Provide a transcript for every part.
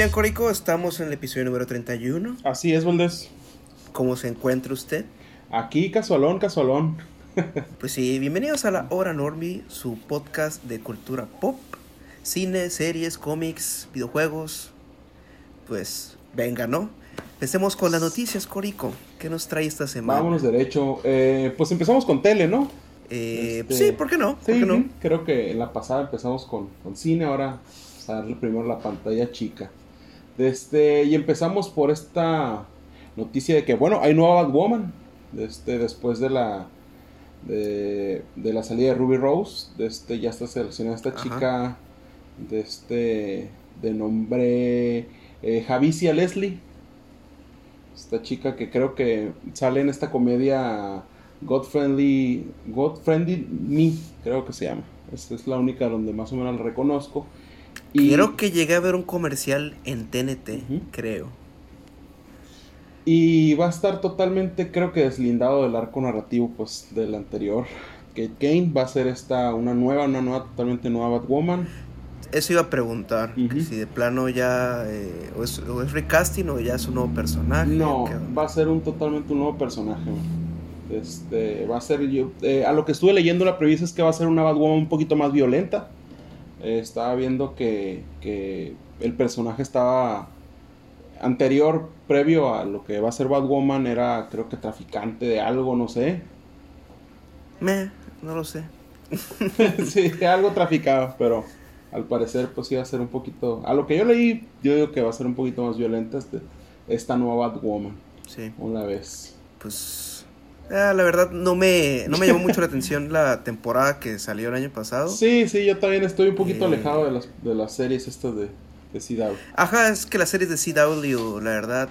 bien, Corico, estamos en el episodio número 31. Así es, Valdés. ¿Cómo se encuentra usted? Aquí, casualón, casualón. Pues sí, bienvenidos a la Hora Normie, su podcast de cultura pop, cine, series, cómics, videojuegos. Pues venga, ¿no? Empecemos con las noticias, Corico. ¿Qué nos trae esta semana? Vámonos derecho. Eh, pues empezamos con tele, ¿no? Eh, Este, Sí, ¿por qué no? ¿Por Sí, qué no? creo que en la pasada empezamos con, con cine, ahora darle primero la pantalla chica. Este, y empezamos por esta noticia de que, bueno, hay nueva Batwoman. Este, después de la de, de la salida de Ruby Rose, de este, ya está seleccionada esta Ajá. chica de este de nombre eh, Javicia Leslie. Esta chica que creo que sale en esta comedia God Friendly, God Friendly Me, creo que se llama. Esta es la única donde más o menos la reconozco. Y, Creo que llegué a ver un comercial en TNT, Ujú. creo. y va a estar totalmente, creo que deslindado del arco narrativo pues del anterior. Kate Kane va a ser esta una nueva, una nueva, totalmente nueva Batwoman. Eso iba a preguntar, que si de plano ya eh, o, es, o es recasting o ya es un nuevo personaje. No, va a ser un totalmente un nuevo personaje. Este, va a ser yo, eh, a lo que estuve leyendo la previsión es que va a ser una Batwoman un poquito más violenta. Eh, estaba viendo que, que el personaje estaba anterior, previo a lo que va a ser Batwoman, era creo que traficante de algo, no sé. Meh, no lo sé. sí, algo traficaba, pero al parecer pues iba a ser un poquito, a lo que yo leí, yo digo que va a ser un poquito más violenta este, esta nueva Batwoman, Sí, una vez. pues ah, la verdad no me, no me llamó mucho la atención la temporada que salió el año pasado. Sí, sí, yo también estoy un poquito Eh. alejado de las, de las series estas de, de CW. Ajá, es que las series de CW, la verdad,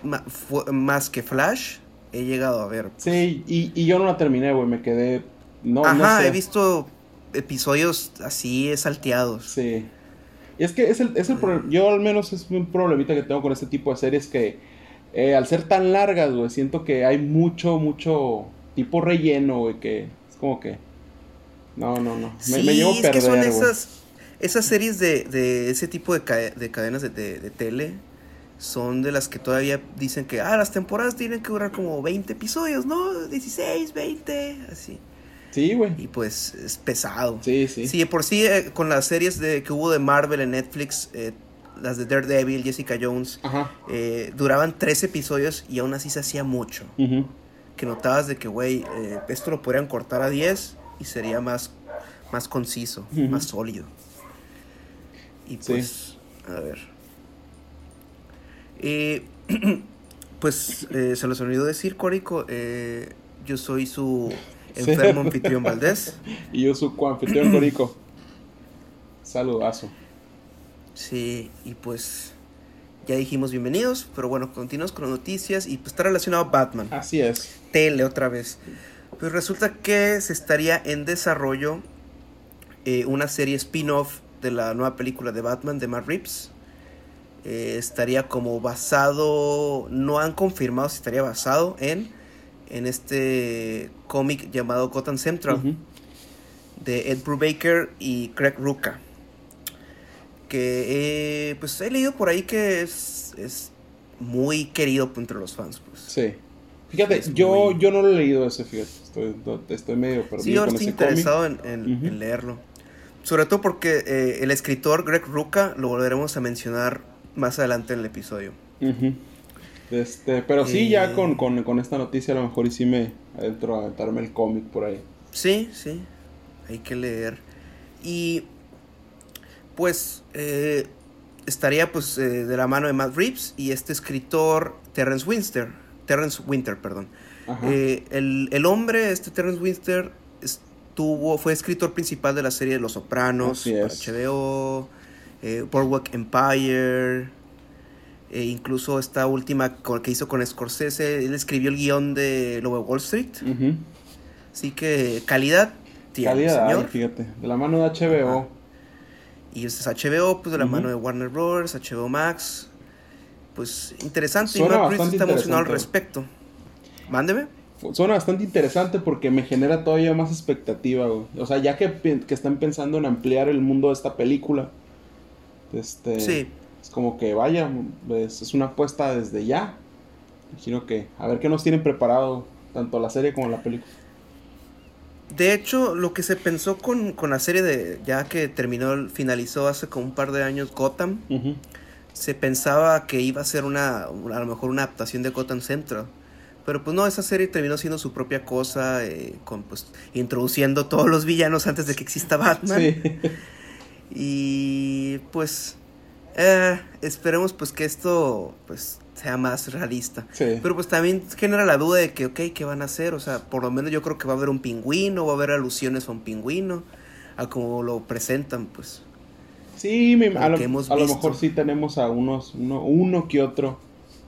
más que Flash, he llegado a ver. Sí, y, y yo no la terminé, güey, me quedé... No, no Ajá, sé. he visto episodios así salteados. Sí. Y es que es el, es el pro- yo al menos es un problemita que tengo con este tipo de series que eh, al ser tan largas, güey, siento que hay mucho, mucho tipo relleno, güey, que es como que... No, no, no. Me, sí, me llevo es perder, que son esas, esas series de, de ese tipo de, ca- de cadenas de, de- tele. Son de las que todavía dicen que, ah, las temporadas tienen que durar como 20 episodios, ¿no? 16, 20, así. Sí, güey. Y pues es pesado. Sí, sí. Sí, por sí, eh, con las series de, que hubo de Marvel en Netflix, eh, las de Daredevil, Jessica Jones, Ajá. eh, duraban tres episodios y aún así se hacía mucho. Ujú. Que notabas de que, güey, eh, esto lo podrían cortar a 10 y sería más, más conciso, más sólido. Y Sí. pues, a ver. Eh, pues eh, se los olvidó decir, Córico, eh, yo soy su Sí. enfermo anfitrión Valdés. Y yo soy coanfitrión Corico. Saludazo. Sí, y pues ya dijimos bienvenidos, pero bueno, continuamos con las noticias y pues está relacionado a Batman. Así es. Tele otra vez. Pues resulta que se estaría en desarrollo eh, una serie spin-off de la nueva película de Batman de Matt Reeves. Eh, estaría como basado, no han confirmado si estaría basado en, en este cómic llamado Gotham Central de Ed Brubaker y Craig Rucka. Que eh, pues he leído por ahí que es, es muy querido entre los fans. Pues. Sí. Fíjate, Es yo, muy- yo no lo he leído ese, fíjate. Estoy, medio perdido Sí, yo estoy interesado en, en- Ujú. en leerlo. Sobre todo porque eh, el escritor Greg Rucka lo volveremos a mencionar más adelante en el episodio. Este, pero sí, Eh. ya con, con, con esta noticia a lo mejor y sí me adentro a aventarme el cómic por ahí. Sí, sí, hay que leer. Y pues eh, estaría pues eh, de la mano de Matt Reeves y este escritor Terrence Winter. Terrence Winter, perdón. Eh, el, el hombre, este Terrence Winter, estuvo, fue escritor principal de la serie de Los Sopranos. HBO, Boardwalk Empire, e incluso esta última que hizo con Scorsese, él escribió el guion de Lobo Wall Street, así que calidad tiene, Calidad, señor. fíjate. De la mano de HBO. Y este es HBO, pues de la mano de Warner Bros., HBO Max. Pues interesante, Suena y Matt Reeves está emocionado al respecto. Mándeme. Suena bastante interesante porque me genera todavía más expectativa, güey. O sea, ya que, que están pensando en ampliar el mundo de esta película. Este, Sí. es como que vaya, pues, es una apuesta desde ya. Imagino que a ver qué nos tienen preparado tanto la serie como la película. De hecho, lo que se pensó con, con la serie de ya que terminó, finalizó hace como un par de años Gotham, se pensaba que iba a ser una, a lo mejor una adaptación de Gotham Central. Pero pues no, esa serie terminó siendo su propia cosa, eh, con pues introduciendo todos los villanos antes de que exista Batman. Sí. Y pues eh, esperemos pues que esto pues sea más realista. Sí. Pero pues también genera la duda de que, ok, ¿qué van a hacer? O sea, por lo menos yo creo que va a haber un pingüino, va a haber alusiones a un pingüino, a como lo presentan, pues. Sí, me- a, Lo hemos a lo mejor sí tenemos a unos, uno, uno que otro.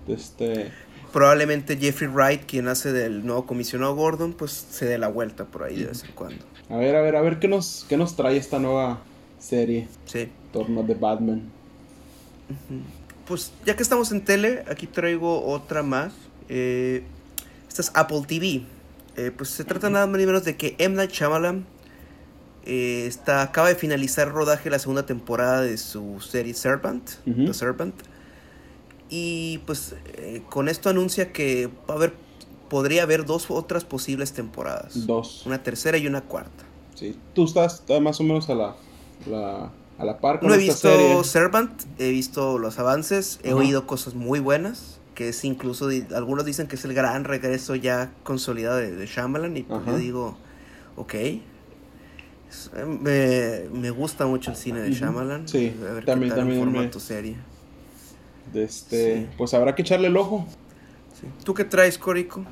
Este, Probablemente Jeffrey Wright, quien hace del nuevo comisionado Gordon, pues se dé la vuelta por ahí de vez en cuando. a ver, a ver, a ver qué nos, qué nos trae esta nueva serie. Sí. Torno de Batman. Pues ya que estamos en tele, aquí traigo otra más. Eh, esta es Apple TV. Eh, pues se trata nada más ni menos de que M. Night Shyamalan eh, está, acaba de finalizar el rodaje la segunda temporada de su serie Serpent. The Serpent. Y pues eh, con esto anuncia que va a haber, podría haber dos otras posibles temporadas. Dos. Una tercera y una cuarta. Sí. Tú estás, estás más o menos a la, la- a la par con No he esta visto serie. Servant, he visto los avances, he oído cosas muy buenas, que es incluso, algunos dicen que es el gran regreso ya consolidado de, de Shyamalan, y pues yo digo, ok. Eh, Me, me gusta mucho el cine de. Shyamalan. Sí, a ver también- qué tal en también me- formato serie. De este, Sí. Pues habrá que echarle el ojo. Sí. ¿Tú qué traes, Corico?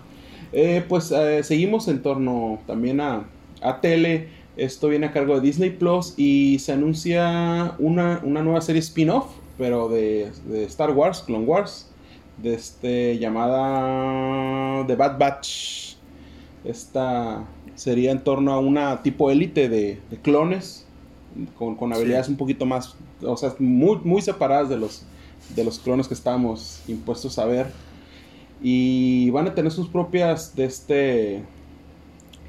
Eh, pues eh, seguimos en torno también a, a tele. Esto viene a cargo de Disney Plus y se anuncia una, una nueva serie spin-off, pero de, de Star Wars, Clone Wars, de este, llamada The Bad Batch. Esta sería en torno a una tipo élite de, de clones con, con habilidades Sí. un poquito más, o sea, muy, muy separadas de los, de los clones que estábamos impuestos a ver. Y van a tener sus propias de este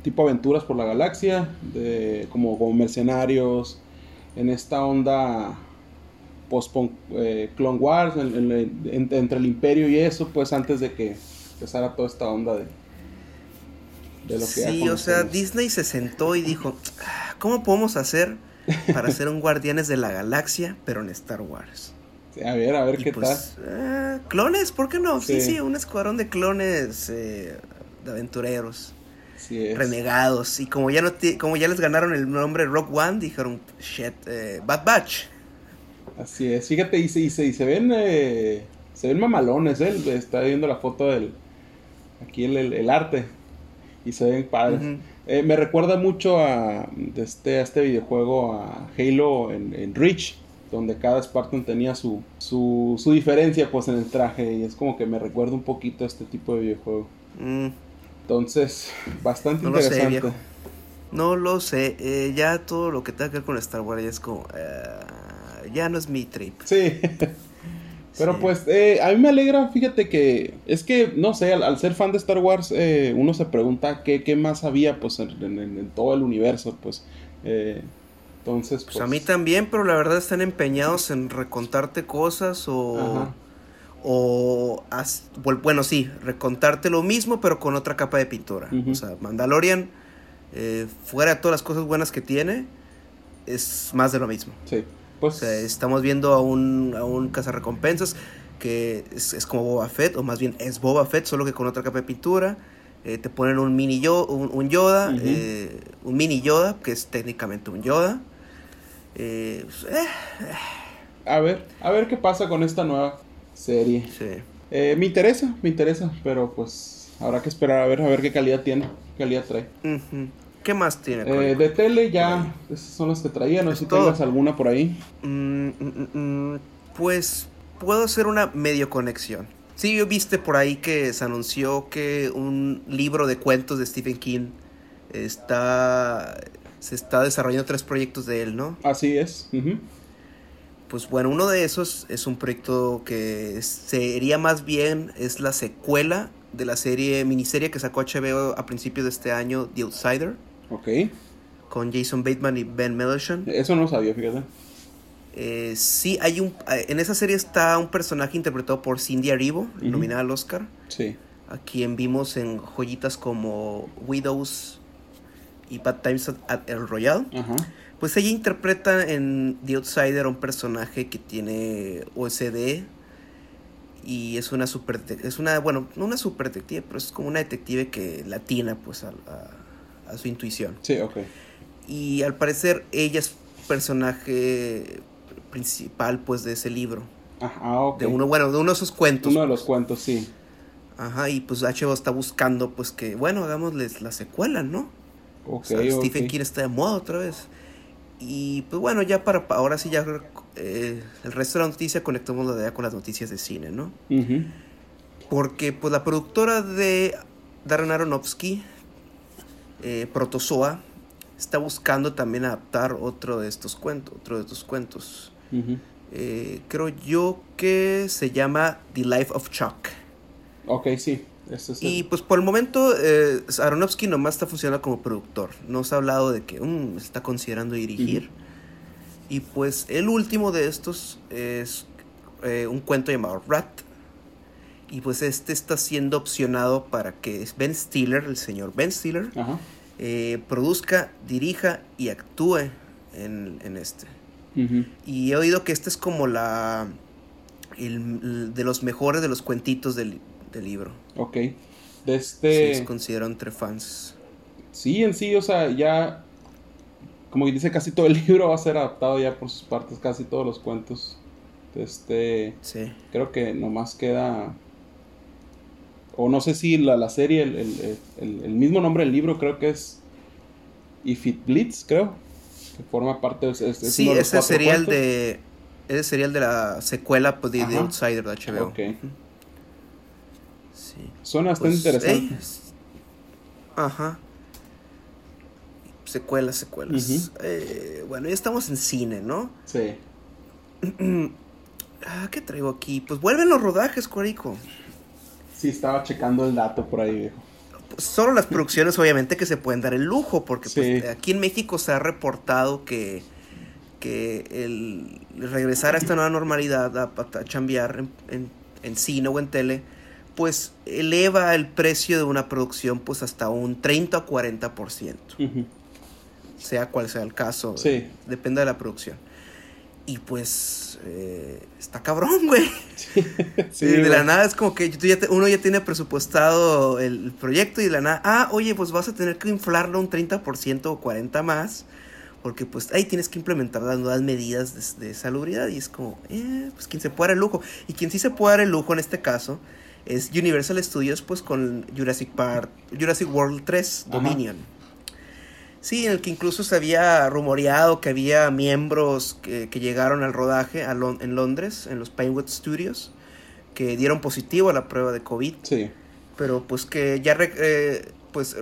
tipo aventuras por la galaxia, de, como, como mercenarios, en esta onda post eh, Clone Wars, en- en- en- entre el imperio y eso, pues antes de que empezara toda esta onda de, de lo que Sí, o sea. Disney se sentó y dijo, "Ah, ¿cómo podemos hacer para hacer un Guardianes de la Galaxia, pero en Star Wars? A ver, a ver Y qué pues, eh, clones, ¿por qué no? Sí, Sí. sí, un escuadrón de clones eh, de aventureros, tal. Renegados. Y como ya no como ya les ganaron el nombre Rock One, dijeron, shit, eh, Bad Batch. Así es, fíjate, y se, y se, y se ven eh, se ven mamalones, ¿eh? Está viendo la foto del aquí el, el- el arte y se ven padres. Eh, me recuerda mucho a de este, a este videojuego, a Halo en, en Reach, donde cada Spartan tenía su, su, su diferencia pues en el traje y es como que me recuerda un poquito a este tipo de videojuego. Mm, Entonces, bastante No lo sé, interesante. viejo. no lo sé, eh, ya todo lo que tenga que ver con Star Wars ya es como, eh, ya no es mi trip. Sí. Pero Sí. pues eh, a mí me alegra, fíjate que es que, no sé, al, al ser fan de Star Wars, eh, uno se pregunta qué, qué más había pues en, en- en todo el universo, pues. eh, entonces, pues... Pues a mí también, pero la verdad están empeñados en recontarte cosas o... Ajá. O... bueno, sí, recontarte lo mismo, pero con otra capa de pintura. O sea, Mandalorian, eh, fuera de todas las cosas buenas que tiene, es más de lo mismo. Sí. O Pues... sea, estamos viendo a un, a un cazarrecompensas que es, es como Boba Fett, o más bien es Boba Fett, solo que con otra capa de pintura. Eh, te ponen un mini Yo- un, un Yoda, eh, un mini Yoda, que es técnicamente un Yoda. Eh, pues, eh, A ver, a ver qué pasa con esta nueva serie. sí. Eh, me interesa, me interesa, pero pues habrá que esperar a ver, a ver qué calidad tiene, qué calidad trae. ¿Qué más tiene? Eh, de tele ya, esas son las que traía, no sé si tengas alguna por ahí. Mm, mm, mm, pues puedo hacer una medio conexión. Sí, yo viste por ahí que se anunció que un libro de cuentos de Stephen King está se está desarrollando tres proyectos de él, ¿no? Así es. ujú. Pues bueno, uno de esos es un proyecto que sería más bien es la secuela de la serie miniserie que sacó HBO a principios de este año, The Outsider, Ok. con Jason Bateman y Ben Mendelsohn. Eso no sabía, fíjate. Eh, sí, hay un. eh, En esa serie está un personaje interpretado por Cindy Arrivo, nominada al Oscar. Sí. A quien vimos en joyitas como Widows y Bad Times at, at El Royal. Ajá. Pues ella interpreta en The Outsider a un personaje que tiene OSD. Y es una super. Es una. Bueno, no una super detective, pero es como una detective que latina, pues, a, a- a su intuición. Sí, ok. Y al parecer ella es personaje principal pues de ese libro. Ajá, ah, ok. De uno, bueno, de uno de esos cuentos. Uno de los cuentos, sí. Ajá, y pues HBO está buscando pues que, bueno, hagámosles la secuela, ¿no? Ok, O sea, Stephen. King está de moda otra vez. Y pues bueno, ya para, pa- ahora sí ya eh, el resto de la noticia conectamos la idea con las noticias de cine, ¿no? Porque pues la productora de Darren Aronofsky, eh, Protozoa, está buscando también adaptar otro de estos cuentos, otro de estos cuentos. Eh, creo yo que se llama The Life of Chuck. Ok, sí. Y pues por el momento eh, Aronofsky nomás está funcionando como productor. No se ha hablado de que mm, está considerando dirigir. Y pues el último de estos es eh, un cuento llamado Rat. Y pues este está siendo opcionado para que Ben Stiller, el señor Ben Stiller, eh, produzca, dirija y actúe en, en este. Y he oído que este es como la. el- el de los mejores de los cuentitos del, del libro. Ok. De Sí, este. es considerado entre fans. Sí, en sí, o sea, ya. Como dice, casi todo el libro va a ser adaptado ya por sus partes, casi todos los cuentos. Este. Sí. Creo que nomás queda. O no sé si la, la serie, el, el- el- el mismo nombre del libro, creo que es. If It Bleeds, creo. Que forma parte de. es- sí, de ese sería el de. Ese sería el de la secuela pues, de The. Outsider de HBO. Ok. Ujú. Sí. Suena bastante Pues, interesante. eh, Ajá. Secuelas, secuelas. Eh, bueno, ya estamos en cine, ¿no? Sí. Ah, ¿Qué traigo aquí? Pues vuelven los rodajes, Corico. Sí, estaba checando el dato por ahí, viejo. Solo las producciones, obviamente, que se pueden dar el lujo, porque pues, aquí en México se ha reportado que, que el regresar a esta nueva normalidad, a, a chambear en, en- en cine o en tele, pues eleva el precio de una producción pues hasta un 30 o 40%, Ujú. sea cual sea el caso, Sí. depende de la producción. Y pues eh, está cabrón, güey. Sí, de, la nada es como que tú ya te- uno ya tiene presupuestado el, el proyecto y de la nada, ah, oye, pues vas a tener que inflarlo un 30% o 40% más, porque pues ahí tienes que implementar las nuevas medidas de, de salubridad y es como, eh, pues quien se puede dar el lujo. Y quien sí se puede dar el lujo en este caso es Universal Studios, pues con Jurassic Park, Jurassic World 3, Ajá. Dominion. Sí, en el que incluso se había rumoreado que había miembros que, que llegaron al rodaje a Lon- en Londres, en los Pinewood Studios, que dieron positivo a la prueba de COVID, Sí. pero pues que ya re- eh, pues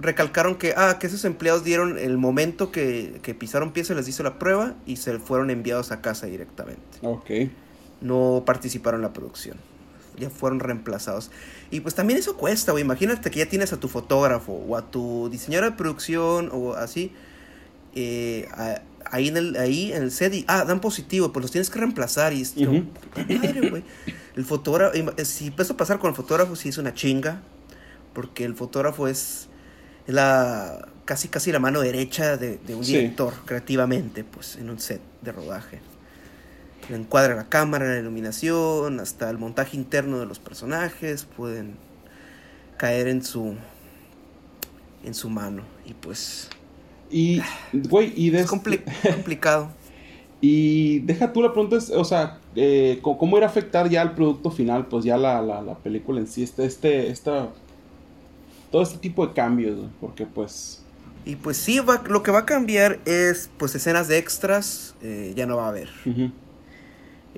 recalcaron que, ah, que esos empleados dieron el momento que, que pisaron pie, se les hizo la prueba y se fueron enviados a casa directamente. Ok. No participaron en la producción. Ya fueron reemplazados. Y pues también eso cuesta, güey. Imagínate que ya tienes a tu fotógrafo o a tu diseñador de producción o así. eh, a- ahí, en el, ahí en el set y, ah, dan positivo, pues los tienes que reemplazar. Y Ujú. puta madre, güey. El fotógrafo, eh, si empezó a pasar con el fotógrafo, sí es una chinga. Porque el fotógrafo es, es la casi casi la mano derecha de, de un Sí. director creativamente, pues, en un set de rodaje. El encuadre de la cámara, la iluminación, hasta el montaje interno de los personajes pueden caer en su en su mano y pues Y, güey, y de es compli- complicado. Y deja tú la pregunta, es, o sea, eh, ¿cómo, irá a afectar ya al producto final? Pues ya la, la, la película en sí, este, este, esta, todo este tipo de cambios, porque pues, Y pues sí, va, lo que va a cambiar es pues escenas de extras, eh, ya no va a haber. ujú,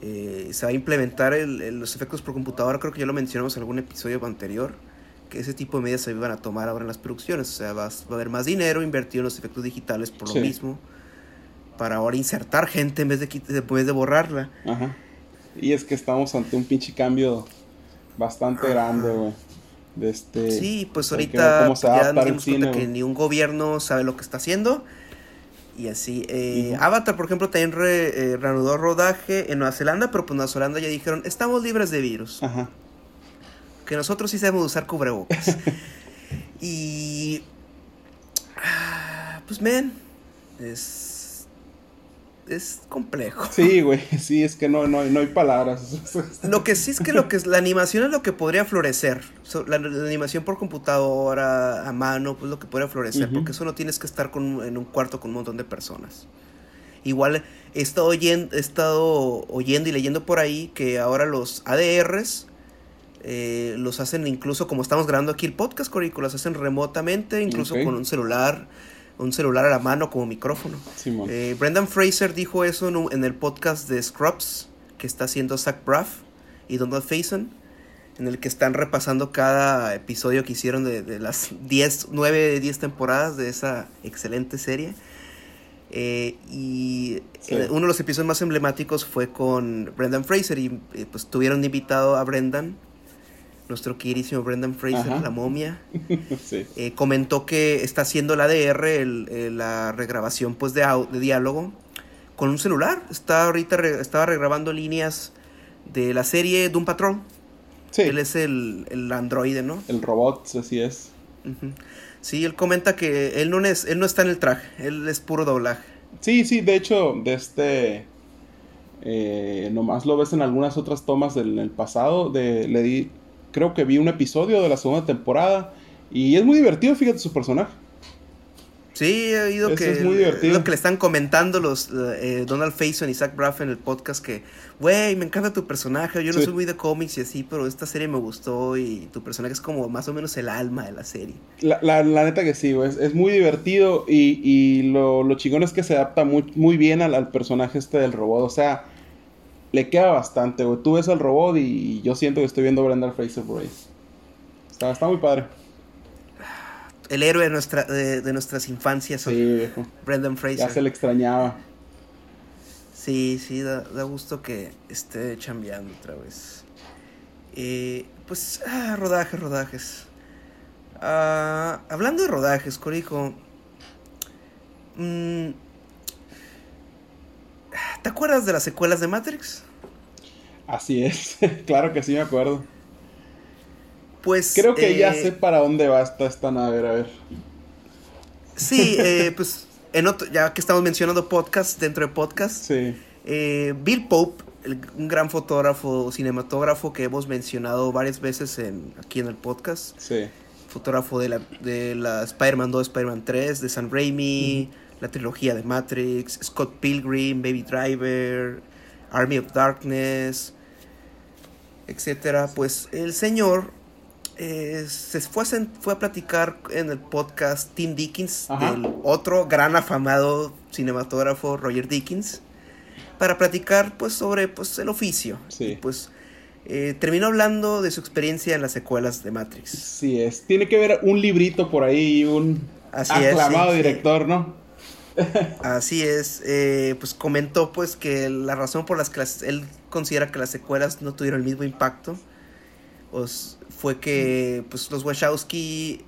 Eh, se va a implementar el- el- los efectos por computadora, creo que ya lo mencionamos en algún episodio anterior, que ese tipo de medidas se iban a tomar ahora en las producciones, o sea, va, a- va a haber más dinero invertido en los efectos digitales por Sí. lo mismo, para ahora insertar gente en vez de, en vez de borrarla. ajá. Y es que estamos ante un pinche cambio bastante Ajá. grande, güey. De este, Sí, pues ahorita ya nos dimos cuenta que ni un gobierno sabe lo que está haciendo y así. Eh, Avatar, por ejemplo, también re, eh, reanudó rodaje en Nueva Zelanda, pero pues Nueva Zelanda ya dijeron, estamos libres de virus. Ajá. Que nosotros sí sabemos usar cubrebocas. y... ah, Pues, man, es... Es complejo. Sí, güey, sí, es que no, no, no hay palabras. Lo que sí es que lo que es la animación es lo que podría florecer. So, la, la animación por computadora, a mano, pues lo que podría florecer. Porque eso no tienes que estar con, en un cuarto con un montón de personas. Igual he estado, oyendo, he estado oyendo y leyendo por ahí que ahora los ADRs eh, los hacen incluso como estamos grabando aquí el podcast, Corico, los hacen remotamente, incluso con un celular, un celular a la mano como micrófono. Eh, Brendan Fraser dijo eso en, un- en el podcast de Scrubs que está haciendo Zach Braff y Donald Faison, en el que están repasando cada episodio que hicieron de, de las 10, 9, 10 temporadas de esa excelente serie. Eh, y Sí. eh, uno de los episodios más emblemáticos fue con Brendan Fraser y pues tuvieron invitado a Brendan, nuestro queridísimo Brendan Fraser, Ajá. la momia. sí. Eh, comentó que está haciendo el ADR, el- el- la regrabación pues de, diálogo, con un celular. Está ahorita re- estaba regrabando líneas de la serie Doom Patrol. Sí, Él es el, el androide, ¿no? el robot, así es. Sí, él comenta que él no, es, él no está en el traje, él es puro doblaje. Sí, sí, de hecho, de este. eh, nomás lo ves en algunas otras tomas del el pasado. De, le di. Creo que vi un episodio de la segunda temporada. Y es muy divertido, fíjate su personaje. Sí, he oído Eso que es muy divertido. lo que le están comentando los eh, Donald Faison y Zach Braff en el podcast que, güey, me encanta tu personaje, yo no Sí. soy muy de cómics y así, pero esta serie me gustó y tu personaje es como más o menos el alma de la serie. La, la, la neta que sí, güey, es, es muy divertido. Y, y lo, lo chingón es que se adapta muy, muy bien al, al personaje este del robot. O sea, le queda bastante, güey. Tú ves al robot y yo siento que estoy viendo a Brendan Fraser por ahí. Está, está muy padre. El héroe de, nuestra, de, de nuestras infancias, Sí, viejo. Brendan Ya Fraser. se le extrañaba. Sí, sí, da, da gusto que esté chambeando otra vez. Eh, pues, ah, rodajes, rodajes. Ah, hablando de rodajes, Corico. mm, ¿Te acuerdas de las secuelas de Matrix? Así es. claro que sí me acuerdo. Pues. Creo que ya eh, sé para dónde va esta, esta nave. A ver, a ver. Sí, eh, pues, en otro, ya que estamos mencionando podcast, dentro de podcast, Sí. Eh, Bill Pope, el- un gran fotógrafo, cinematógrafo que hemos mencionado varias veces en, aquí en el podcast. Sí. Fotógrafo de la, de la Spider-Man 2, Spider-Man 3, de Sam Raimi, la trilogía de Matrix, Scott Pilgrim, Baby Driver, Army of Darkness, etcétera. Pues el señor eh, se fue a, fue a platicar en el podcast Tim Dickens, Ajá. del otro gran afamado cinematógrafo Roger Dickens, para platicar pues sobre pues el oficio. Sí. Y, pues eh, terminó hablando de su experiencia en las secuelas de Matrix. Sí es. Tiene que ver un librito por ahí un Así aclamado sí. director, ¿no? Así es, eh, pues comentó pues que la razón por las que las- él considera que las secuelas no tuvieron el mismo impacto pues, fue que pues los Wachowski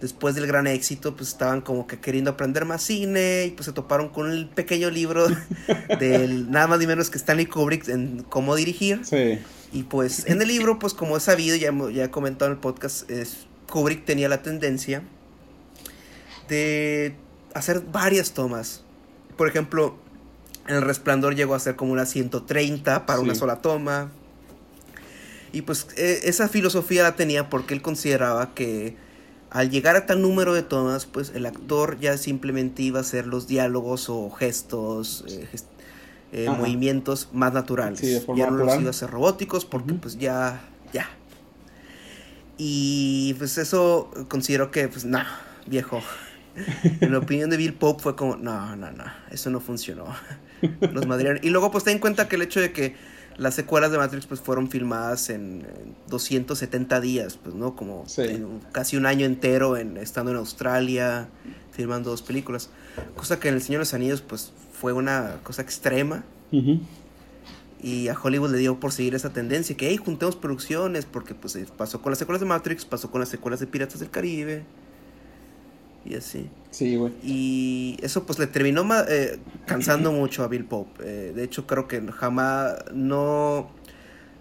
después del gran éxito pues estaban como que queriendo aprender más cine y pues se toparon con el pequeño libro del nada más ni menos que Stanley Kubrick en cómo dirigir Sí. y pues en el libro, pues como es sabido, ya, ya he comentado en el podcast, es, Kubrick tenía la tendencia de hacer varias tomas. Por ejemplo, en El Resplandor llegó a ser como unas 130 para una sola toma. Y pues eh, esa filosofía la tenía porque él consideraba que al llegar a tal número de tomas, pues el actor ya simplemente iba a hacer los diálogos o gestos, eh, gest- eh, movimientos más naturales. Sí, de forma ya no los iba a hacer robóticos porque pues ya, ya. Y pues eso considero que pues no, viejo. En la opinión de Bill Pope fue como, no, no, no, eso no funcionó. Los madrieron. Y luego pues ten en cuenta que el hecho de que las secuelas de Matrix pues fueron filmadas en, en 270 días, pues no, como Sí. en un- casi un año entero en, estando en Australia, filmando dos películas. Cosa que en El Señor de los Anillos pues fue una cosa extrema. Y a Hollywood le dio por seguir esa tendencia, que hey, juntemos producciones, porque pues pasó con las secuelas de Matrix, pasó con las secuelas de Piratas del Caribe. Y así. Sí, güey. Y eso pues le terminó eh, cansando mucho a Bill Pope. Eh, de hecho creo que jamás no,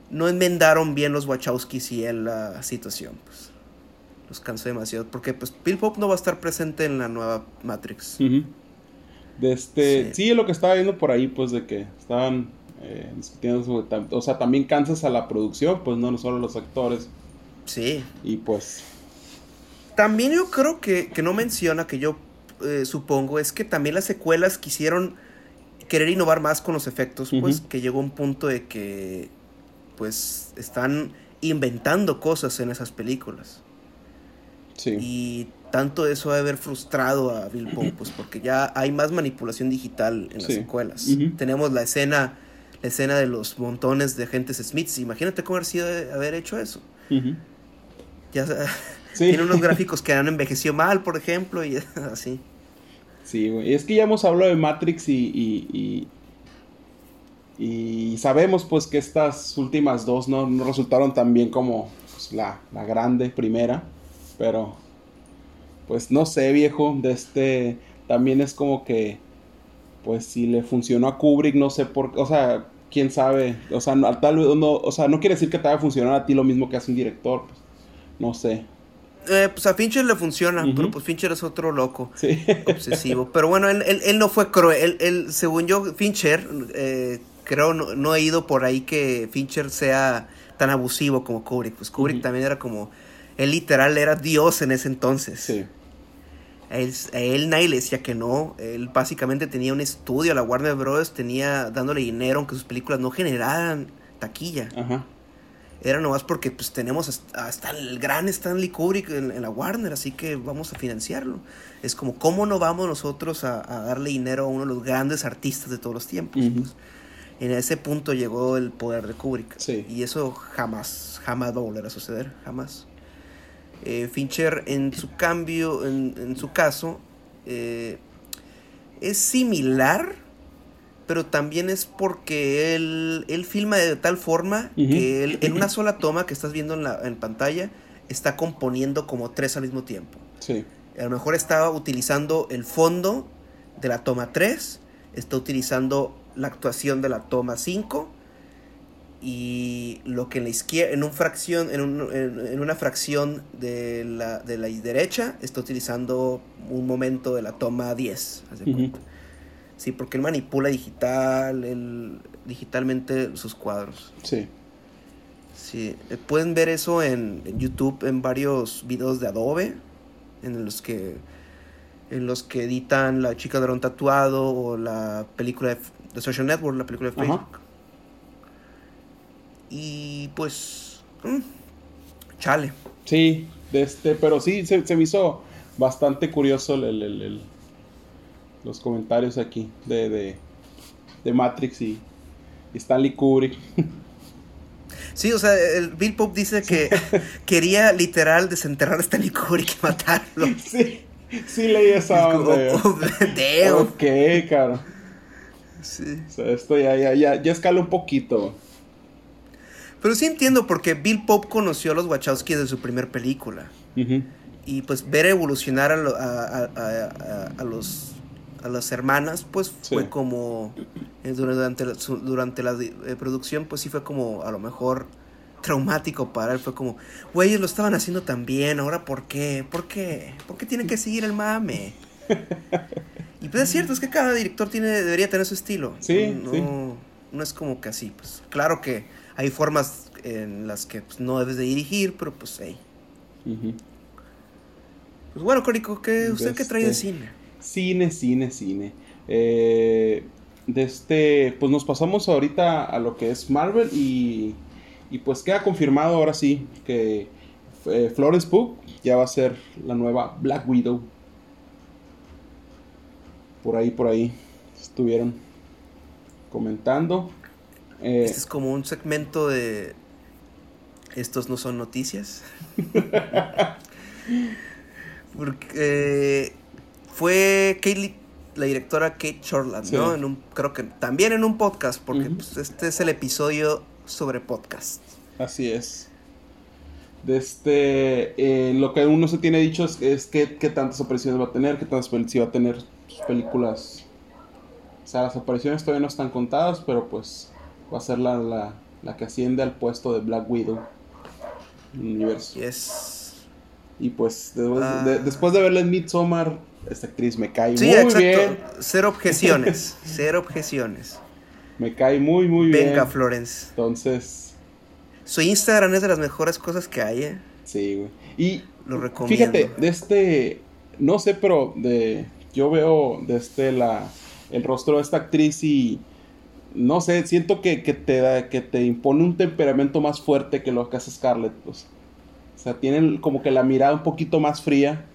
no enmendaron bien los Wachowskis y él la situación. Pues. Los cansó demasiado. Porque pues Bill Pope no va a estar presente en la nueva Matrix. De este, Sí. sí. lo que estaba viendo por ahí, pues de que estaban eh, discutiendo sobre, o sea, también cansas a la producción, pues no, no solo los actores. Sí. Y pues, También yo creo que, que no menciona, que yo eh, supongo, es que también las secuelas quisieron querer innovar más con los efectos, pues que llegó un punto de que pues están inventando cosas en esas películas. sí. Y tanto eso debe haber frustrado a Bill Pope, pues porque ya hay más manipulación digital en las Sí. secuelas. Tenemos la escena, la escena de los montones de agentes Smiths. Imagínate cómo haber sido haber hecho eso. Ujú. Ya Sí. tiene unos gráficos que han envejecido mal, por ejemplo, y así. Sí, güey. Es que ya hemos hablado de Matrix y, y, y, y sabemos pues que estas últimas dos no, no resultaron tan bien como pues, la, la grande primera. Pero, pues no sé, viejo. De este, también es como que, pues si le funcionó a Kubrick, no sé por qué. O sea, quién sabe. O sea, no, tal vez no, o sea, no quiere decir que te vaya a funcionar a ti lo mismo que hace un director. Pues, no sé. Eh, pues a Fincher le funciona, pero pues Fincher es otro loco, Sí. obsesivo. Pero bueno, él, él, él no fue cruel. Él, él, según yo, Fincher, eh, creo, no, no he ido por ahí que Fincher sea tan abusivo como Kubrick. Pues Kubrick también era como, él literal era Dios en ese entonces. sí. Él, él nadie le decía que no. Él básicamente tenía un estudio, la Warner Bros. tenía dándole dinero aunque sus películas no generaran taquilla. Ajá. Era nomás porque pues tenemos hasta, el gran Stanley Kubrick en, en la Warner, así que vamos a financiarlo. Es como, ¿cómo no vamos nosotros a, a darle dinero a uno de los grandes artistas de todos los tiempos? Pues, en ese punto llegó el poder de Kubrick. Sí. Y eso jamás, jamás va a volver a suceder, jamás. Eh, Fincher, en su cambio, en, en su caso, eh, es similar, pero también es porque él, él filma de tal forma que él, en una sola toma que estás viendo en la en pantalla está componiendo como tres al mismo tiempo. Sí. A lo mejor estaba utilizando el fondo de la toma 3, está utilizando la actuación de la toma 5 y lo que en la izquierda, en, un fracción, en, un- en- en una fracción de la, de la derecha, está utilizando un momento de la toma 10. haz de Ujú. cuenta. Sí, porque él manipula digital, él- digitalmente sus cuadros. Sí. Sí, eh, pueden ver eso en, en YouTube en varios videos de Adobe en los que en los que editan La chica de un tatuado o la película de, de Social Network, la película de Ajá. Facebook. Y pues mm, chale. Sí, de este, pero sí, se, se me hizo bastante curioso el- el- el- los comentarios aquí de, de, de Matrix y, y Stanley Kubrick. Sí, o sea, el Bill Pope dice que quería literal desenterrar a Stanley Kubrick y matarlo. sí, sí leí esa onda. oh, damn. Ok, claro. Sí. O sea, esto ya, ya, ya, ya escala un poquito. Pero sí entiendo porque Bill Pope conoció a los Wachowski de su primer película. Y pues ver evolucionar a, lo- a, a- a- a- a los a las hermanas, pues fue como eh, durante la, durante la eh, producción, pues sí fue como a lo mejor traumático para él. Fue como, güey, ellos lo estaban haciendo tan bien, ahora ¿por qué? ¿Por qué? ¿Por qué tienen que seguir el mame? y pues es cierto, es que cada director tiene debería tener su estilo. Sí, no, sí. no es como que así, pues claro que hay formas en las que pues, no debes de dirigir, pero pues hey. Pues bueno, Córico, ¿qué, ¿usted qué trae de Este, cine? Cine, cine, cine. Eh, de este, pues nos pasamos ahorita a lo que es Marvel y, y pues queda confirmado ahora sí que eh, Florence Pugh ya va a ser la nueva Black Widow. Por ahí, por ahí estuvieron comentando. Eh, Este es como un segmento de... Estos no son noticias. Porque eh, fue Kate, la directora Kate Shortland, Sí. ¿no? En un, creo que también en un podcast, porque pues, este es el episodio sobre podcast. Así es. De este, eh, lo que uno se tiene dicho es, es que, qué tantas apariciones va a tener, qué tantas si va a tener sus películas. O sea, las apariciones todavía no están contadas, pero pues va a ser la, la, la que asciende al puesto de Black Widow en el universo. Yes. Y pues después, Ah. de, después de verla en Midsommar, esta actriz me cae Sí, muy exacto. bien. Cero objeciones. Cero objeciones. Me cae muy, muy Venga, bien. Florence. Entonces, Su Instagram es de las mejores cosas que hay, ¿eh? sí, güey. Y Lo recomiendo. Fíjate, de este, no sé, pero de, yo veo de este la, el rostro de esta actriz y no sé, siento que, que te da, que te impone un temperamento más fuerte que lo que hace Scarlett, pues. O sea, tienen como que la mirada un poquito más fría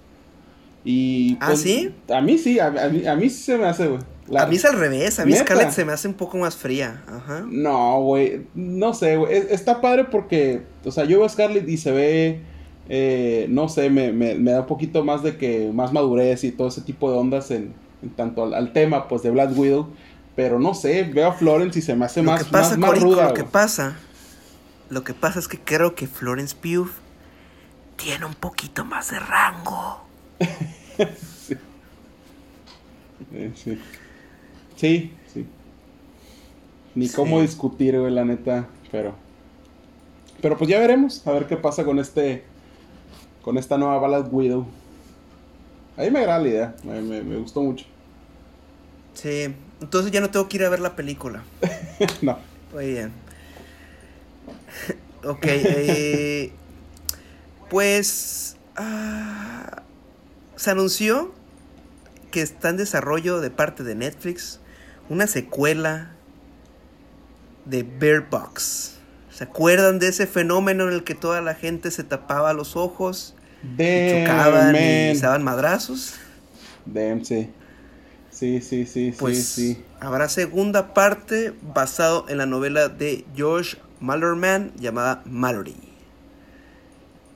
y ¿Ah, pues, sí? A mí sí, a, a mí, a mí sí se me hace, güey. La- A mí es al revés. A mí ¿Neta? Scarlett se me hace un poco más fría. Ajá. No, güey, no sé, güey. Es- Está padre porque, o sea, yo veo a Scarlett y se ve, eh, no sé, me, me- me da un poquito más de que, más madurez y todo ese tipo de ondas en, en tanto al, al tema, pues, de Black Widow. Pero no sé, veo a Florence y se me hace Lo más, que pasa, más, más Corico, ruda, lo que pasa, lo que pasa es que creo que Florence Pugh tiene un poquito más de rango. Sí. sí, sí. Ni Sí. cómo discutir, güey, la neta, pero... Pero pues ya veremos, a ver qué pasa con este... Con esta nueva Black Widow. A mí me agrada la idea, me, me- me gustó mucho. Sí, entonces ya no tengo que ir a ver la película. no. Muy bien. ok, eh, pues ah, se anunció que está en desarrollo de parte de Netflix una secuela de Bear Box. ¿Se acuerdan de ese fenómeno en el que toda la gente se tapaba los ojos y chocaban y se daban madrazos? Damn, sí. Sí, sí, sí, Pues sí, sí. habrá segunda parte basado en la novela de George Mallerman llamada Mallory.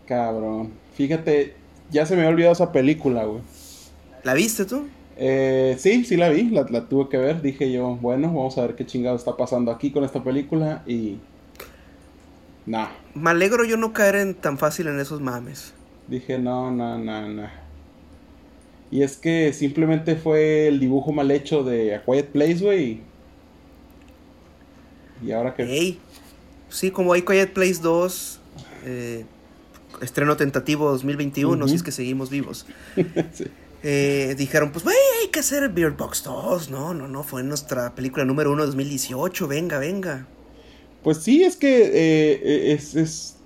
Cabrón. Fíjate, ya se me había olvidado esa película, güey. ¿La viste tú? Eh, sí, sí la vi, la, la tuve que ver. Dije yo, bueno, vamos a ver qué chingado está pasando aquí con esta película y... Nah, Me alegro yo no caer en tan fácil en esos mames. dije no, no, no, no. Y es que simplemente fue el dibujo mal hecho de A Quiet Place, güey. Y ahora que... Ey, sí, como hay Quiet Place 2, eh, estreno tentativo 2021, Ujú. si es que seguimos vivos. Sí. Eh, dijeron, pues, güey, hay que hacer Beer Box 2. No, no, no, fue nuestra película número uno de 2018. Venga, venga. Pues sí, es que eh, eh, es, es,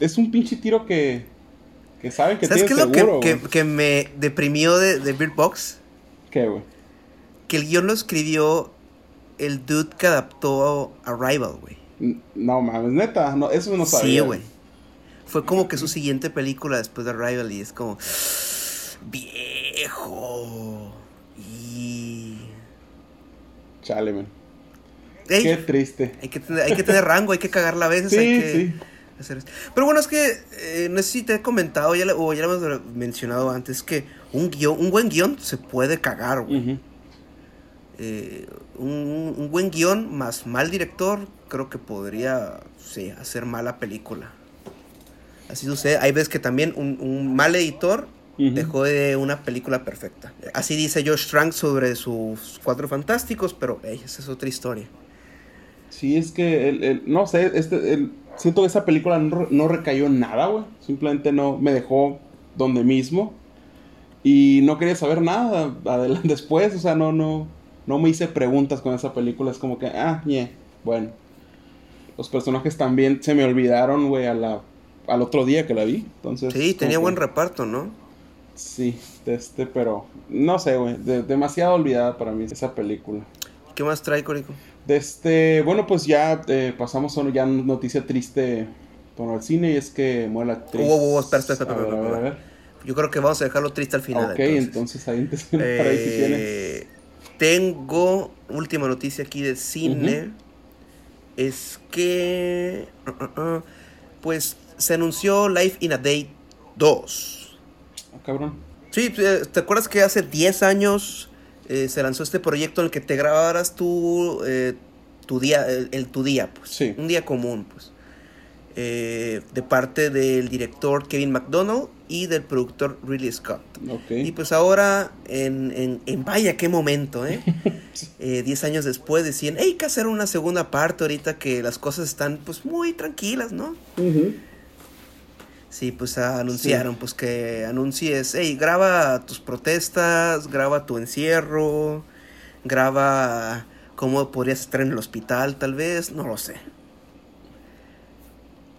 es un pinche tiro que, que saben que ¿Sabes qué es lo que, que, que me deprimió de, de Beer Box? ¿Qué, güey? Que el guion lo escribió el dude que adaptó a Arrival, güey. No mames, neta, no, eso no sabía. Sí, güey. Fue como que su siguiente película después de Arrival y es como... Viejo. Y... Chale, man. Ey, Qué triste. hay, que tener, hay que tener rango, hay que cagarla a veces. Sí, hay que sí. hacer esto. Pero bueno, es que eh, no sé si te he comentado ya o ya lo hemos mencionado antes que un guion, un buen guion se puede cagar, güey. Eh, un, un buen guion más mal director, creo que podría sí, hacer mala película. Así sucede. Hay veces que también un, un mal editor dejó de una película perfecta. Así dice Josh Trank sobre sus cuatro fantásticos, pero ey, esa es otra historia. Sí, es que, el, el- no sé, este, el- siento que esa película no, no recayó en nada, güey. Simplemente no me dejó donde mismo. Y no quería saber nada adelante después, o sea, no, no, no me hice preguntas con esa película. Es como que, ah, yeah, bueno. Los personajes también se me olvidaron, güey, a la, al otro día que la vi. Entonces, Sí, tenía que- buen reparto, ¿no? Sí, este, pero no sé, güey, de- demasiado olvidada para mí esa película. ¿Qué más trae, Corico? De este, bueno, pues ya eh, pasamos a ya noticia triste con el cine y es que muere la actriz. Oh, oh, oh, espera, espera, espera, A ver, a ver. Yo creo que vamos a dejarlo triste al final. ok, entonces, ahí te para ahí si tienes. Eh, tengo última noticia aquí de cine. Es que. uh, uh, uh, pues se anunció Life in a Day 2. Ah, cabrón. Sí, eh, ¿te acuerdas que hace 10 años eh, se lanzó este proyecto en el que te grabaras tú, eh, tu día, el, el- tu día, pues? Sí. Un día común, pues. eh, de parte del director Kevin McDonald y del productor Ridley Scott. Ok. Y pues ahora, en, en, en vaya qué momento, ¿eh? Eh, Diez años después decían, hey, hay que hacer una segunda parte ahorita que las cosas están pues muy tranquilas, ¿no? Sí, pues anunciaron, pues que anuncies, hey, graba tus protestas, graba tu encierro, graba cómo podrías estar en el hospital, tal vez, no lo sé.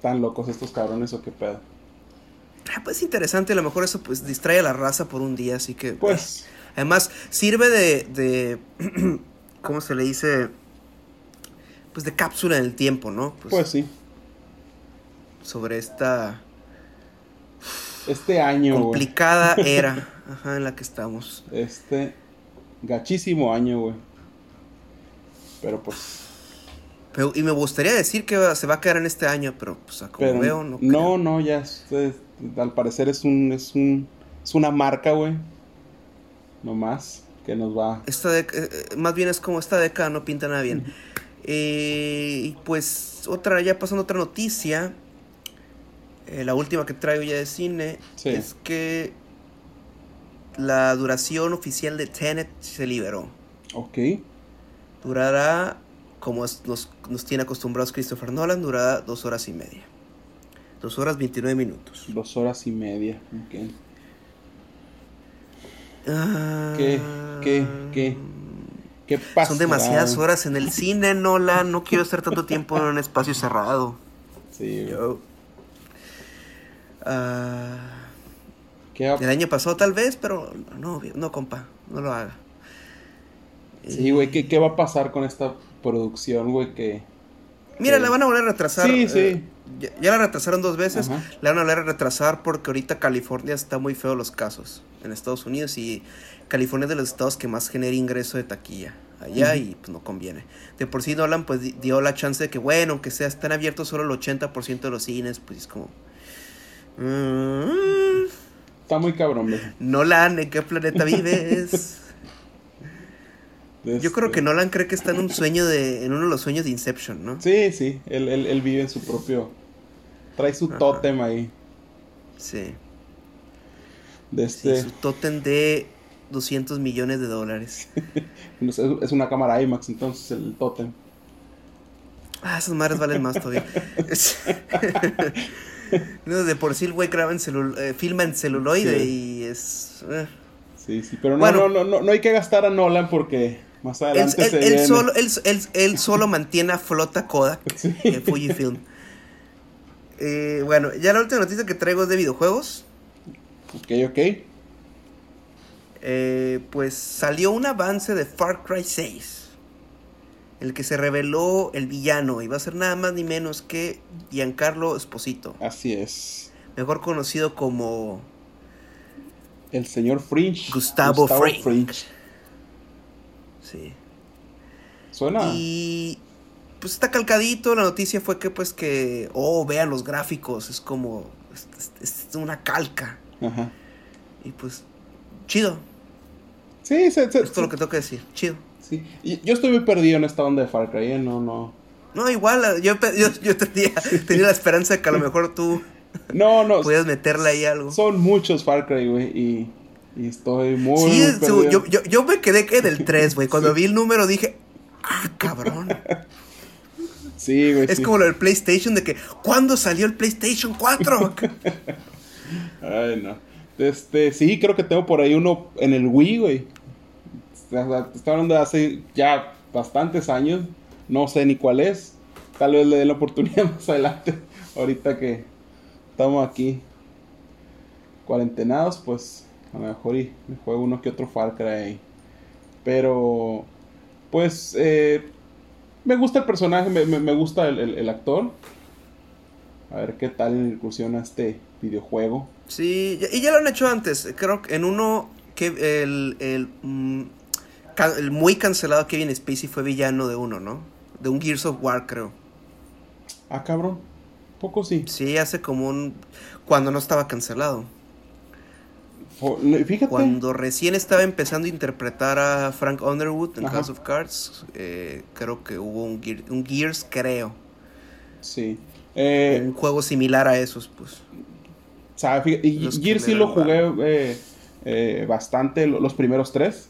Tan locos estos cabrones o qué pedo. Ah, Pues interesante, a lo mejor eso pues distrae a la raza por un día, así que... Pues, eh, Además, sirve de, de ¿cómo se le dice? Pues de cápsula en el tiempo, ¿no? Pues, pues sí. sobre esta Este año, complicada era ajá, en la que estamos. Este gachísimo año, güey. Pero pues. Pero- y me gustaría decir que se va a quedar en este año, pero pues a como Pero veo, no. no, creo. no, ya. al parecer es un. Es un. Es una marca, güey. No más. Que nos va. Esta dec- eh, eh, más bien es como esta década no pinta nada bien. Eh, y pues otra, ya pasando otra noticia, eh, la última que traigo ya de cine, Sí. es que la duración oficial de Tenet se liberó. Ok. Durará, como es- nos, nos tiene acostumbrados Christopher Nolan, durará dos horas y media. Dos horas 29 minutos. Dos horas y media. Ok. Ah, ¿Qué? ¿Qué? ¿Qué? ¿Qué pasa? Son demasiadas horas en el cine, Nolan. No quiero estar tanto tiempo en un espacio cerrado. Sí. Yo. Ah, ¿Qué va- el año pasado tal vez, pero no, no, compa, no lo haga. Sí, güey. ¿qué, ¿Qué va a pasar con esta producción, güey? Que. Mira, la van a volver a retrasar. Sí, eh, sí. ya, ya la retrasaron dos veces. Ajá. La van a volver a retrasar porque ahorita California está muy feo los casos en Estados Unidos y California es de los estados que más genera ingreso de taquilla allá y pues no conviene. De por sí Nolan pues di- dio la chance de que bueno, aunque sea están abiertos solo el 80% de los cines, pues es como... mm, Está muy cabrón, güey. Nolan, ¿en qué planeta vives? Yo Este, creo que Nolan cree que está en un sueño de... en uno de los sueños de Inception, ¿no? Sí, sí. Él, él, él vive en su propio. Trae su Ajá. tótem ahí. Sí. De sí, este. su tótem de 200 millones de dólares. Es, es una cámara IMAX, entonces el tótem. Ah, esas madres valen más todavía. no, de por sí el güey graba en celu- eh, filma en celuloide Sí. y es... eh. Sí, sí. Pero no, Bueno. no, no, no, no hay que gastar a Nolan porque más Él, adelante él- se él viene. solo, él, él- él solo mantiene a flota Kodak, Sí. eh, Fujifilm. Bueno, ya la última noticia que traigo es de videojuegos. Ok, ok. Eh, pues salió un avance de Far Cry 6. El que se reveló el villano. Y va a ser nada más ni menos que Giancarlo Esposito. Así es. Mejor conocido como El señor Fringe. Gustavo Fring. Sí. Suena. Y pues está calcadito. La noticia fue que pues que, oh, vean los gráficos. Es como, es, es- es una calca. Ajá. Y pues, chido. Sí, se, se- Es todo lo que tengo que decir. Chido. Sí. Yo estoy muy perdido en esta onda de Far Cry, ¿eh? No, no. No, igual, yo, yo, yo tenía, tenía la esperanza de que a lo mejor tú No, no. pudieras meterle ahí algo. Son muchos Far Cry, güey. Y, y estoy muy. Sí, muy perdido. yo, yo, yo me quedé que del 3, güey. Cuando vi el número dije, ah, cabrón. Sí, güey. Es sí. como lo del PlayStation de que, ¿cuándo salió el PlayStation 4? Ay, no. Este, sí, creo que tengo por ahí uno en el Wii, güey. Estoy hablando de hace ya bastantes años. No sé ni cuál es. Tal vez le dé la oportunidad más adelante. Ahorita que estamos aquí cuarentenados, pues a lo mejor y me juego uno que otro Far Cry. Pero, pues, eh, me gusta el personaje, me, me- gusta el, actor. A ver qué tal incursiona este videojuego. sí, y ya lo han hecho antes. Creo que en uno que el, el, mm, ca- el muy cancelado Kevin Spacey fue villano de uno, ¿no? De un Gears of War, creo. Ah, cabrón. Poco sí. Sí, hace como un... Cuando no estaba cancelado. Fíjate. Cuando recién estaba empezando a interpretar a Frank Underwood en Ajá. House of Cards, eh, creo que hubo un, Gear- un Gears, creo. Sí. Eh, un juego similar a esos, pues. Los que Gears sí lo jugué eh, bastante, lo- los primeros tres.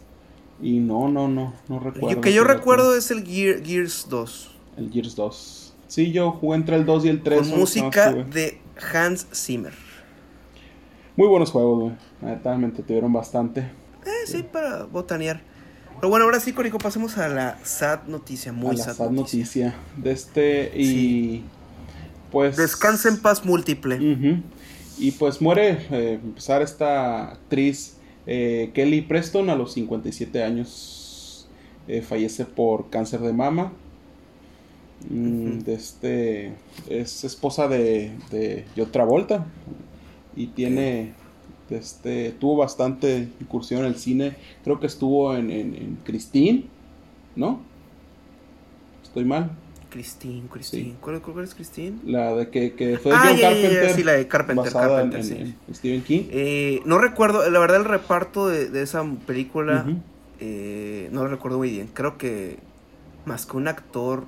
Y no, no, no, no recuerdo. Yo, que yo recuerdo es el Gear- Gears 2. El Gears 2. Sí, yo jugué entre el 2 y el 3. Con música de Hans Zimmer. Muy buenos juegos, güey. Me entretuvieron bastante. Eh, sí, para botanear. Pero bueno, ahora sí, Corico, pasemos a la sad noticia. Muy a la sad, sad noticia. noticia de este y Sí. pues Descansa en paz múltiple. Ujú. y pues muere eh, empezar esta actriz eh, Kelly Preston a los 57 años Eh, fallece por cáncer de mama. Mm, de este es esposa de, de Travolta y tiene de este tuvo bastante incursión en el cine. Creo que estuvo en, en, en Christine ¿no? estoy mal Christine, Christine. Sí. ¿Cuál, cuál es Christine? La de que, que fue de Ah, John ya, Carpenter. sí, la de Carpenter, Carpenter, en, sí. en Stephen King. Eh, no recuerdo, la verdad, el reparto de, de esa película eh, no lo recuerdo muy bien. Creo que más que un actor,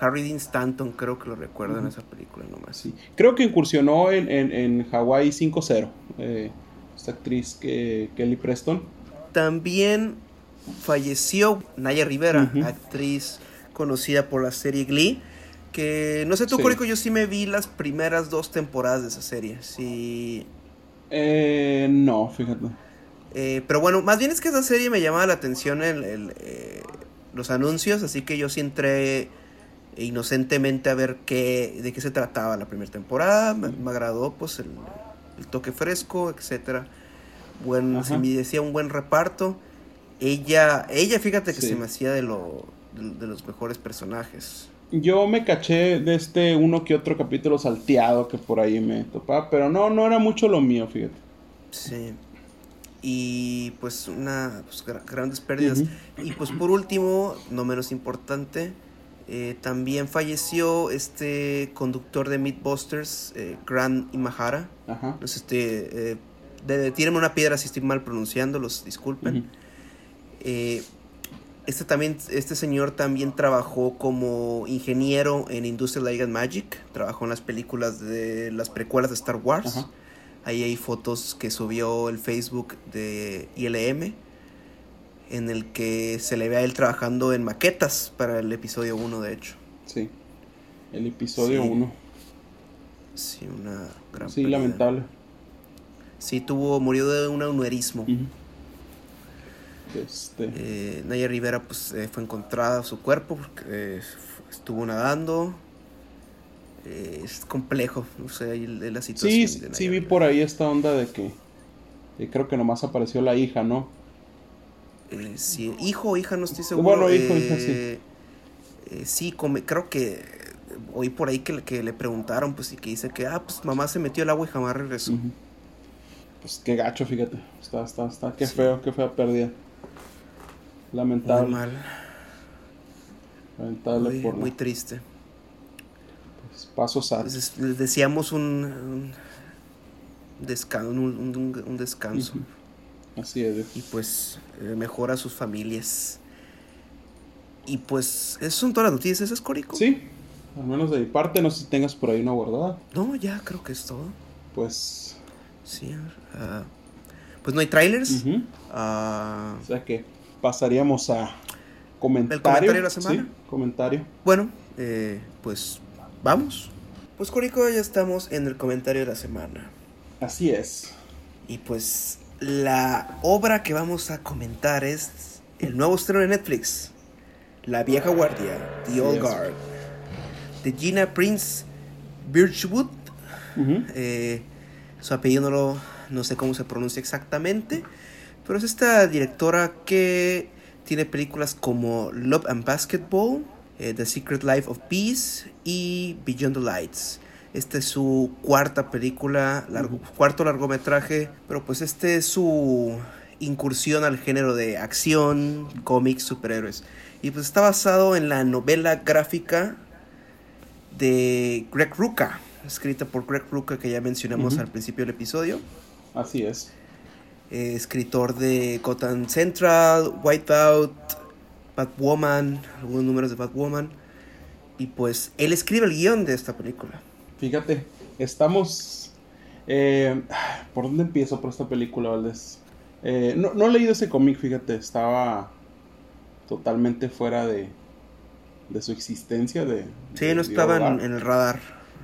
Harry Dean Stanton, creo que lo recuerdo en esa película nomás. Sí. Creo que incursionó en, en, en Hawaii 5-0. eh, esta actriz que, Kelly Preston. También falleció Naya Rivera, actriz conocida por la serie Glee. Que no sé tú, Sí. Corico, yo sí me vi las primeras dos temporadas de esa serie. Sí. Eh, no, fíjate. Eh, pero bueno, más bien es que esa serie me llamaba la atención el, el, eh, los anuncios, así que yo sí entré inocentemente a ver qué, de qué se trataba la primera temporada. Me, me agradó pues el, el toque fresco, etcétera. Buen, Ajá. se me decía un buen reparto. Ella, ella fíjate que Sí. se me hacía de, lo, de, de los mejores personajes. Yo me caché de este uno que otro capítulo salteado que por ahí me topaba, pero no, no era mucho lo mío, fíjate. Sí. Y pues una pues, gra- grandes pérdidas. Y pues por último, no menos importante, eh, también falleció este conductor de Mythbusters, eh, Grant Imahara. Ajá. Este, eh, de, tírenme una piedra si estoy mal pronunciando, los disculpen. Eh, este también, este señor también trabajó como ingeniero en Industrial Light and Magic. Trabajó en las películas de las precuelas de Star Wars. Ajá. Ahí hay fotos que subió el Facebook de ILM. En el que se le ve a él trabajando en maquetas para el episodio 1, de hecho. Sí. El episodio Sí. 1. Sí, una gran Sí, pérdida. lamentable. Sí, tuvo, murió de un aneurismo. Ujú. Este. Eh, Naya Rivera pues eh, fue encontrada su cuerpo porque eh, estuvo nadando. Es complejo, no sé, ahí la situación. Sí, de Naya sí vi por ahí esta onda de que creo que nomás apareció la hija, ¿no? Sí, hijo o hija, no estoy seguro. Bueno, hijo, hija, sí. Sí, come- creo que oí por ahí que, le- que le preguntaron, pues, y que dice que, ah, pues mamá se metió al agua y jamás regresó. Pues qué gacho, fíjate. Está, está, está, qué Sí. feo, qué fea pérdida. Muy Lamentable. mal, Lamentable muy, por muy triste. pues, pasos a. Les deseamos un, un, descan- un- un- un descanso. Así es. y pues eh, mejora a sus familias. Y pues, esas son todas las noticias, ¿esas, Corico? Sí, al menos de mi parte, no sé si tengas por ahí una guardada. No, ya creo que es todo. Pues. Sí, ah, pues no hay trailers. ujú. Ah, O sea que pasaríamos a comentario. ¿El comentario de la semana? Sí, comentario. bueno, eh, pues vamos. Pues, Corico, ya estamos en el comentario de la semana. Así es. Y pues, la obra que vamos a comentar es el nuevo estreno de Netflix. La vieja guardia, The Old. Guard. De Gina Prince Birchwood. Eh, su apellido no, lo, no sé cómo se pronuncia exactamente. Pero es esta directora que tiene películas como Love and Basketball, eh, The Secret Life of Peace y Beyond the Lights. Esta es su cuarta película, largo- cuarto largometraje, pero pues este es su incursión al género de acción, cómics, superhéroes. Y pues está basado en la novela gráfica de Greg Rucka, escrita por Greg Rucka que ya mencionamos al principio del episodio. Así es. Eh, escritor de Gotham Central, Wipeout, Batwoman, algunos números de Batwoman. Y pues él escribe el guion de esta película. Fíjate, estamos... eh, ¿Por dónde empiezo por esta película, Valdés? Eh, no, no he leído ese cómic, fíjate, estaba totalmente fuera de, de su existencia. De, Sí, de no estaba en, en el radar.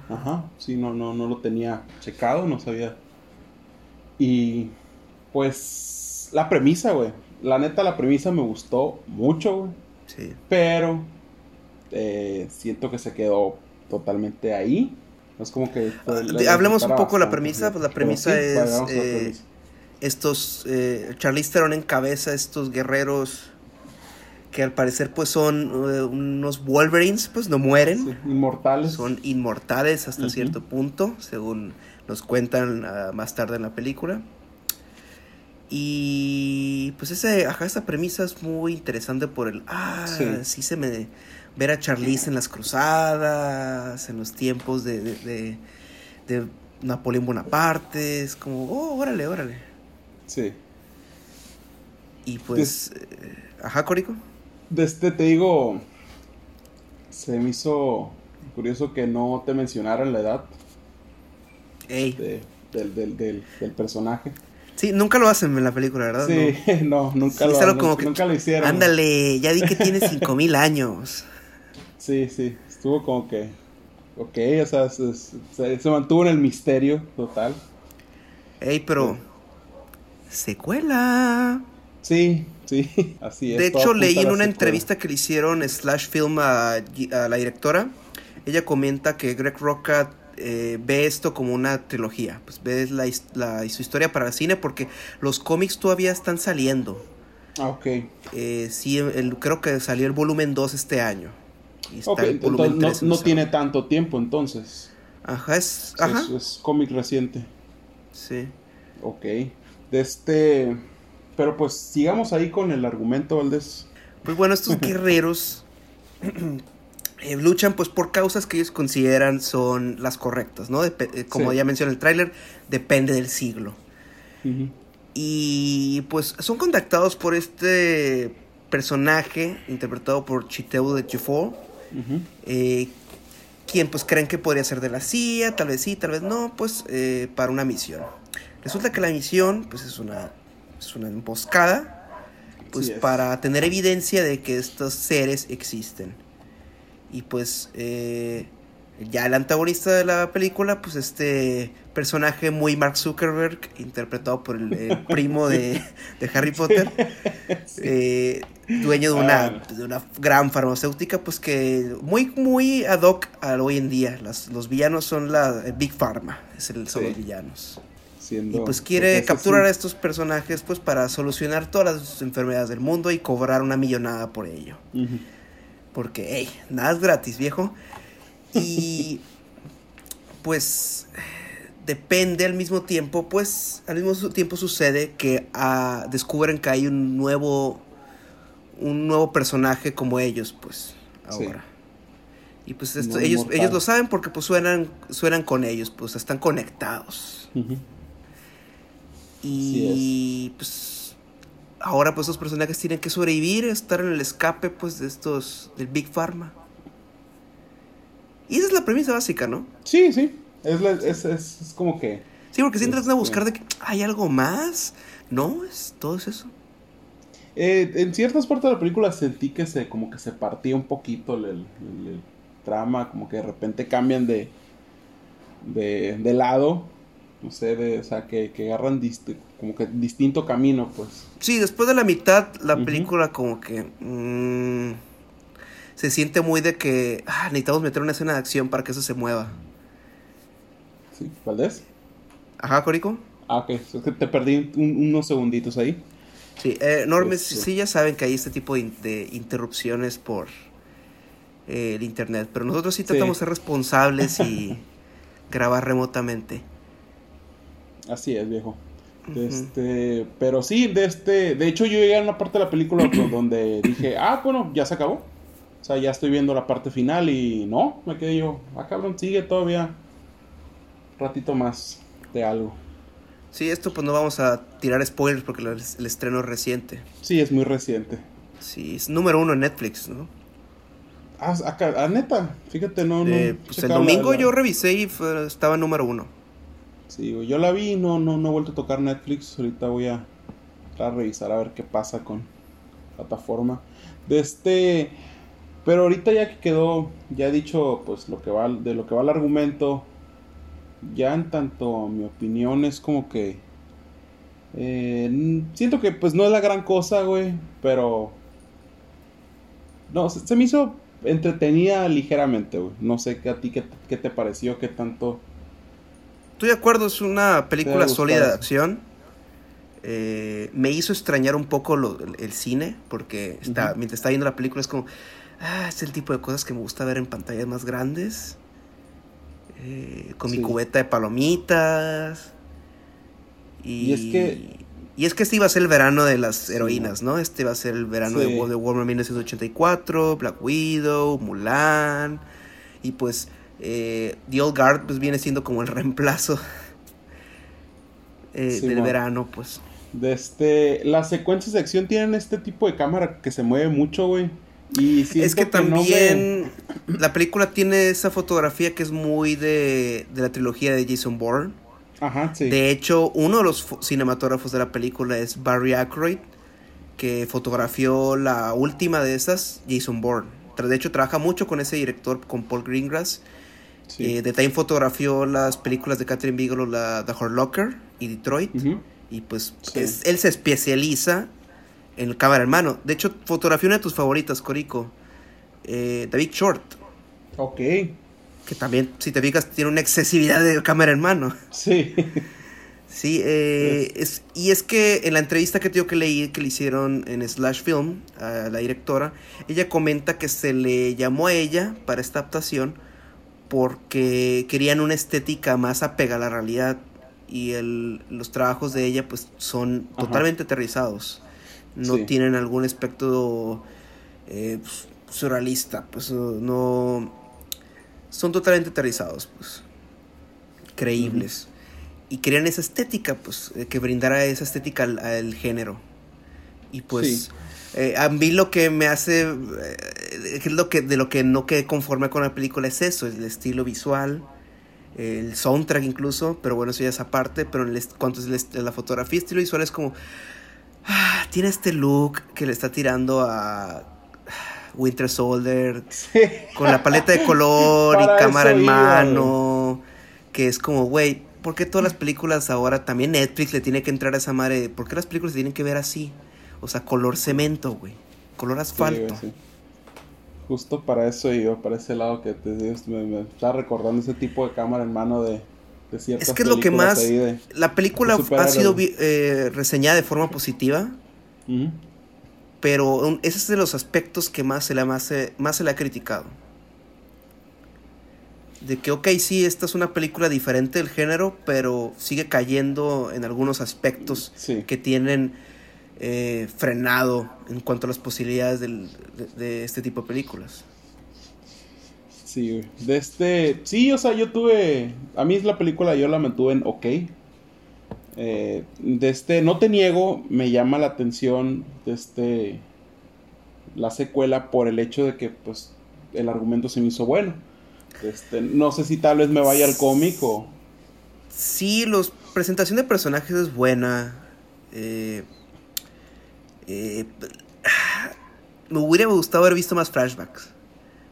Ajá, sí, no, no, no lo tenía checado, no sabía. Y pues la premisa, güey. La neta, la premisa me gustó mucho, güey. Sí. Pero eh, siento que se quedó totalmente ahí. Es como que... pues, le hablemos un poco de la premisa, pues, la premisa sí, es, la eh, premisa. Estos, eh, Charlize Theron encabeza estos guerreros que al parecer pues son eh, unos Wolverines, pues no mueren. Sí, inmortales. Son inmortales hasta cierto punto, según nos cuentan ah, más tarde en la película. Y pues ese, ajá, esa premisa es muy interesante por el, ah, Sí. sí, se me ver a Charlize en las cruzadas, en los tiempos de, de, de- de Napoleón Bonaparte, es como, oh, órale, órale. Sí. Y pues, eh, ajá, Córico. De este te digo, se me hizo curioso que no te mencionaran la edad Ey. de- del, del, del, del personaje. Sí, nunca lo hacen en la película, ¿verdad? Sí, no, nunca, Sí, lo, como que, nunca lo hicieron. Ándale, ya di que tiene 5000 años. Sí, sí, estuvo como que, ok, o sea, se, se- se mantuvo en el misterio total. Ey, pero. Secuela. Sí, sí, así es. De hecho, leí en una secuela. entrevista que le hicieron Slash Film a, a la directora. Ella comenta que Greg Roca eh, ve esto como una trilogía. Pues ve la, su historia para el cine porque los cómics todavía están saliendo. Ah, ok. Eh, sí, el- creo que salió el volumen 2 este año. Y está Ok, el volumen entonces no, 3 en no esa- tiene tanto tiempo entonces. Ajá, es. Es- Ajá. Es, es cómic reciente. Sí. Ok. De este... Pero pues sigamos ahí con el argumento, Valdés. Pues bueno, estos guerreros eh, luchan pues por causas que ellos consideran son las correctas, ¿no? Dep- eh, como Sí. ya mencioné el tráiler, depende del siglo. Y pues son contactados por este personaje interpretado por Chiteu de Chifo, eh, quien pues creen que podría ser de la CIA, tal vez sí, tal vez no, pues eh, para una misión. Resulta que la misión pues es una, es una emboscada, pues Sí para tener evidencia de que estos seres existen. Y pues eh, ya el antagonista de la película, pues este personaje muy Mark Zuckerberg, interpretado por el, el primo de, de Harry Potter, eh, dueño de una, Ah. de una gran farmacéutica, pues que muy, muy ad hoc al hoy en día. Las- los villanos son la eh, Big Pharma, es el, son Sí. los villanos. Siendo- Y pues quiere capturar a estos personajes pues para solucionar todas las enfermedades del mundo y cobrar una millonada por ello. Porque, hey, nada es gratis, viejo. Y pues depende al mismo tiempo, pues al mismo tiempo sucede que ah, descubren que hay un nuevo, un nuevo personaje como ellos, pues, Sí. ahora. Y pues esto, ellos, ellos lo saben porque pues suenan, suenan con ellos, pues están conectados. Y pues ahora pues estos personajes tienen que sobrevivir, estar en el escape pues de estos del Big Pharma. Y esa es la premisa básica, ¿no? Sí, sí. Es, la- es, es, es como que. Sí, porque siempre Este- tratan de buscar de que hay algo más. No, es todo es eso. eh, en ciertas partes de la película sentí que se como que se partía un poquito el, el- el- el trama, como que de repente cambian de, de, de lado. No sé, de, o sea, que, que agarran dist- como que distinto camino, pues. Sí, después de la mitad la película como que mm, se siente muy de que ah, necesitamos meter una escena de acción para que eso se mueva. ¿Sí? ¿Valdés? Ajá, Corico. Ah, ok. Es que te perdí un- unos segunditos ahí. Sí, eh, Normes, Este. sí ya saben que hay este tipo de interrupciones por eh, el internet, pero nosotros sí tratamos de ser responsables y grabar remotamente. Así es, viejo. Este, pero sí, de este, de hecho yo llegué a una parte de la película do- donde dije, ah, bueno, ya se acabó. O sea, ya estoy viendo la parte final y no, me quedé yo, ah, cabrón, sigue todavía un ratito más de algo. Sí, esto pues no vamos a tirar spoilers porque el, estreno es reciente. Sí, es muy reciente. Sí, es número uno en Netflix, ¿no? Ah, acá, ah, neta, fíjate, no, no. Eh, pues el domingo yo revisé y estaba número uno. Sí, yo la vi no, no, no he vuelto a tocar Netflix. Ahorita voy a, a revisar a ver qué pasa con plataforma. De este. Pero ahorita ya que quedó, ya he dicho pues lo que va, de lo que va el argumento, ya en tanto mi opinión es como que eh, siento que pues no es la gran cosa, güey, pero no, se, me hizo entretenida ligeramente, güey. No sé qué a ti qué, te pareció, qué tanto. Estoy de acuerdo, es una película sólida de acción. Eh, me hizo extrañar un poco el, cine, porque está, mientras estaba viendo la película es como, ah, es el tipo de cosas que me gusta ver en pantallas más grandes. Eh, con mi cubeta de palomitas. Y, es que... Y es que este iba a ser el verano de las heroínas, ¿no? Este iba a ser el verano de, de War 1984, Black Widow, Mulan. Y pues eh, The Old Guard pues viene siendo como el reemplazo eh, del verano, pues. De este, las secuencias de acción tienen este tipo de cámara que se mueve mucho, güey. Y es que, también la película tiene esa fotografía que es muy de, de la trilogía de Jason Bourne. Ajá, sí. De hecho, uno de los cinematógrafos de la película es Barry Ackroyd, que fotografió la última de esas, Jason Bourne. De hecho, trabaja mucho con ese director, con Paul Greengrass. Sí. Eh, de también fotografió las películas de Catherine Bigelow, la The Hurt Locker y Detroit. Y pues él se especializa en el cámara en mano. De hecho, fotografió una de tus favoritas, Corico. Eh, David Short. Ok. Que también, si te fijas, tiene una excesividad de cámara en mano. Sí. Sí, eh, es, y es que en la entrevista que tengo que leí, que le hicieron en Slash Film, a la directora, ella comenta que se le llamó a ella para esta adaptación porque querían una estética más apega a la realidad y el, los trabajos de ella pues son totalmente aterrizados. No tienen algún aspecto eh, pues, surrealista, pues no son totalmente aterrizados, pues creíbles. Y querían esa estética, pues, eh, que brindara esa estética al, género. Y pues, eh, a mí lo que me hace, es lo que, de lo que no quedé conforme con la película es eso, el estilo visual, el soundtrack incluso, pero bueno, eso ya es aparte, pero en cuanto a la fotografía, estilo visual es como, Ah, tiene este look que le está tirando a Winter Soldier con la paleta de color y cámara en mano. Que es como, güey, ¿por qué todas las películas ahora también Netflix le tiene que entrar a esa madre? ¿Por qué las películas se tienen que ver así? O sea, color cemento, güey. Color asfalto. Justo para eso yo, para ese lado que te me, me está recordando ese tipo de cámara en mano de, es que es lo que más... la película ha sido eh, reseñada de forma positiva. Pero ese es de los aspectos que más se, le, más, más se le ha criticado. De que, ok, sí, esta es una película diferente del género, pero sigue cayendo en algunos aspectos que tienen eh, frenado en cuanto a las posibilidades de este tipo de películas. Sí, De este. Sí, o sea, yo tuve. A mí es la película, yo la mantuve en ok. Eh, de este. No te niego, me llama la atención. De este. La secuela por el hecho de que, pues, el argumento se me hizo bueno. Este, no sé si tal vez me vaya al cómic o. Sí, la presentación de personajes es buena. Eh, eh, me hubiera gustado haber visto más flashbacks.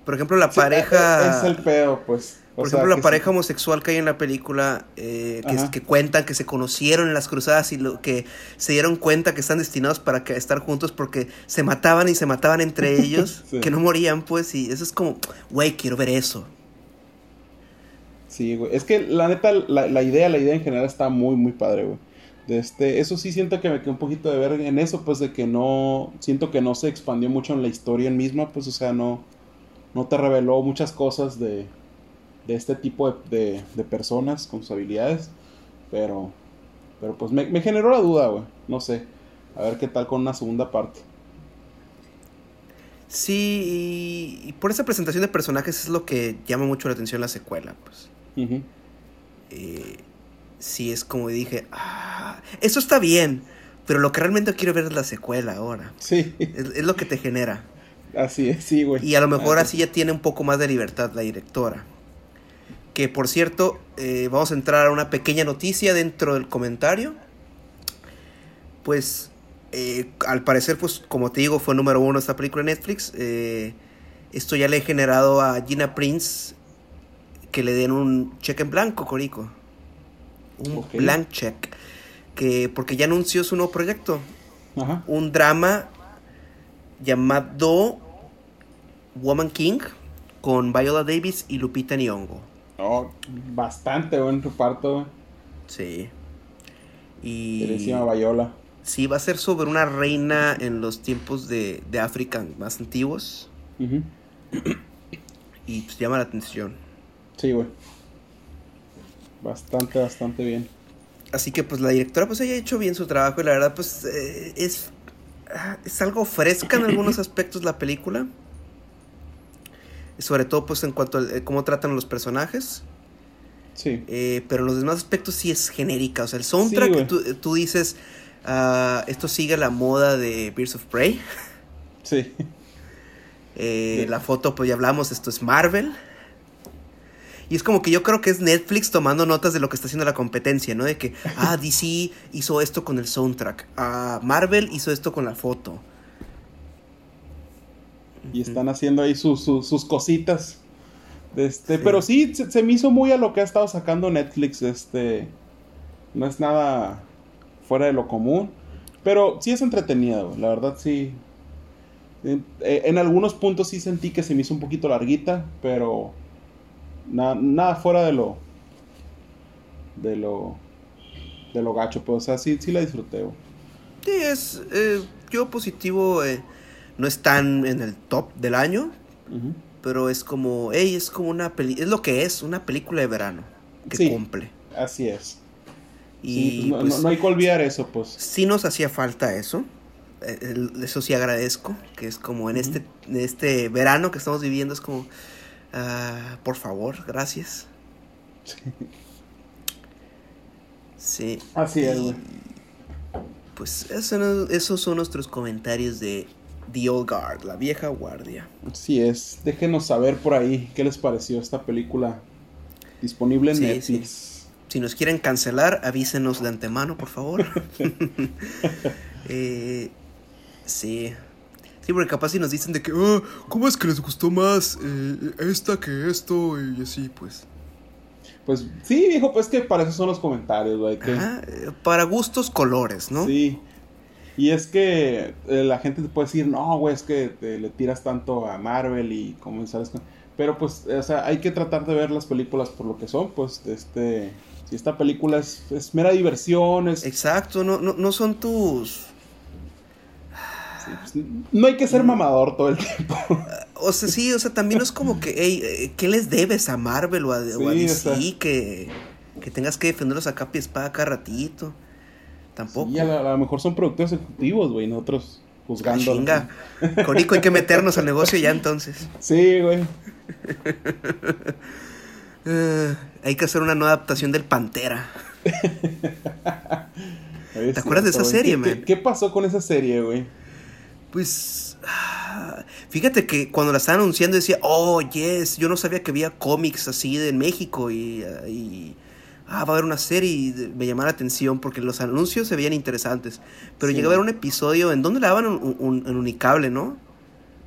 Por ejemplo, la pareja. Es, el pedo, pues. por ejemplo, la pareja homosexual que hay en la película, eh, que, que, cuentan que se conocieron en las cruzadas y lo, que se dieron cuenta que están destinados para que, estar juntos porque se mataban y se mataban entre ellos, que no morían, pues, y eso es como, güey, quiero ver eso. Sí, güey. Es que la neta, la, la, idea, la idea en general está muy, muy padre, güey. De este, eso sí siento que me quedó un poquito de ver en eso, pues de que no, siento que no se expandió mucho en la historia en misma, pues o sea, no, no te reveló muchas cosas de, de este tipo de, de, personas con sus habilidades. Pero, pero pues me, generó la duda, güey. No sé. A ver qué tal con una segunda parte. Sí, y, por esa presentación de personajes es lo que llama mucho la atención la secuela, pues. Eh, sí, es como dije, ah, eso está bien, pero lo que realmente quiero ver es la secuela ahora. Sí. es lo que te genera. Así es, sí, güey. Y a lo mejor Ah, así ya tiene un poco más de libertad la directora. Que por cierto, eh, vamos a entrar a una pequeña noticia dentro del comentario. Pues, eh, al parecer, pues, como te digo, fue número uno esta película en Netflix. Eh, esto ya le he generado a Gina Prince que le den un cheque en blanco, Corico. Un blank check. Que, porque ya anunció su nuevo proyecto. Ajá. Un drama llamado Woman King con Viola Davis y Lupita Nyong'o. Oh, bastante buen reparto. Sí. Y Queridísima Bayola. sí, va a ser sobre una reina en los tiempos de, de África más antiguos. Y pues llama la atención. Sí, güey. Bastante, bastante bien. Así que pues la directora pues haya hecho bien su trabajo y la verdad pues eh, es, ah, es algo fresca en algunos aspectos la película. Sobre todo pues en cuanto a eh, cómo tratan a los personajes. Sí. Eh, pero en los demás aspectos sí es genérica. O sea, el soundtrack, Sí, tú, tú dices, ah, esto sigue la moda de Birds of Prey. Sí. Sí. La foto, pues ya hablamos, esto es Marvel. Y es como que yo creo que es Netflix tomando notas de lo que está haciendo la competencia, ¿no? De que, ah, DC hizo esto con el soundtrack. Ah, Marvel hizo esto con la foto. Y están haciendo ahí sus, sus, sus cositas. Este, Pero sí, se, se me hizo muy a lo que ha estado sacando Netflix. Este. No es nada fuera de lo común. Pero sí es entretenida, güey. La verdad sí. En, eh, en algunos puntos sí sentí que se me hizo un poquito larguita. Pero. Na- nada fuera de lo. De lo. De lo gacho. Pues, o sea, sí, sí la disfruté, güey. Sí, es. eh, yo positivo. eh, no están en el top del año. Pero es como. Hey, es como una peli. Es lo que es, una película de verano. Que Sí. cumple. Así es. Y Sí, no, pues, no- no hay que olvidar eso, pues. sí nos hacía falta eso. Eh, Eso sí agradezco. Que es como en este, en este verano que estamos viviendo. Es como. Ah, por favor, gracias. Sí. Así es, güey. Pues eso esos son nuestros comentarios de The Old Guard, la vieja guardia. Así es. Déjenos saber por ahí qué les pareció esta película disponible en Sí, Netflix. Si nos quieren cancelar, avísenos de antemano, por favor. Eh, sí. Sí, porque capaz si nos dicen de que, "Ah, ¿cómo es que les gustó más eh, esta que esto? Y así, pues. Pues sí, viejo, pues que para eso son los comentarios, güey. que- Ajá, para gustos, colores, ¿no? Sí. Y es que eh, la gente te puede decir, no, güey, es que te le tiras tanto a Marvel y sabes. con-". Pero pues, o sea, hay que tratar de ver las películas por lo que son, pues, este. Si esta película es, es mera diversión, es, Exacto, no, no, no son tus... sí, pues, no hay que ser mamador todo el tiempo. O sea, sí, o sea, también es como que, hey, eh, ¿qué les debes a Marvel o a, o a Sí, o DC sea. que, que tengas que defenderlos a capa y espada cada ratito? Tampoco. Y a, lo mejor son productores ejecutivos, güey, nosotros juzgando. chinga. Hay que meternos al negocio ya entonces. Sí, güey. Eh, hay que hacer una nueva adaptación del Pantera. ¿Te acuerdas de esa serie, man? ¿Qué, qué pasó con esa serie, güey? Pues. Fíjate que cuando la estaban anunciando decía, oh, yes, yo no sabía que había cómics así de México y, ah, y, ah, va a haber una serie y me llamó la atención porque los anuncios se veían interesantes. Pero Sí. llegué a ver un episodio, ¿en dónde la daban? Un- un- en Unicable, ¿no?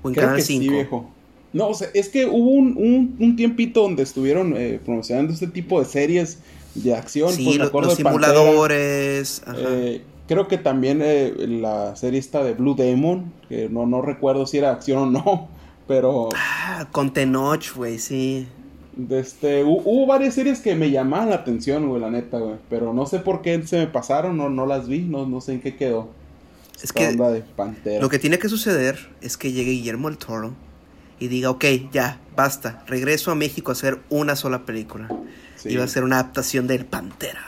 O en Creo Canal que 5. sí, viejo. No, o sea, es que hubo un, un, un tiempito donde estuvieron eh, promocionando este tipo de series de acción. Sí, pues, lo- los de Pantera. simuladores. ajá. Eh, creo que también eh, la serie esta de Blue Demon, que no, no recuerdo si era acción o no, pero Ah, con Tenoch, güey, sí. de este, hu- hubo varias series que me llamaban la atención, güey, la neta, güey, pero no sé por qué se me pasaron, no, no las vi, no, no sé en qué quedó. Es Esta que onda de Pantera. Lo que tiene que suceder es que llegue Guillermo el Toro y diga, ok, ya, basta, regreso a México a hacer una sola película. Sí, Y va a ser una adaptación del Pantera.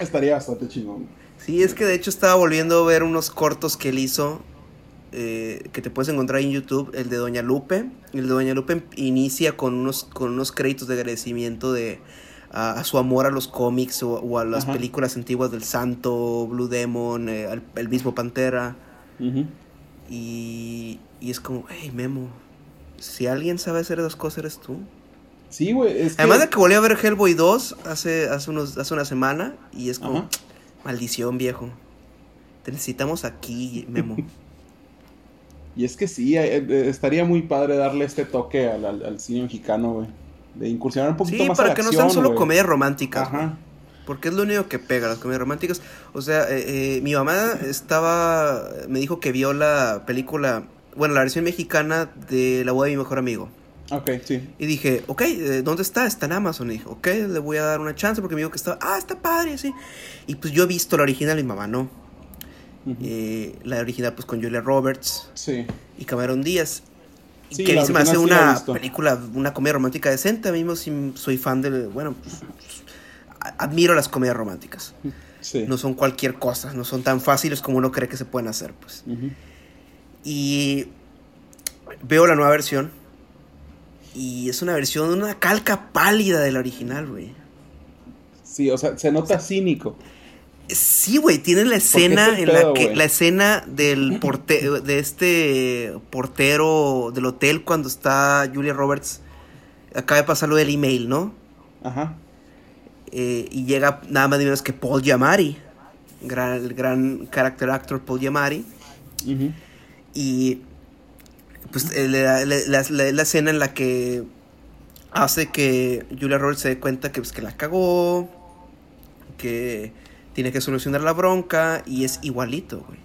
Estaría bastante chingón. Sí, es que de hecho estaba volviendo a ver unos cortos que él hizo, eh, que te puedes encontrar en YouTube, el de Doña Lupe. El de Doña Lupe inicia con unos, con unos créditos de agradecimiento de, a, a su amor a los cómics o, o a las Ajá. películas antiguas del Santo, Blue Demon, eh, el mismo Pantera. Y, y es como, hey, Memo, si alguien sabe hacer esas cosas, eres tú. Sí, güey. Es Además de que volví a ver Hellboy 2 hace, hace, unos, hace una semana y es como, Ajá. maldición, viejo. Te necesitamos aquí, Memo. Y es que sí, eh, eh, estaría muy padre darle este toque al, al- al cine mexicano, güey. De incursionar un poquito sí, más para a que no sean solo comedias románticas. Ajá. Porque es lo único que pega, las comedias románticas. O sea, eh, eh, mi mamá estaba. Me dijo que vio la película. Bueno, la versión mexicana de La boda de mi mejor amigo. Ok, sí. Y dije, ok, eh, ¿dónde está? Está en Amazon. Y dije, ok, le voy a dar una chance porque me dijo que estaba. Ah, está padre, sí. Y pues yo he visto la original y mi mamá no. Eh, la original, pues con Julia Roberts Sí. y Cameron Díaz. Sí, que a la mí se me hace sí una película, una comedia romántica decente. A mí mismo sí soy fan de. Bueno, pues, admiro las comedias románticas. Sí. No son cualquier cosa, no son tan fáciles como uno cree que se pueden hacer, pues. Y veo la nueva versión. Y es una versión, una calca pálida de la original, güey. Sí, o sea, se nota cínico. Sí, güey, tiene la escena en pedo, la que la escena del porte de este portero del hotel cuando está Julia Roberts acaba de pasar lo del email, ¿no? Ajá. Eh, y llega nada más ni menos que Paul Giamatti, gran, el gran character actor Paul Giamatti. Y pues la, la- la- la- escena en la que hace que Julia Roberts se dé cuenta que, pues, que la cagó, que tiene que solucionar la bronca y es igualito, güey.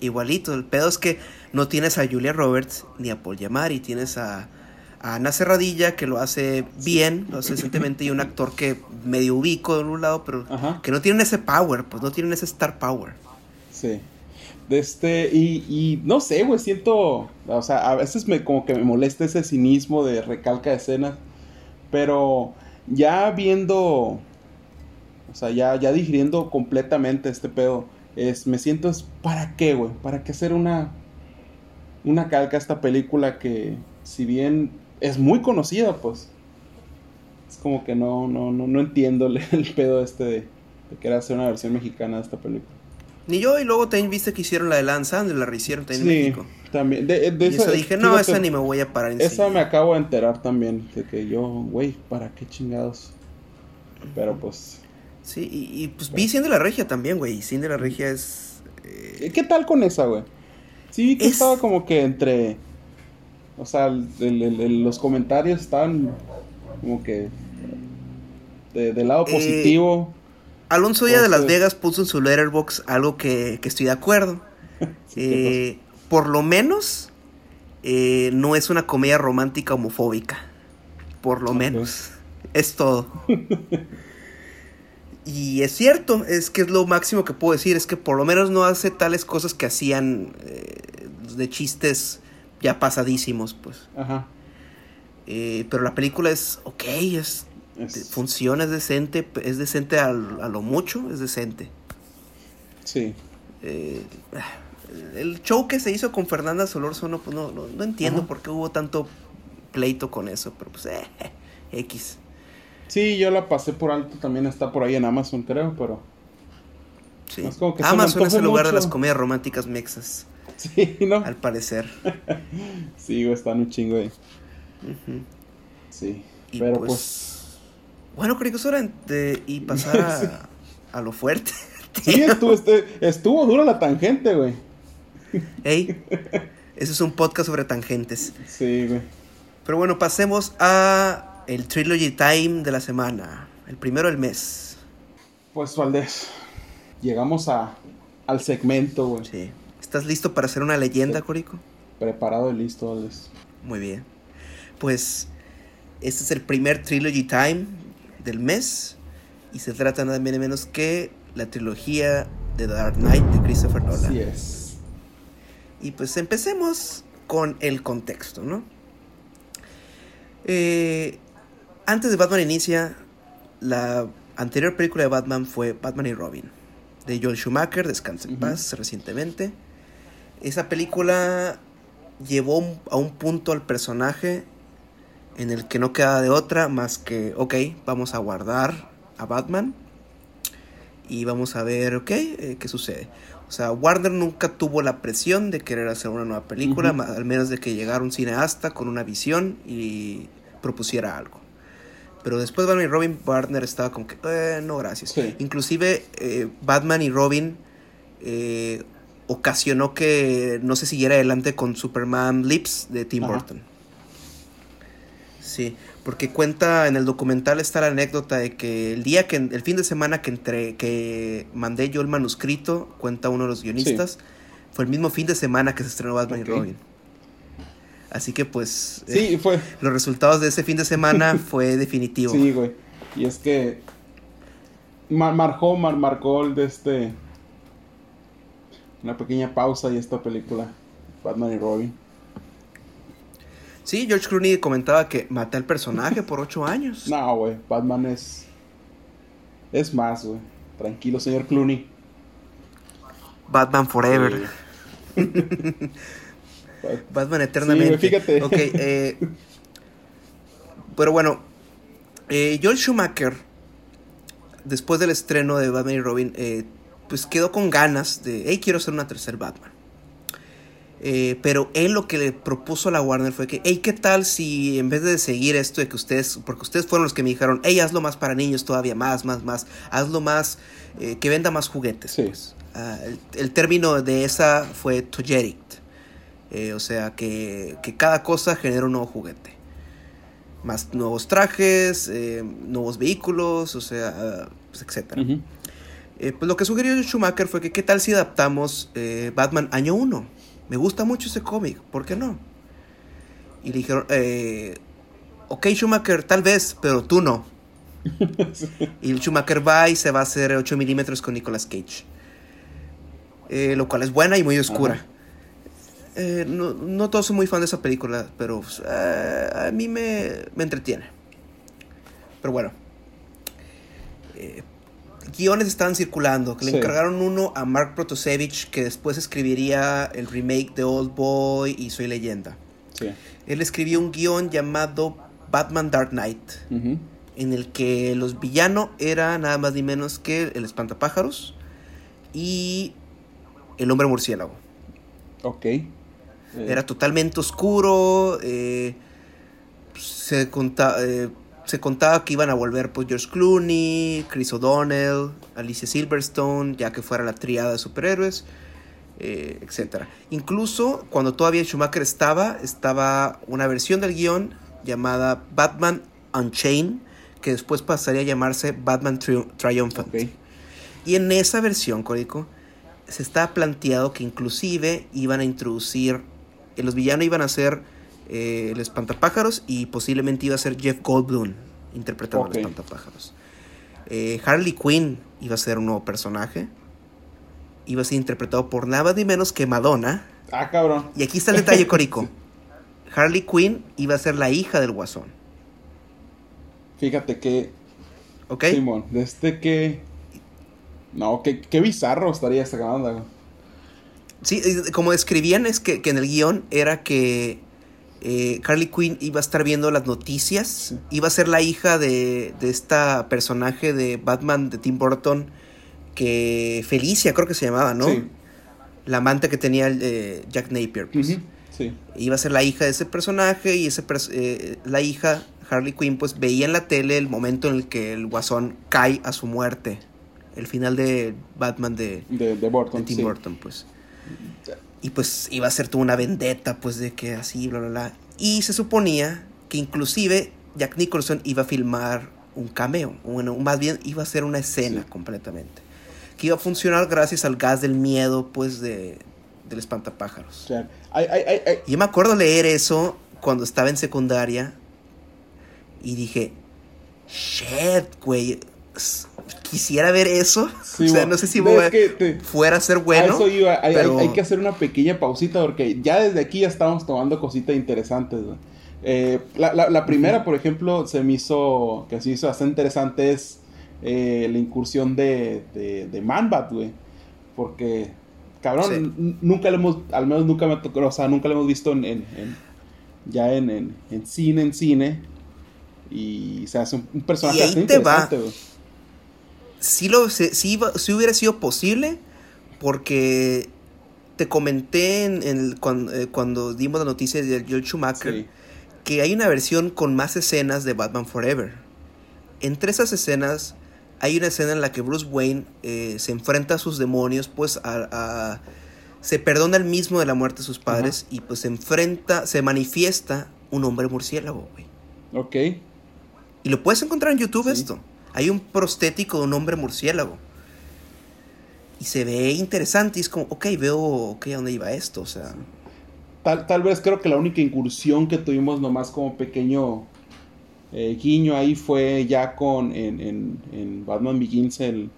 Igualito. El pedo es que no tienes a Julia Roberts ni a Paul Giamatti, tienes a, a Ana Serradilla que lo hace bien, lo hace decentemente y un actor que medio ubico de un lado, pero Ajá. que no tienen ese power, pues no tienen ese star power. Sí. Este, y, no sé, güey, siento, o sea, a veces me como que me molesta ese cinismo de recalca de escenas, pero ya viendo, o sea, ya, ya digiriendo completamente este pedo, es, me siento, es, ¿para qué, güey? ¿Para qué hacer una, una calca a esta película que, si bien es muy conocida, pues, es como que no, no, no, no entiendo el, el pedo este de, de querer hacer una versión mexicana de esta película. Ni yo, y luego también viste que hicieron la de Lance la rehicieron también en Sí, México. también. De, de y esa, eso dije, no, esa ni me voy a parar en Esa me acabo de enterar también. De que yo, güey, ¿para qué chingados? Pero pues. Sí, y, y, pues vi Cien de la Regia también, güey. Y Cien de la Regia es. eh, ¿Qué, tal con esa, güey? Sí, vi que Es- estaba como que entre. O sea, el- el- el- el- los comentarios estaban como que. de- del lado Eh, positivo. Alonso Díaz de Las Vegas puso en su letterbox algo que, que estoy de acuerdo. Sí, ¿qué Eh, por lo menos eh, no es una comedia romántica homofóbica. Por lo menos. Es todo. y es cierto, es que es lo máximo que puedo decir. Es que por lo menos no hace tales cosas que hacían eh, de chistes ya pasadísimos, pues. Ajá. Eh, pero la película es ok, es, Es- funciona, es decente, es decente al- a, lo mucho, es decente. sí. Eh, el show que se hizo con Fernanda Solórzano, pues no, no, no entiendo Ajá. por qué hubo tanto pleito con eso, pero pues eh, X. Sí, yo la pasé por alto. También está por ahí en Amazon, creo, pero. Sí. Es como que Amazon es el lugar de las comedias románticas mexas, Sí, ¿no? al parecer. Sí, están un chingo ahí. Sí. Y pero pues, pues Bueno, hora de y pasar a, a lo fuerte. Sí, estuvo, este, estuvo dura la tangente, güey. Ey, ese es un podcast sobre tangentes. Sí, güey. Pero bueno, pasemos a el Trilogy Time de la semana. El primero del mes. Pues, Valdés, llegamos a, al segmento, güey. Sí. ¿Estás listo para hacer una leyenda, Sí. Corico? Preparado y listo, Valdés. Muy bien. Pues este es el primer Trilogy Time del mes. Y se trata nada menos que la trilogía de Dark Knight de Christopher Nolan. Así es. Y pues empecemos con el contexto, ¿no? Eh, antes de Batman Inicia, la anterior película de Batman fue Batman y Robin, de Joel Schumacher, Descansa en paz, recientemente. Esa película llevó a un punto al personaje en el que no queda de otra más que, ok, vamos a guardar a Batman y vamos a ver, ok, eh, qué sucede. O sea, Warner nunca tuvo la presión de querer hacer una nueva película, al menos de que llegara un cineasta con una visión y propusiera algo. Pero después Batman y Robin, Warner estaba como que, eh, no, gracias. Inclusive eh, Batman y Robin eh, ocasionó que no se siguiera adelante con Superman Lips de Tim Burton. Sí, porque cuenta en el documental está la anécdota de que el día que el fin de semana que entre que mandé yo el manuscrito, cuenta uno de los guionistas, fue el mismo fin de semana que se estrenó Batman y Robin. Así que pues sí, fue. los resultados de ese fin de semana fue definitivo. Sí, güey. Y es que marcó, marcó de este una pequeña pausa y esta película Batman y Robin. Sí, George Clooney comentaba que maté al personaje por ocho años. No, güey, Batman es. Es más, güey. Tranquilo, señor Clooney. Batman Forever. Batman eternamente. Sí, fíjate. Ok, eh, pero bueno, eh, Joel Schumacher, después del estreno de Batman y Robin, eh, pues quedó con ganas de, hey, quiero hacer una tercera Batman. Eh, pero él lo que le propuso a la Warner fue que, hey, ¿qué tal si en vez de seguir esto de que ustedes, porque ustedes fueron los que me dijeron, hey, hazlo más para niños todavía, más, más, más, hazlo más, eh, que venda más juguetes. Pues. Ah, el, término de esa fue toyerit, eh, o sea, que, cada cosa genera un nuevo juguete. Más nuevos trajes, nuevos vehículos, o sea, pues, etc. pues lo que sugirió Schumacher fue que, ¿qué tal si adaptamos Batman año 1? Me gusta mucho ese cómic, ¿por qué no? Y le dijeron, eh, ok Schumacher, tal vez, pero tú no. Y Schumacher va y se va a hacer 8 milímetros con Nicolas Cage. Eh, lo cual es buena y muy oscura. Eh, no, no, todos son muy fan de esa película, pero pues, a mí me, me, entretiene. Pero bueno. Guiones estaban circulando. Que le encargaron uno a Mark Protosevich, que después escribiría el remake de Old Boy y Soy Leyenda. Él escribió un guion llamado Batman Dark Knight, en el que los villanos era nada más ni menos que el espantapájaros y el hombre murciélago. Ok. Era totalmente oscuro. Eh, se contaba. Eh, se contaba que iban a volver pues George Clooney, Chris O'Donnell, Alicia Silverstone, ya que fuera la triada de superhéroes, eh, etc. Incluso cuando todavía Schumacher estaba, estaba una versión del guion llamada Batman Unchained, que después pasaría a llamarse Batman Triumphant. Y en esa versión, Código, se está planteado que inclusive iban a introducir, eh, los villanos iban a ser eh, el espantapájaros y posiblemente iba a ser Jeff Goldblum interpretando al espantapájaros. Eh, Harley Quinn iba a ser un nuevo personaje. Iba a ser interpretado por nada ni menos que Madonna. Ah, cabrón. Y aquí está el detalle, Corico. Harley Quinn iba a ser la hija del guasón. Fíjate que. Ok. Simón, desde que. No, qué, qué bizarro estaría esta banda. Sí, como describían, es que, que en el guion era que eh, Harley Quinn iba a estar viendo las noticias, iba a ser la hija de, de, esta personaje de Batman de Tim Burton, que Felicia creo que se llamaba, ¿no? La amante que tenía eh, Jack Napier. Pues. Iba a ser la hija de ese personaje y ese eh, la hija, Harley Quinn, pues veía en la tele el momento en el que el guasón cae a su muerte. El final de Batman de, de, Tim Burton, pues. Y pues iba a ser toda una vendetta, pues de que así, bla, bla, bla. Y se suponía que inclusive Jack Nicholson iba a filmar un cameo, bueno, más bien iba a ser una escena completamente. Que iba a funcionar gracias al gas del miedo, pues, de, del espantapájaros. Y yo me acuerdo leer eso cuando estaba en secundaria y dije, shit, güey, quisiera ver eso. o sea, no sé si fuera a ser bueno. hay, que hacer una pequeña pausita porque ya desde aquí ya estamos tomando cositas interesantes. Eh, la, primera, por ejemplo, se me hizo, que se hizo bastante interesante es eh, la incursión de, de, de Manbat, güey. Porque, cabrón, nunca le hemos, al menos nunca me tocó, o sea, nunca lo hemos visto en, ya en, en, cine, en cine. Y se hace un, personaje y ahí te va. Sí, lo, sí, hubiera sido posible porque te comenté en, eh, cuando, dimos la noticia de Joel Schumacher que hay una versión con más escenas de Batman Forever. Entre esas escenas hay una escena en la que Bruce Wayne eh, se enfrenta a sus demonios, pues a, se perdona el mismo de la muerte de sus padres y pues se enfrenta, se manifiesta un hombre murciélago, güey. Ok. Y lo puedes encontrar en YouTube esto. Hay un prostético de un hombre murciélago. Y se ve interesante y es como, ok, veo, ¿a dónde iba esto? O sea... Tal, tal vez creo que la única incursión que tuvimos nomás como pequeño eh, guiño ahí fue ya con en, en, Batman Begins el,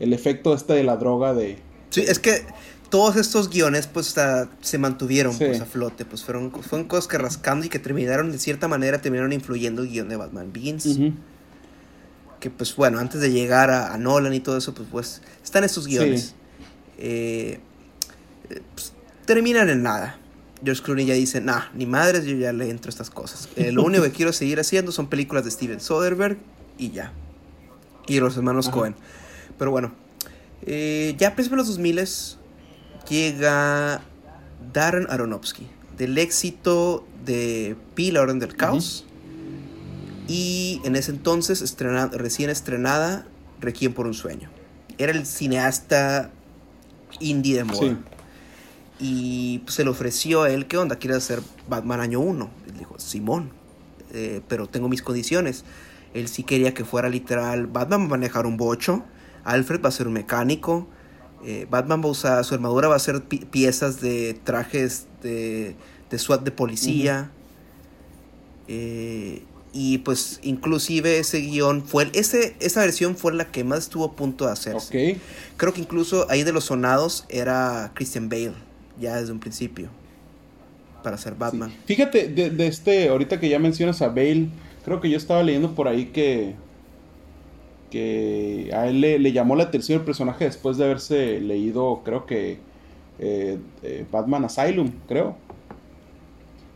el efecto este de la droga de... Sí, es que todos estos guiones pues se mantuvieron pues, a flote, pues fueron, fueron cosas que rascando y que terminaron de cierta manera, terminaron influyendo el guion de Batman Begins. Que pues bueno, antes de llegar a, Nolan y todo eso, pues, pues están estos guiones. Eh, pues, terminan en nada. George Clooney ya dice, nah, ni madres, yo ya le entro a estas cosas. Eh, lo único que quiero seguir haciendo son películas de Steven Soderbergh y ya. Y los hermanos Cohen. Pero bueno, eh, ya a principios de los 2000 llega Darren Aronofsky, del éxito de Pi, la Orden del Caos. Y en ese entonces, recién estrenada, Requiem por un Sueño. Era el cineasta indie de moda. Y pues, se le ofreció a él, ¿qué onda? ¿Quieres hacer Batman año 1? Él dijo, Simón, eh, pero tengo mis condiciones. Él sí quería que fuera literal, Batman va a manejar un bocho, Alfred va a ser un mecánico, eh, Batman va a usar, su armadura va a ser piezas de trajes de, de SWAT de policía. Eh, y pues inclusive ese guion fue, ese, esa versión fue la que más estuvo a punto de hacerse. Creo que incluso ahí de los sonados era Christian Bale, ya desde un principio, para ser Batman. Fíjate, de, de, este, ahorita que ya mencionas a Bale, creo que yo estaba leyendo por ahí que que a él le, llamó la atención el personaje después de haberse leído, creo que eh, eh, Batman Asylum, creo.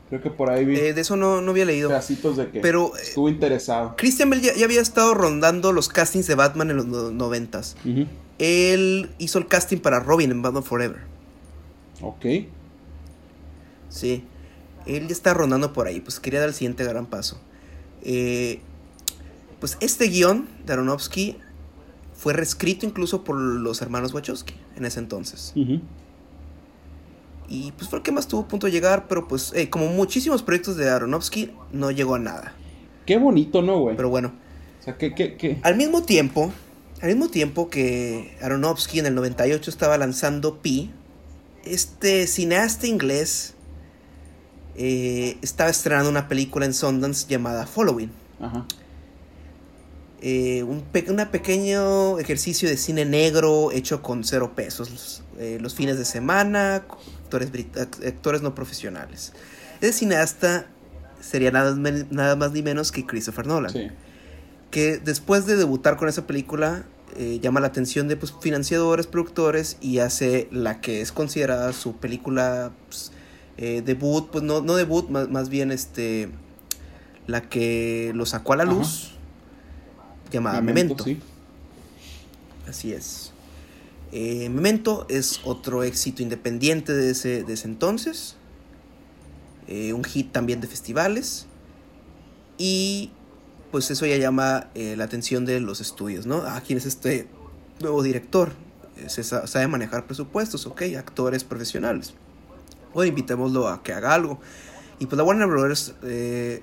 Creo que por ahí vi. Eh, de eso no, no, había leído. Pedacitos de que pero, estuvo interesado. Christian Bell ya, había estado rondando los castings de Batman en los noventas. Él hizo el casting para Robin en Batman Forever. Ok. Sí. Él ya está rondando por ahí. Pues quería dar el siguiente gran paso. Eh, pues este guion de Aronofsky fue reescrito incluso por los hermanos Wachowski en ese entonces. Y pues fue el que más tuvo punto de llegar, pero pues eh, como muchísimos proyectos de Aronofsky, no llegó a nada. Qué bonito, ¿no, güey? Pero bueno. O sea, ¿qué, qué, qué? Al mismo tiempo, al mismo tiempo que Aronofsky en el 98 estaba lanzando Pi, este cineasta inglés eh, estaba estrenando una película en Sundance llamada Following. Ajá. Eh, un pequeño ejercicio de cine negro hecho con cero pesos, eh, los, fines de semana, actores, actores no profesionales. El cineasta sería nada, nada más ni menos que Christopher Nolan, que después de debutar con esa película eh, llama la atención de pues, financiadores, productores y hace la que es considerada su película pues, debut, pues no, no debut, más, bien este, la que lo sacó a la luz llamada Memento. Así es. Eh, Memento es otro éxito independiente de ese, de ese entonces. Eh, un hit también de festivales. Y pues eso ya llama eh, la atención de los estudios, ¿no? Ah, ¿quién es este nuevo director? Se sabe manejar presupuestos, ok, actores profesionales. O invitémoslo a que haga algo. Y pues la Warner Brothers le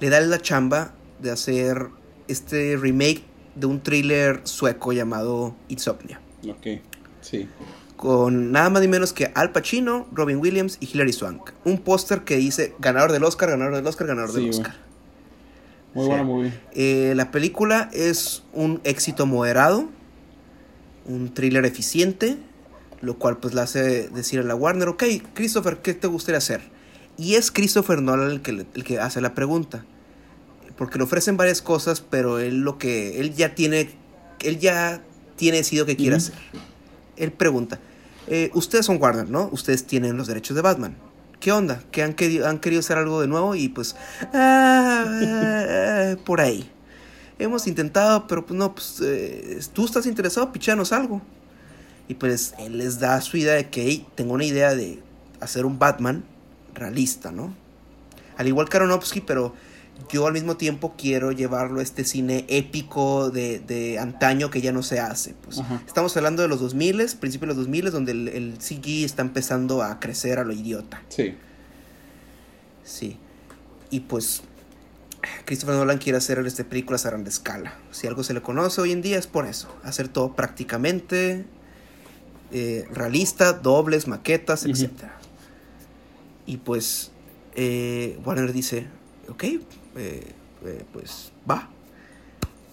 da la chamba de hacer este remake de un thriller sueco llamado Insomnia. Ok, sí. Con nada más ni menos que Al Pacino, Robin Williams y Hilary Swank. Un póster que dice ganador del Oscar, ganador del Oscar, ganador del Oscar. Muy buena, muy bien. Eh, la película es un éxito moderado, un thriller eficiente, lo cual pues le hace decir a la Warner, ok, Christopher, ¿qué te gustaría hacer? Y es Christopher Nolan el que, el que hace la pregunta porque le ofrecen varias cosas, pero él lo que él ya tiene él ya tiene decidido que quiere hacer. Él pregunta, eh, ustedes son Warner, ¿no? Ustedes tienen los derechos de Batman. ¿Qué onda? ¿Que han, querido, han querido hacer algo de nuevo? Y pues, ah, por ahí. hemos intentado, pero pues no, pues eh, tú estás interesado, pichanos algo. Y pues él les da su idea de que hey, tengo una idea de hacer un Batman realista, ¿no? Al igual que Aronofsky, pero yo al mismo tiempo quiero llevarlo a este cine épico de, de antaño que ya no se hace. Pues. Estamos hablando de los 2000, principios de los 2000, donde el, el CG está empezando a crecer a lo idiota. Sí. Sí. Y pues Christopher Nolan quiere hacer este películas a gran escala. Si algo se le conoce hoy en día es por eso. Hacer todo prácticamente eh, realista, dobles, maquetas, etc. Y pues eh, Warner dice, ok, eh, pues va.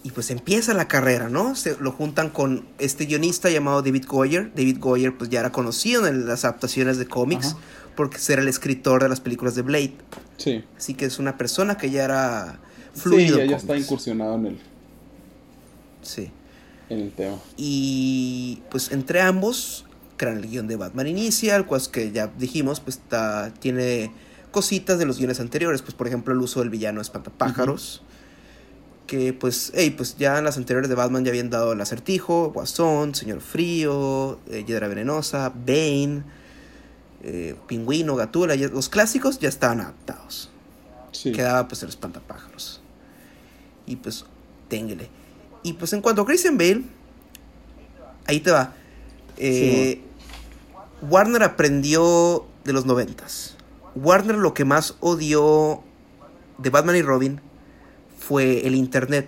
Y pues empieza la carrera, ¿no? Se lo juntan con este guionista llamado David Goyer. David Goyer pues ya era conocido en las adaptaciones de cómics porque era el escritor de las películas de Blade. Sí. Así que es una persona que ya era fluido. Sí, ya, está incursionado en el. Sí. En el tema. Y pues entre ambos crean el guion de Batman Inicial, pues que ya dijimos, pues está, tiene cositas de los guiones anteriores, pues por ejemplo el uso del villano espantapájaros. Que pues, hey, pues ya en las anteriores de Batman ya habían dado el acertijo, Guasón, Señor Frío, eh, Hiedra Venenosa, Bane, eh, Pingüino, Gatula, los clásicos ya estaban adaptados. Quedaba pues el espantapájaros. Y pues, téngale. Y pues en cuanto a Christian Bale, ahí te va. Eh, Warner aprendió de los noventas. Warner lo que más odió de Batman y Robin fue el internet.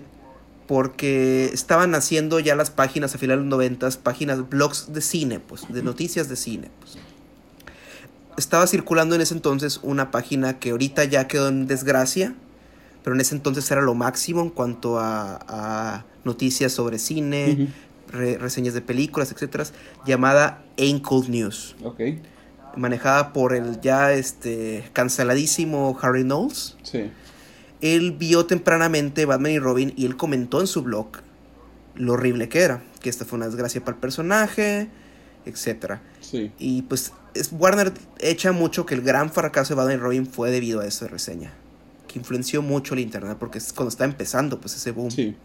Porque estaban haciendo ya las páginas a finales de los noventas, páginas, blogs de cine, pues, de noticias de cine. Pues. Estaba circulando en ese entonces una página que ahorita ya quedó en desgracia, pero en ese entonces era lo máximo en cuanto a, noticias sobre cine, reseñas de películas, etcétera, llamada Ain't Cold News. Okay manejada por el ya este canceladísimo Harry Knowles. Sí. Él vio tempranamente Batman y Robin y él comentó en su blog lo horrible que era, que esta fue una desgracia para el personaje, etc. Sí. Y pues Warner echa mucho que el gran fracaso de Batman y Robin fue debido a esa reseña, que influenció mucho el internet porque es cuando está empezando pues ese boom. Sí.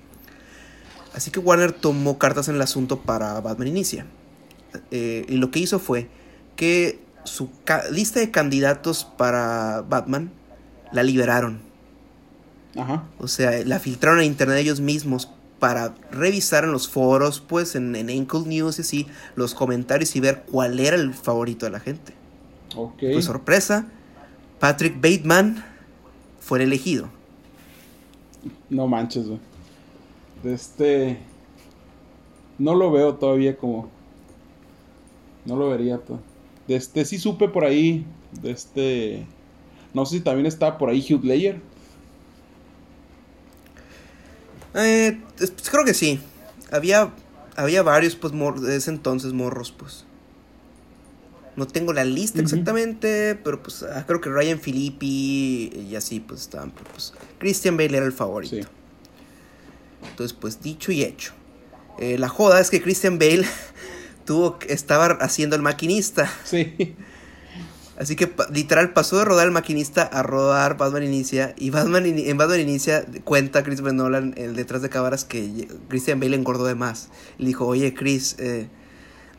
Así que Warner tomó cartas en el asunto para Batman Inicia. Eh, y lo que hizo fue que su lista de candidatos para Batman la liberaron. Ajá. O sea, la filtraron a internet ellos mismos para revisar en los foros, pues en, en Ankle News y así, los comentarios y ver cuál era el favorito de la gente. Ok. Pues sorpresa, Patrick Bateman fue el elegido. No manches, güey. Este. No lo veo todavía como. No lo vería todo. De este, sí supe por ahí, de este, no sé si también estaba por ahí Hugh Ledger. Eh, pues, creo que sí. Había, había varios, pues, de ese entonces morros, pues. No tengo la lista exactamente, pero pues ah, creo que Ryan Filippi y así, pues estaban. Pues, Christian Bale era el favorito. Entonces, pues dicho y hecho. Eh, la joda es que Christian Bale tuvo, estaba haciendo el maquinista. Sí. Así que literal pasó de rodar el maquinista a rodar Batman Inicia. Y Batman en Batman Inicia cuenta Chris Nolan el detrás de cámaras que Christian Bale engordó de más. Le dijo, oye Chris, eh,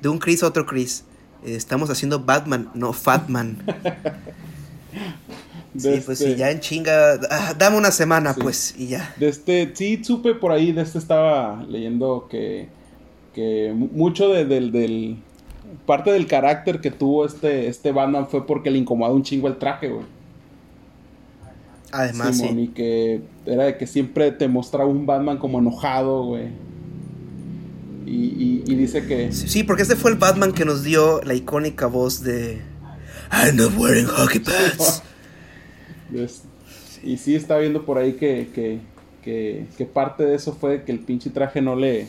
de un Chris a otro Chris, eh, estamos haciendo Batman, no Fatman. sí, pues sí, ya en chinga, ah, dame una semana pues y ya. De este, sí, supe por ahí, de este estaba leyendo que que mucho de, del, parte del carácter que tuvo este, este Batman fue porque le incomodaba un chingo el traje, güey. Además, sí. Y que era de que siempre te mostraba un Batman como enojado, güey. Y, y, dice que... Sí, porque este fue el Batman que nos dio la icónica voz de... I'm not wearing hockey pads. y sí está viendo por ahí que, que, que, que parte de eso fue que el pinche traje no le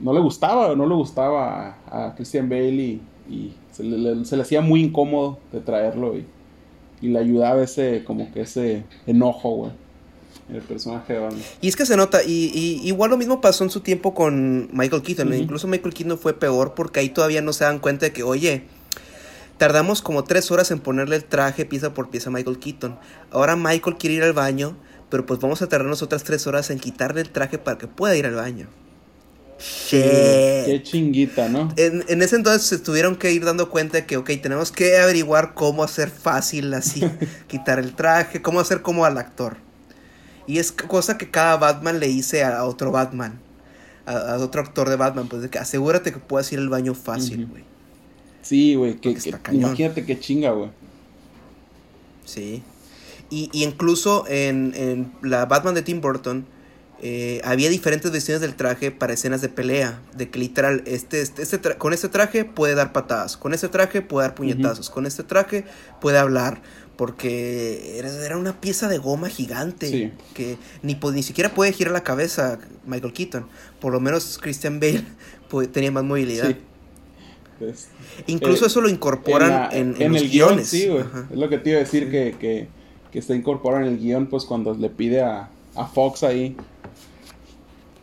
no le gustaba, no le gustaba a, Christian Bale y, se, le, hacía muy incómodo de traerlo y, le ayudaba ese, como que ese enojo, güey. El personaje de Batman. Y es que se nota, y, igual lo mismo pasó en su tiempo con Michael Keaton. Incluso Michael Keaton fue peor porque ahí todavía no se dan cuenta de que, oye, tardamos como tres horas en ponerle el traje pieza por pieza a Michael Keaton. Ahora Michael quiere ir al baño, pero pues vamos a tardarnos otras tres horas en quitarle el traje para que pueda ir al baño. Shit. Qué chinguita, ¿no? En, en, ese entonces se tuvieron que ir dando cuenta de que, ok, tenemos que averiguar cómo hacer fácil así, quitar el traje, cómo hacer como al actor. Y es cosa que cada Batman le dice a otro Batman, a, otro actor de Batman, pues de que asegúrate que puedas ir al baño fácil, güey. Sí, güey, que, imagínate qué chinga, güey. Sí. Y, y incluso en, en la Batman de Tim Burton, eh, había diferentes versiones del traje para escenas de pelea. De que literal, este, este, este con este traje puede dar patadas, con este traje puede dar puñetazos, con este traje puede hablar. Porque era, una pieza de goma gigante que ni, ni siquiera puede girar la cabeza Michael Keaton. Por lo menos Christian Bale tenía más movilidad. Pues, Incluso eh, eso lo incorporan en, el guiones. Sí, Es lo que te iba a decir que, que, que se incorpora en el guion, pues cuando le pide a, a Fox ahí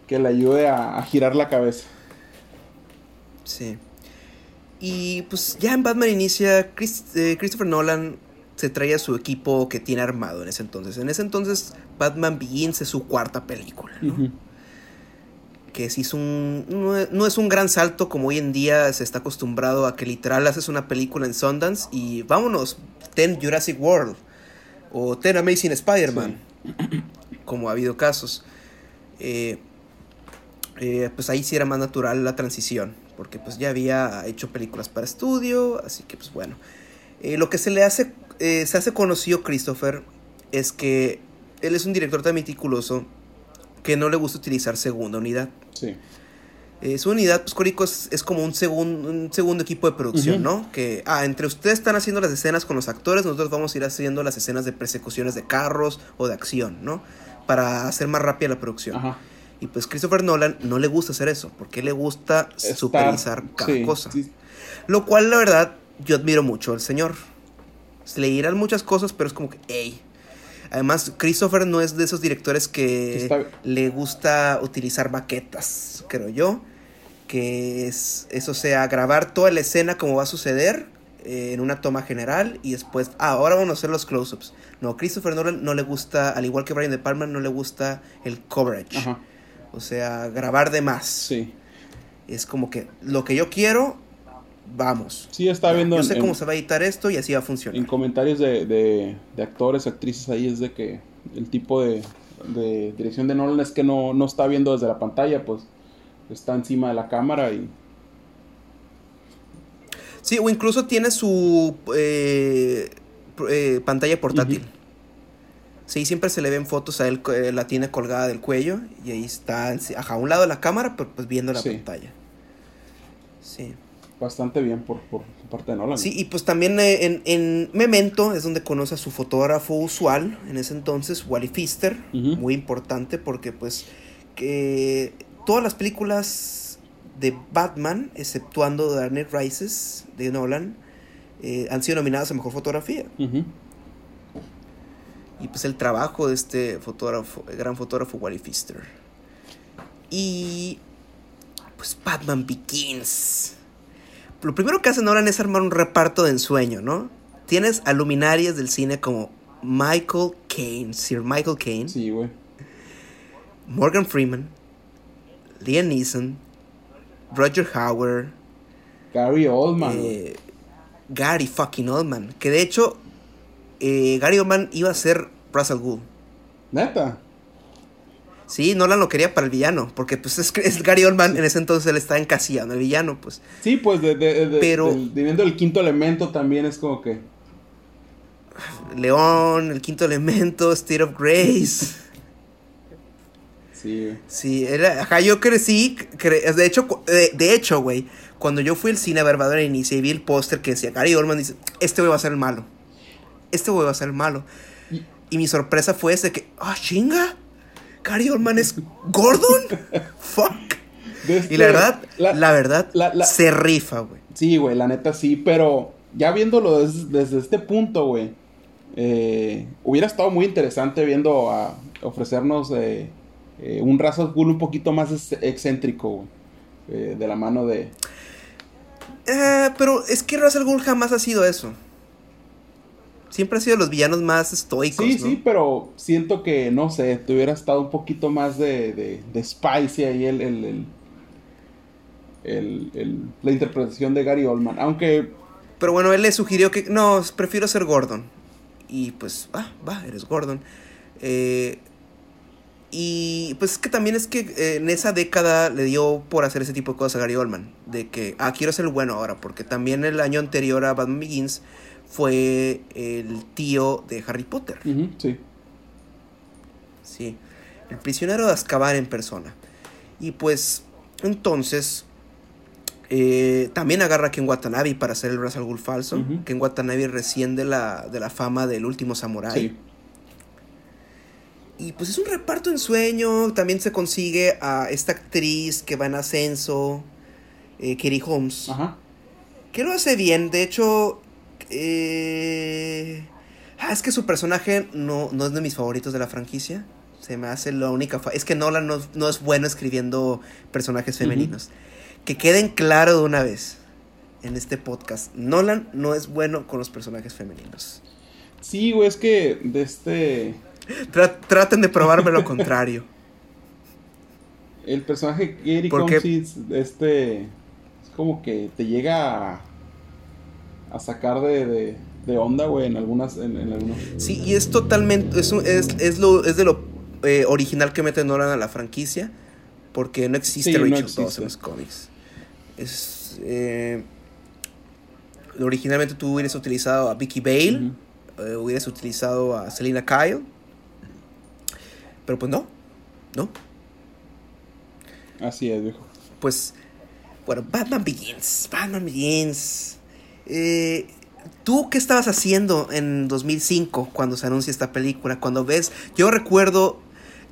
que le ayude a, girar la cabeza. Sí. Y pues ya en Batman inicia, eh, Christopher Nolan se trae a su equipo que tiene armado en ese entonces. En ese entonces Batman Begins es su cuarta película, ¿no? Que es un... No, es un gran salto como hoy en día se está acostumbrado a que literal haces una película en Sundance y vámonos, ten Jurassic World o ten Amazing Spider-Man, como ha habido casos. Eh, eh, pues ahí sí era más natural la transición, porque pues ya había hecho películas para estudio, así que pues bueno. Eh, lo que se le hace, eh, se hace conocido Christopher es que él es un director tan meticuloso que no le gusta utilizar segunda unidad. Sí. su unidad, pues es, como un, un segundo equipo de producción, ¿no? Que, ah, entre ustedes están haciendo las escenas con los actores, nosotros vamos a ir haciendo las escenas de persecuciones de carros o de acción, ¿no? Para hacer más rápida la producción. Ajá. Y pues Christopher Nolan no le gusta hacer eso, porque le gusta supervisar cada cosa. Lo cual, la verdad, yo admiro mucho al señor. le irán muchas cosas, pero es como que, hey. Además, Christopher no es de esos directores que le gusta utilizar maquetas, creo yo. Que es, eso sea, grabar toda la escena como va a suceder eh, en una toma general y después, ah, ahora vamos a hacer los close-ups. No, Christopher Nolan no le gusta, al igual que Brian De Palma, no le gusta el coverage. Ajá. O sea, grabar de más. Sí. Es como que lo que yo quiero, vamos. Sí, está viendo. Yo sé cómo se va a editar esto y así va a funcionar. En comentarios de, de, actores, actrices ahí es de que el tipo de, de dirección de Nolan es que no, no está viendo desde la pantalla, pues está encima de la cámara y. Sí, o incluso tiene su eh, eh, pantalla portátil. Sí, siempre se le ven fotos a él, eh, la tiene colgada del cuello y ahí está, a un lado de la cámara, pero pues viendo la pantalla. Sí. Bastante bien por, por parte de Nolan. Sí, y pues también eh, en, en, Memento es donde conoce a su fotógrafo usual, en ese entonces, Wally Pfister, muy importante porque pues que todas las películas de Batman, exceptuando Dark Knight Rises de Nolan, eh, han sido nominadas a Mejor Fotografía y pues el trabajo de este fotógrafo, el gran fotógrafo Wally Pfister. Y pues Batman Begins. Lo primero que hacen ahora es armar un reparto de ensueño, ¿no? Tienes a luminarias del cine como Michael Caine, Sir Michael Caine. Sí, güey. Morgan Freeman, Liam Neeson, Roger Howard. Gary Oldman. Eh, Gary fucking Oldman. Que de hecho eh, Gary Oldman iba a ser Russell Gould. ¿Neta? Sí, Nolan lo quería para el villano, porque pues es, Gary Oldman, en ese entonces él estaba encasillado, el villano, pues. Sí, pues de, de, Pero, viendo el quinto elemento también es como que... León, el quinto elemento, State of Grace. Sí. Sí, era, ajá, yo crecí, de hecho, de, hecho, güey, cuando yo fui al cine a ver Inicia y vi el póster que decía Gary Oldman, dice, este güey va a ser el malo este güey va a ser malo. Y, mi sorpresa fue ese que, ah, chinga, Gary Oldman es Gordon. Fuck. y la verdad, la, verdad, se rifa, güey. Sí, güey, la neta sí, pero ya viéndolo desde, este punto, güey, eh, hubiera estado muy interesante viendo a ofrecernos eh, eh, un Russell Bull un poquito más excéntrico, güey, de la mano de... pero es que Russell Bull jamás ha sido eso. Siempre ha sido los villanos más estoicos. Sí, sí, pero siento que, no sé, te hubiera estado un poquito más de, de, de spicy ahí el, el, el, el, la interpretación de Gary Oldman. Aunque. Pero bueno, él le sugirió que. No, prefiero ser Gordon. Y pues, ah, va, eres Gordon. Eh, y pues es que también es que eh, en esa década le dio por hacer ese tipo de cosas a Gary Oldman. De que, ah, quiero ser el bueno ahora. Porque también el año anterior a Batman Begins fue el tío de Harry Potter. sí. Sí. El prisionero de Azkaban en persona. Y pues, entonces, eh, también agarra a Ken Watanabe para hacer el Brass al Ghul falso. Ujú. Ken Watanabe recién de la, de la fama del último Samurai. Sí. Y pues es un reparto en sueño. También se consigue a esta actriz que va en ascenso, eh, Katie Holmes. Ajá. Que lo hace bien. De hecho, eh... ah, es que su personaje no, no es de mis favoritos de la franquicia. Se me hace la única... fa- Es que Nolan no, no es bueno escribiendo personajes femeninos. Que queden claro de una vez en este podcast. Nolan no es bueno con los personajes femeninos. Sí, güey, es que de este. Tra- traten de probarme lo contrario. El personaje que Eric ¿Por qué? Holmes, este. Es como que te llega a. a sacar de, de, de onda, güey, en algunas. En, en. Sí, y es totalmente. Es, un- es, es, lo, es de lo eh, original que mete Nolan a la franquicia. Porque no existe Sí, no existe. Dawes en los cómics. Es. eh, originalmente tú hubieras utilizado a Vicky Bale. Eh, hubieras utilizado a Selina Kyle. Pero pues no. No. Así es, viejo. Pues. Bueno, Batman Begins. Batman Begins. Eh, ¿Tú qué estabas haciendo en 2005 cuando se anuncia esta película? Cuando ves. Yo recuerdo.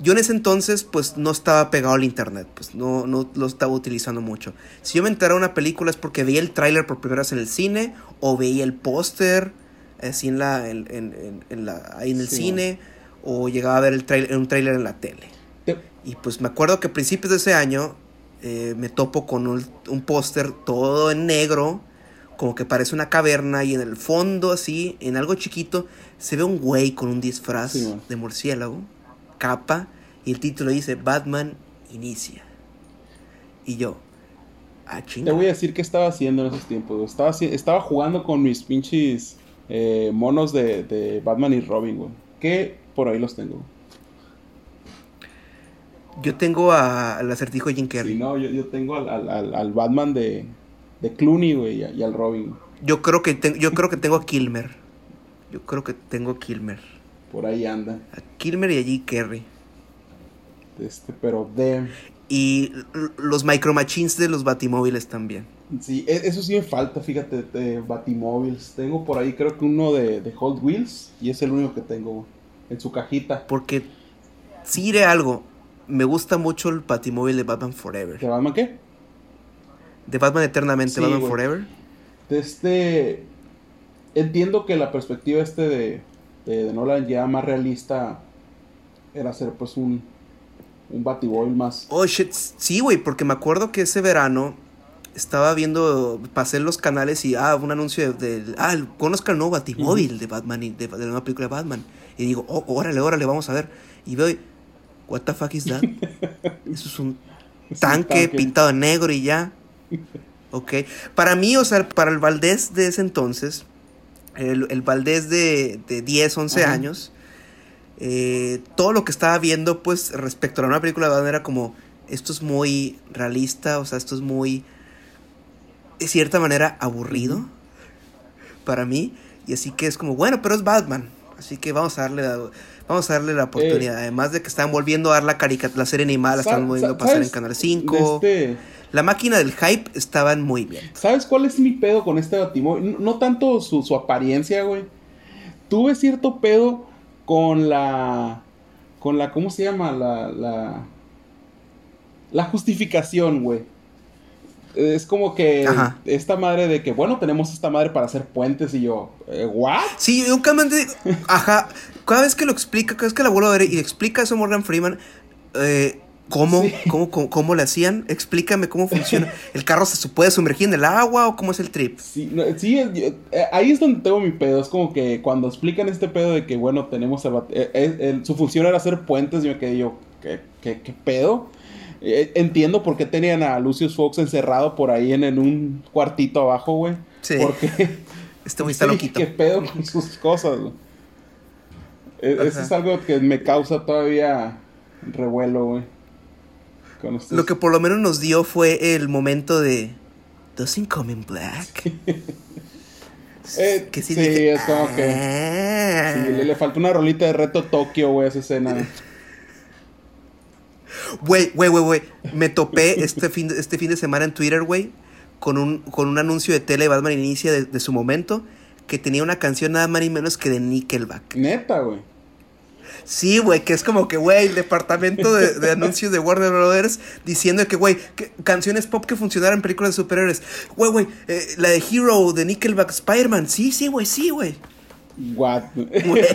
Yo en ese entonces, pues no estaba pegado al internet, pues no, no lo estaba utilizando mucho. Si yo me enteraba de una película es porque veía el tráiler por primera vez en el cine, o veía el póster, así en la, en, en- en- la, ahí en el Sí, cine, o llegaba a ver el tráiler, un tráiler en la tele. Te- Y pues me acuerdo que a principios de ese año eh, me topo con un, un póster todo en negro, como que parece una caverna y en el fondo así, en algo chiquito, se ve un güey con un disfraz Sí, de murciélago, capa, y el título dice Batman Inicia. Y yo, ah, Te voy a decir qué estaba haciendo en esos tiempos. Estaba, estaba jugando con mis pinches eh, monos de, de Batman y Robin, güey. Que por ahí los tengo. Yo tengo al acertijo Jim Carrey. Sí, no, yo, yo tengo al, al- al- al Batman de, de Clooney, güey, y, y al Robin. Yo creo que te- yo creo que tengo a Kilmer. Yo creo que tengo a Kilmer. Por ahí anda. A Kilmer y a Jim Carrey. Este, pero de... Y los micro machines de los batimóviles también. Sí, e- eso sí me falta, fíjate, de Batimóviles. Tengo por ahí creo que uno de, de Hot Wheels y es el único que tengo en su cajita. Porque si diré algo, me gusta mucho el batimóvil de Batman Forever. ¿De Batman qué? De Batman Eternamente, Sí, Batman. Forever. De este... Entiendo que la perspectiva este de, de, de Nolan ya más realista era hacer pues un, un Batimóvil más... Oh shit, sí, güey, porque me acuerdo que ese verano estaba viendo, pasé los canales y, ah, un anuncio de, de- ah, conozca el nuevo batimóvil de Batman, y de, de la nueva película de Batman. Y digo, oh, órale, órale, vamos a ver. Y veo, what the fuck is that? Eso es un Sí, tanque pintado en negro y ya. Ok. Para mí, o sea, para el Valdés de ese entonces, el, el Valdés de, de 10, 11 Ajá. años, eh, todo lo que estaba viendo, pues, respecto a la nueva película de Batman era como, esto es muy realista, o sea, esto es muy, de cierta manera, aburrido para mí. Y así que es como, bueno, pero es Batman. Así que vamos a darle la, vamos a darle la oportunidad. Además de que están volviendo a dar la caricatura, la serie animada, la están volviendo a pasar en. Canal 5. De este- La máquina del hype estaban muy bien. ¿Sabes cuál es mi pedo con este Batimóvil? No, no tanto su, su apariencia, güey. Tuve cierto pedo con la. Con la. ¿Cómo se llama? La. La, la justificación, güey. Es como que Ajá. esta madre de que, bueno, tenemos esta madre para hacer puentes y yo, eh, ¿what? Sí, cada vez, ajá, cada vez que lo explica, cada vez que la vuelvo a ver y explica eso Morgan Freeman, eh, ¿Cómo? Sí. ¿Cómo, cómo, cómo le hacían? Explícame cómo funciona. ¿El carro se puede sumergir en el agua o cómo es el trip? Sí, no, sí, yo- eh, ahí es donde tengo mi pedo. Es como que cuando explican este pedo de que, bueno, tenemos. el eh, eh, el- su función era hacer puentes, y me quedé yo, ¿qué, qué, qué pedo? Eh, entiendo por qué tenían a Lucius Fox encerrado por ahí en, en un cuartito abajo, güey. Sí. Porque. Este güey está sí, loquito. ¿Qué pedo con sus cosas, güey? E- Eso es algo que me causa todavía revuelo, güey. Con Lo que por lo menos nos dio fue el momento de. Doesn't come in black. Eh, que sí, sí, dije, es como que- "Ah". Sí, le, le falta una rolita de reto Tokio, güey, a esa escena. Güey, güey, güey, güey. Me topé este fin, de, este fin de semana en Twitter, güey, con un, con un anuncio de tele de Batman Inicia de, de su momento que tenía una canción nada más ni menos que de Nickelback. Neta, güey. Sí, güey, que es como que, güey, el departamento de, de anuncios de Warner Brothers diciendo que, güey, canciones pop que funcionaran en películas de superhéroes. Güey, güey, eh, la de Hero de Nickelback, Spider-Man. Sí, sí, güey, sí, güey. What? Güey,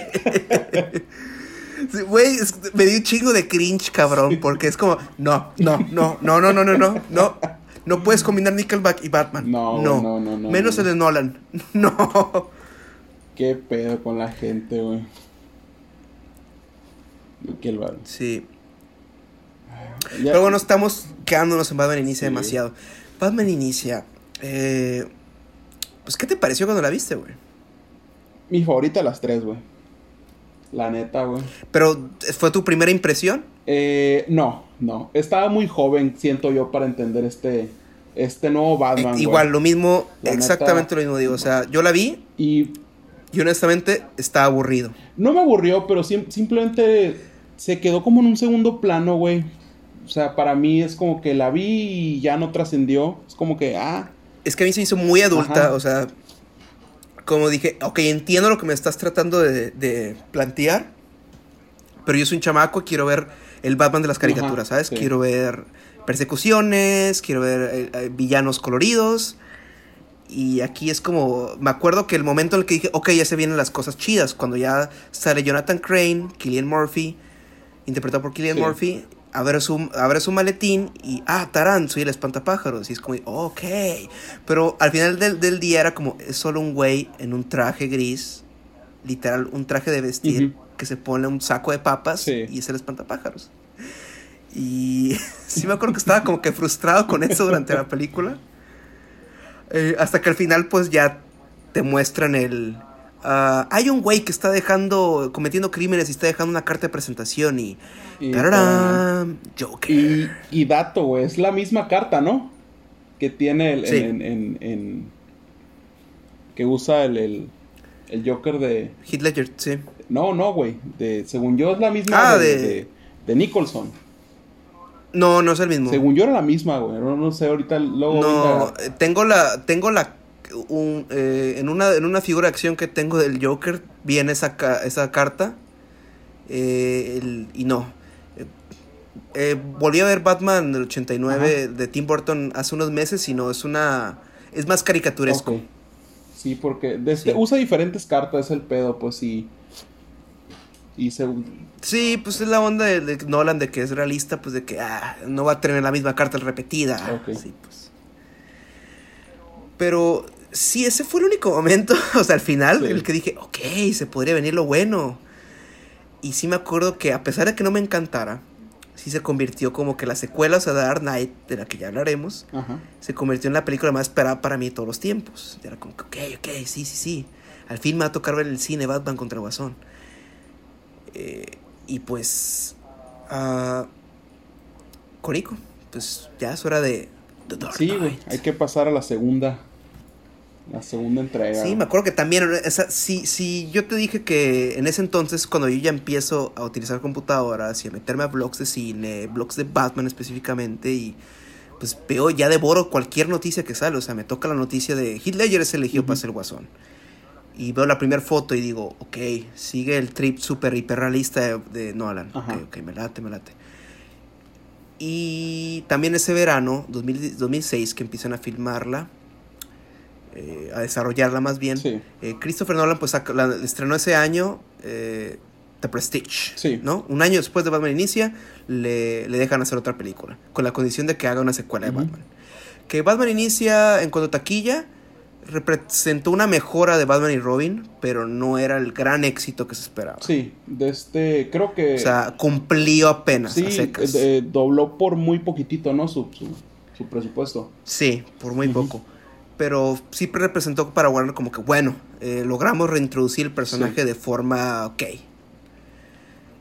Sí, me dio un chingo de cringe, cabrón, porque es como, no, no, no, no, no, no, no, no, no, no puedes combinar Nickelback y Batman. No, no, no, no, no, Menos no. el de Nolan. No. Qué pedo con la gente, güey. Qué el Sí. Pero bueno, estamos quedándonos en Batman Inicia Sí. demasiado. Batman Inicia. Eh, pues, ¿qué te pareció cuando la viste, güey? Mi favorita de las tres, güey. La neta, güey. Pero, ¿fue tu primera impresión? Eh, no, no. Estaba muy joven, siento yo, para entender este, este nuevo Batman. Igual, lo mismo, La exactamente neta, lo mismo digo. O sea, yo la vi Y y honestamente estaba aburrido. no me aburrió, pero sim- simplemente se quedó como en un segundo plano, güey. O sea, para mí es como que la vi y ya no trascendió. Es como que, ah, Es que a mí se me hizo muy adulta, Ajá. o sea, como dije, ok, entiendo lo que me estás tratando de, de plantear, pero yo soy un chamaco, quiero ver el Batman de las caricaturas, Ajá, ¿sabes? sí. Quiero ver persecuciones, quiero ver eh, eh, villanos coloridos. Y aquí es como, me acuerdo que el momento en el que dije, ok, ya se vienen las cosas chidas, cuando ya sale Jonathan Crane, Killian Murphy, interpretado por Killian Sí. Murphy, abre su, abre su maletín y, ah, Tarán, soy el espantapájaros. Y es como, ok. Pero al final del, del día era como, es solo un güey en un traje gris, literal, un traje de vestir, que se pone un saco de papas Sí. y es el espantapájaros. Y sí me acuerdo que estaba como que frustrado con eso durante la película. Eh, hasta que al final pues ya te muestran el... ah, hay un güey que está dejando, cometiendo crímenes y está dejando una carta de presentación y... Y- ¡Tararán! Joker. Y, y dato, güey, es la misma carta, ¿no? Que tiene el, Sí. en, en- en- que usa el, el, el Joker de... Heath Ledger, sí. No, no, güey. De, según yo es la misma Ah, de, de- de- de Nicholson. No, no es el mismo. Según yo era la misma, güey. No, no sé, ahorita luego... No, ahorita- tengo la, tengo la, un, eh, en una, en una figura de acción que tengo del Joker viene esa, ca- esa carta eh, el- y no. Eh, volví a ver Batman del 89 de Tim Burton hace unos meses y no es una, es más caricaturesco. Sí, porque desde- Sí. usa diferentes cartas, es el pedo, pues sí. Y se... Sí, pues es la onda de, de Nolan de que es realista, pues de que ah, no va a tener la misma carta repetida. Ok. Sí, pues. Pero sí, ese fue el único momento, o sea, al final, Sí. el que dije, ok, se podría venir lo bueno. Y sí me acuerdo que a pesar de que no me encantara, sí se convirtió como que la secuela, o sea, de Dark Knight, de la que ya hablaremos, Ajá. se convirtió en la película más esperada para mí de todos los tiempos. Y era como que, ok, ok, sí, sí, sí. Al fin me va a tocar ver el cine Batman contra el Guasón. Eh, y pues. ah Corico, pues ya es hora de. The Dark Sí, güey. Hay que pasar a la segunda. La segunda entrega. Sí, me acuerdo que también, esa, sí, sí, yo te dije que en ese entonces, cuando yo ya empiezo a utilizar computadoras y a meterme a blogs de cine, blogs de Batman específicamente, y pues veo, ya devoro cualquier noticia que sale, o sea, me toca la noticia de Heath Ledger es elegido para Ujú. ser guasón. Y veo la primera foto y digo, ok, sigue el trip super hiperrealista de, de Nolan. Ajá. Ok, ok, me late, me late. Y también ese verano, 2000 2006, que empiezan a filmarla, eh, a desarrollarla más bien. Sí. Eh, Christopher Nolan pues la estrenó ese año eh, The Prestige. Sí. ¿no? Un año después de Batman Inicia, le, le dejan hacer otra película, con la condición de que haga una secuela de. Batman. Que Batman Inicia, en cuanto a taquilla, representó una mejora de Batman y Robin, pero no era el gran éxito que se esperaba. Sí, de este, creo que... O sea, cumplió apenas sí, a secas. dobló por muy poquitito, ¿no? Su, su, su presupuesto. Sí, por muy poco. Pero sí representó para Warner como que, bueno, eh, logramos reintroducir el personaje Sí. de forma ok.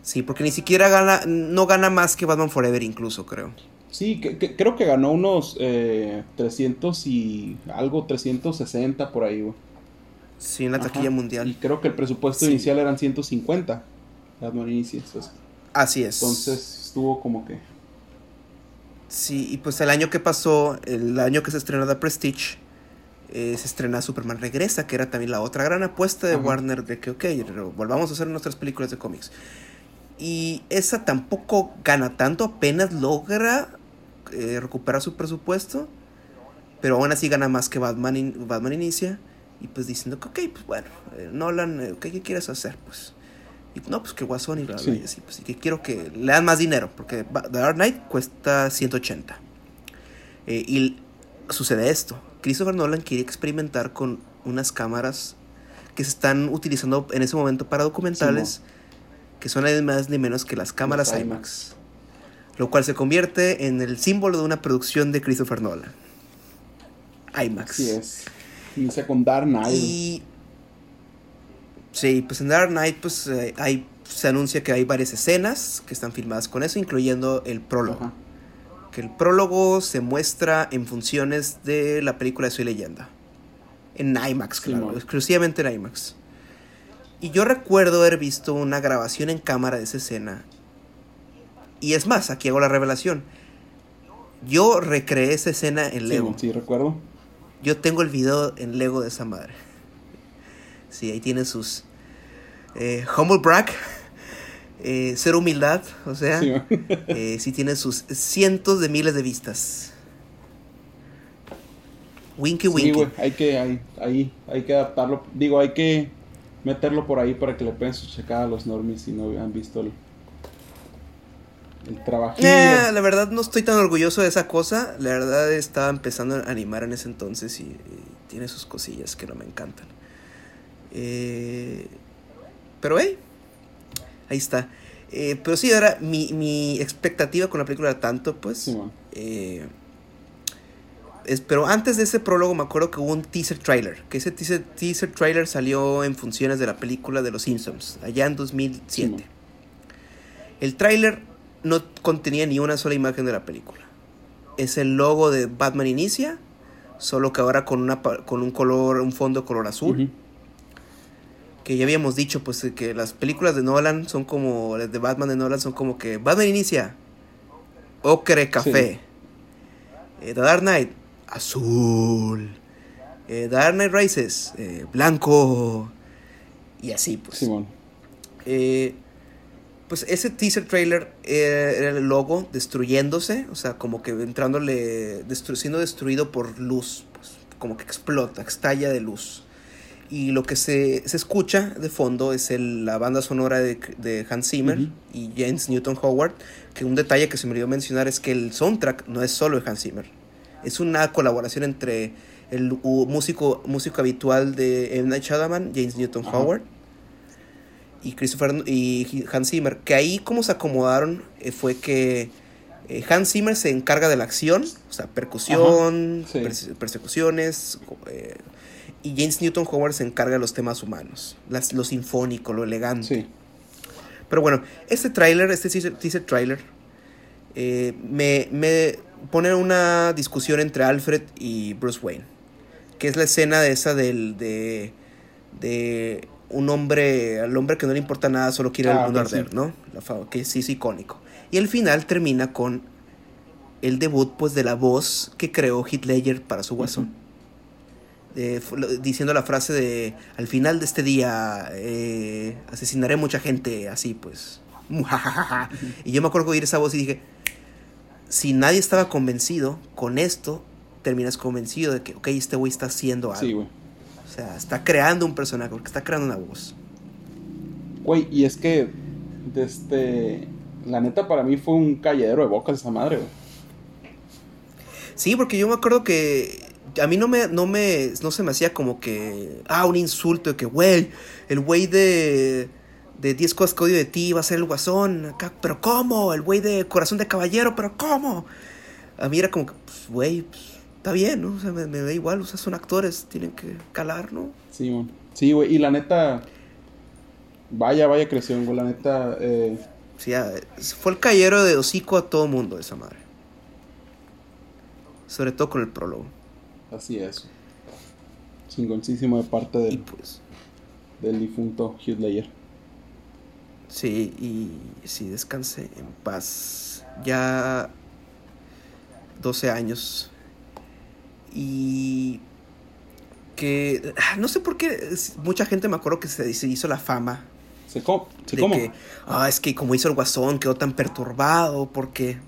Sí, porque ni siquiera gana, no gana más que Batman Forever incluso, creo. Sí, que- que- creo que ganó unos eh, 300 y algo, 360 por ahí, güey. Sí, en la Ajá. taquilla Y mundial. creo que el presupuesto Sí. inicial eran 150. Batman Inicia, entonces, Así es. entonces estuvo como que... Sí, y pues el año que pasó, el año que se estrenó The Prestige, eh, se estrena Superman Regresa, que era también la otra gran apuesta de Ajá. Warner de que, ok, volvamos a hacer nuestras películas de cómics. Y esa tampoco gana tanto, apenas logra eh, recuperar su presupuesto, pero aún así gana más que Batman, in- Batman Inicia. Y pues diciendo que, ok, pues bueno, eh, Nolan, eh, ¿qué, quieres hacer? Pues, y no, pues que Guasón y bla, bla, Sí. y así, pues, y que quiero que le dan más dinero, porque The Dark Knight cuesta 180. Eh, y sucede esto, Christopher Nolan quiere experimentar con unas cámaras que se están utilizando en ese momento para documentales, que son además ni menos que las cámaras Las IMAX. IMAX. Lo cual se convierte en el símbolo de una producción de Christopher Nolan. IMAX. Así es. Dark Knight. Y. Sí, pues en Dark Knight, pues eh, hay, se anuncia que hay varias escenas que están filmadas con eso, incluyendo el prólogo. Ajá. Que el prólogo se muestra en funciones de la película de Soy Leyenda. En IMAX, Sí, claro, exclusivamente en IMAX. Y yo recuerdo haber visto una grabación en cámara de esa escena. Y es más, aquí hago la revelación. Yo recreé esa escena en Sí, Lego. sí, recuerdo. Yo tengo el video en Lego de esa madre. Sí, ahí tiene sus. Eh, humble brag. Eh, cero humildad. O sea, Sí, eh, sí tiene sus cientos de miles de vistas. Winky Sí, Winky. güey, hay que, hay, ahí, hay que adaptarlo. Digo, hay que meterlo por ahí para que le peguen su checada a los normies si no han visto el, el trabajillo. Eh, la verdad no estoy tan orgulloso de esa cosa. La verdad estaba empezando a animar en ese entonces y, y tiene sus cosillas que no me encantan. Eh, pero hey, ahí está. Eh, pero sí, ahora mi, mi expectativa con la película era tanto, pues. Eh, es- pero antes de ese prólogo me acuerdo que hubo un teaser trailer. Que ese teaser, teaser trailer salió en funciones de la película de Los Simpsons, allá en 2007. Sí, man. El tráiler no contenía ni una sola imagen de la película. Es el logo de Batman Inicia, solo que ahora con, una, con un color, un fondo color azul. Que ya habíamos dicho, pues, que las películas de Nolan son como, las de Batman de Nolan son como que Batman Inicia, ocre café. Eh, The Dark Knight, azul. Eh, The Dark Knight Rises, eh, blanco. Y así, pues. Simón. Pues ese teaser trailer era el logo destruyéndose, o sea, como que entrándole, destru- siendo destruido por luz, pues, como que explota, estalla de luz. Y lo que se, se escucha de fondo es el- la banda sonora de, de Hans Zimmer y James Newton Howard. Que un detalle que se me olvidó mencionar es que el soundtrack no es solo de Hans Zimmer, es una colaboración entre el músico, músico habitual de M. Night Shyamalan, James Newton. Howard y Christopher y Hans Zimmer. Que ahí como se acomodaron eh, fue que eh, Hans Zimmer se encarga de la acción, o sea, percusión, sí. perse- persecuciones, eh, y James Newton Howard se encarga de los temas humanos, las, lo sinfónico, lo elegante. Sí. Pero bueno, este tráiler, este teaser, tráiler, eh, me, me pone una discusión entre Alfred y Bruce Wayne. Que es la escena de esa del, de, de un hombre, al hombre que no le importa nada, solo quiere Ah, el mundo arder, sí. ¿no? La que sí es icónico. Y el final termina con el debut pues de la voz que creó Heath Ledger para su guasón. Lo- diciendo la frase de al final de este día eh, asesinaré mucha gente así pues mujajaja". y yo me acuerdo de oír esa voz y dije si nadie estaba convencido con esto terminas convencido de que ok este güey está haciendo algo Sí, güey. o sea está creando un personaje porque está creando una voz Güey, y es que De este. La neta, para mí fue un calladero de bocas esa madre, güey. Sí, porque yo me acuerdo que a mí no me, no me, no se me hacía como que, ah, un insulto de que, güey, el güey de, de 10 cosas que odio de ti va a ser el guasón, acá, pero ¿cómo? El güey de corazón de caballero, pero ¿cómo? A mí era como que, pues, güey, pues, está bien, ¿no? O sea, me, me da igual, o sea, son actores, tienen que calar, ¿no? Sí, man. Sí, güey, y la neta, vaya, vaya creación, güey, la neta, eh, Sí, ah, fue el callero de hocico a todo mundo esa madre. Sobre todo con el prólogo. Así es. Chingoncísimo de parte Y del, pues, del difunto Hugh Ledger. sí, y sí, descanse en paz. Ya 12 años. Y que ah, no sé por qué mucha gente me acuerdo que se, se hizo la fama ¿Se, com ¿se de cómo? que ah, es que como hizo el guasón quedó tan perturbado porque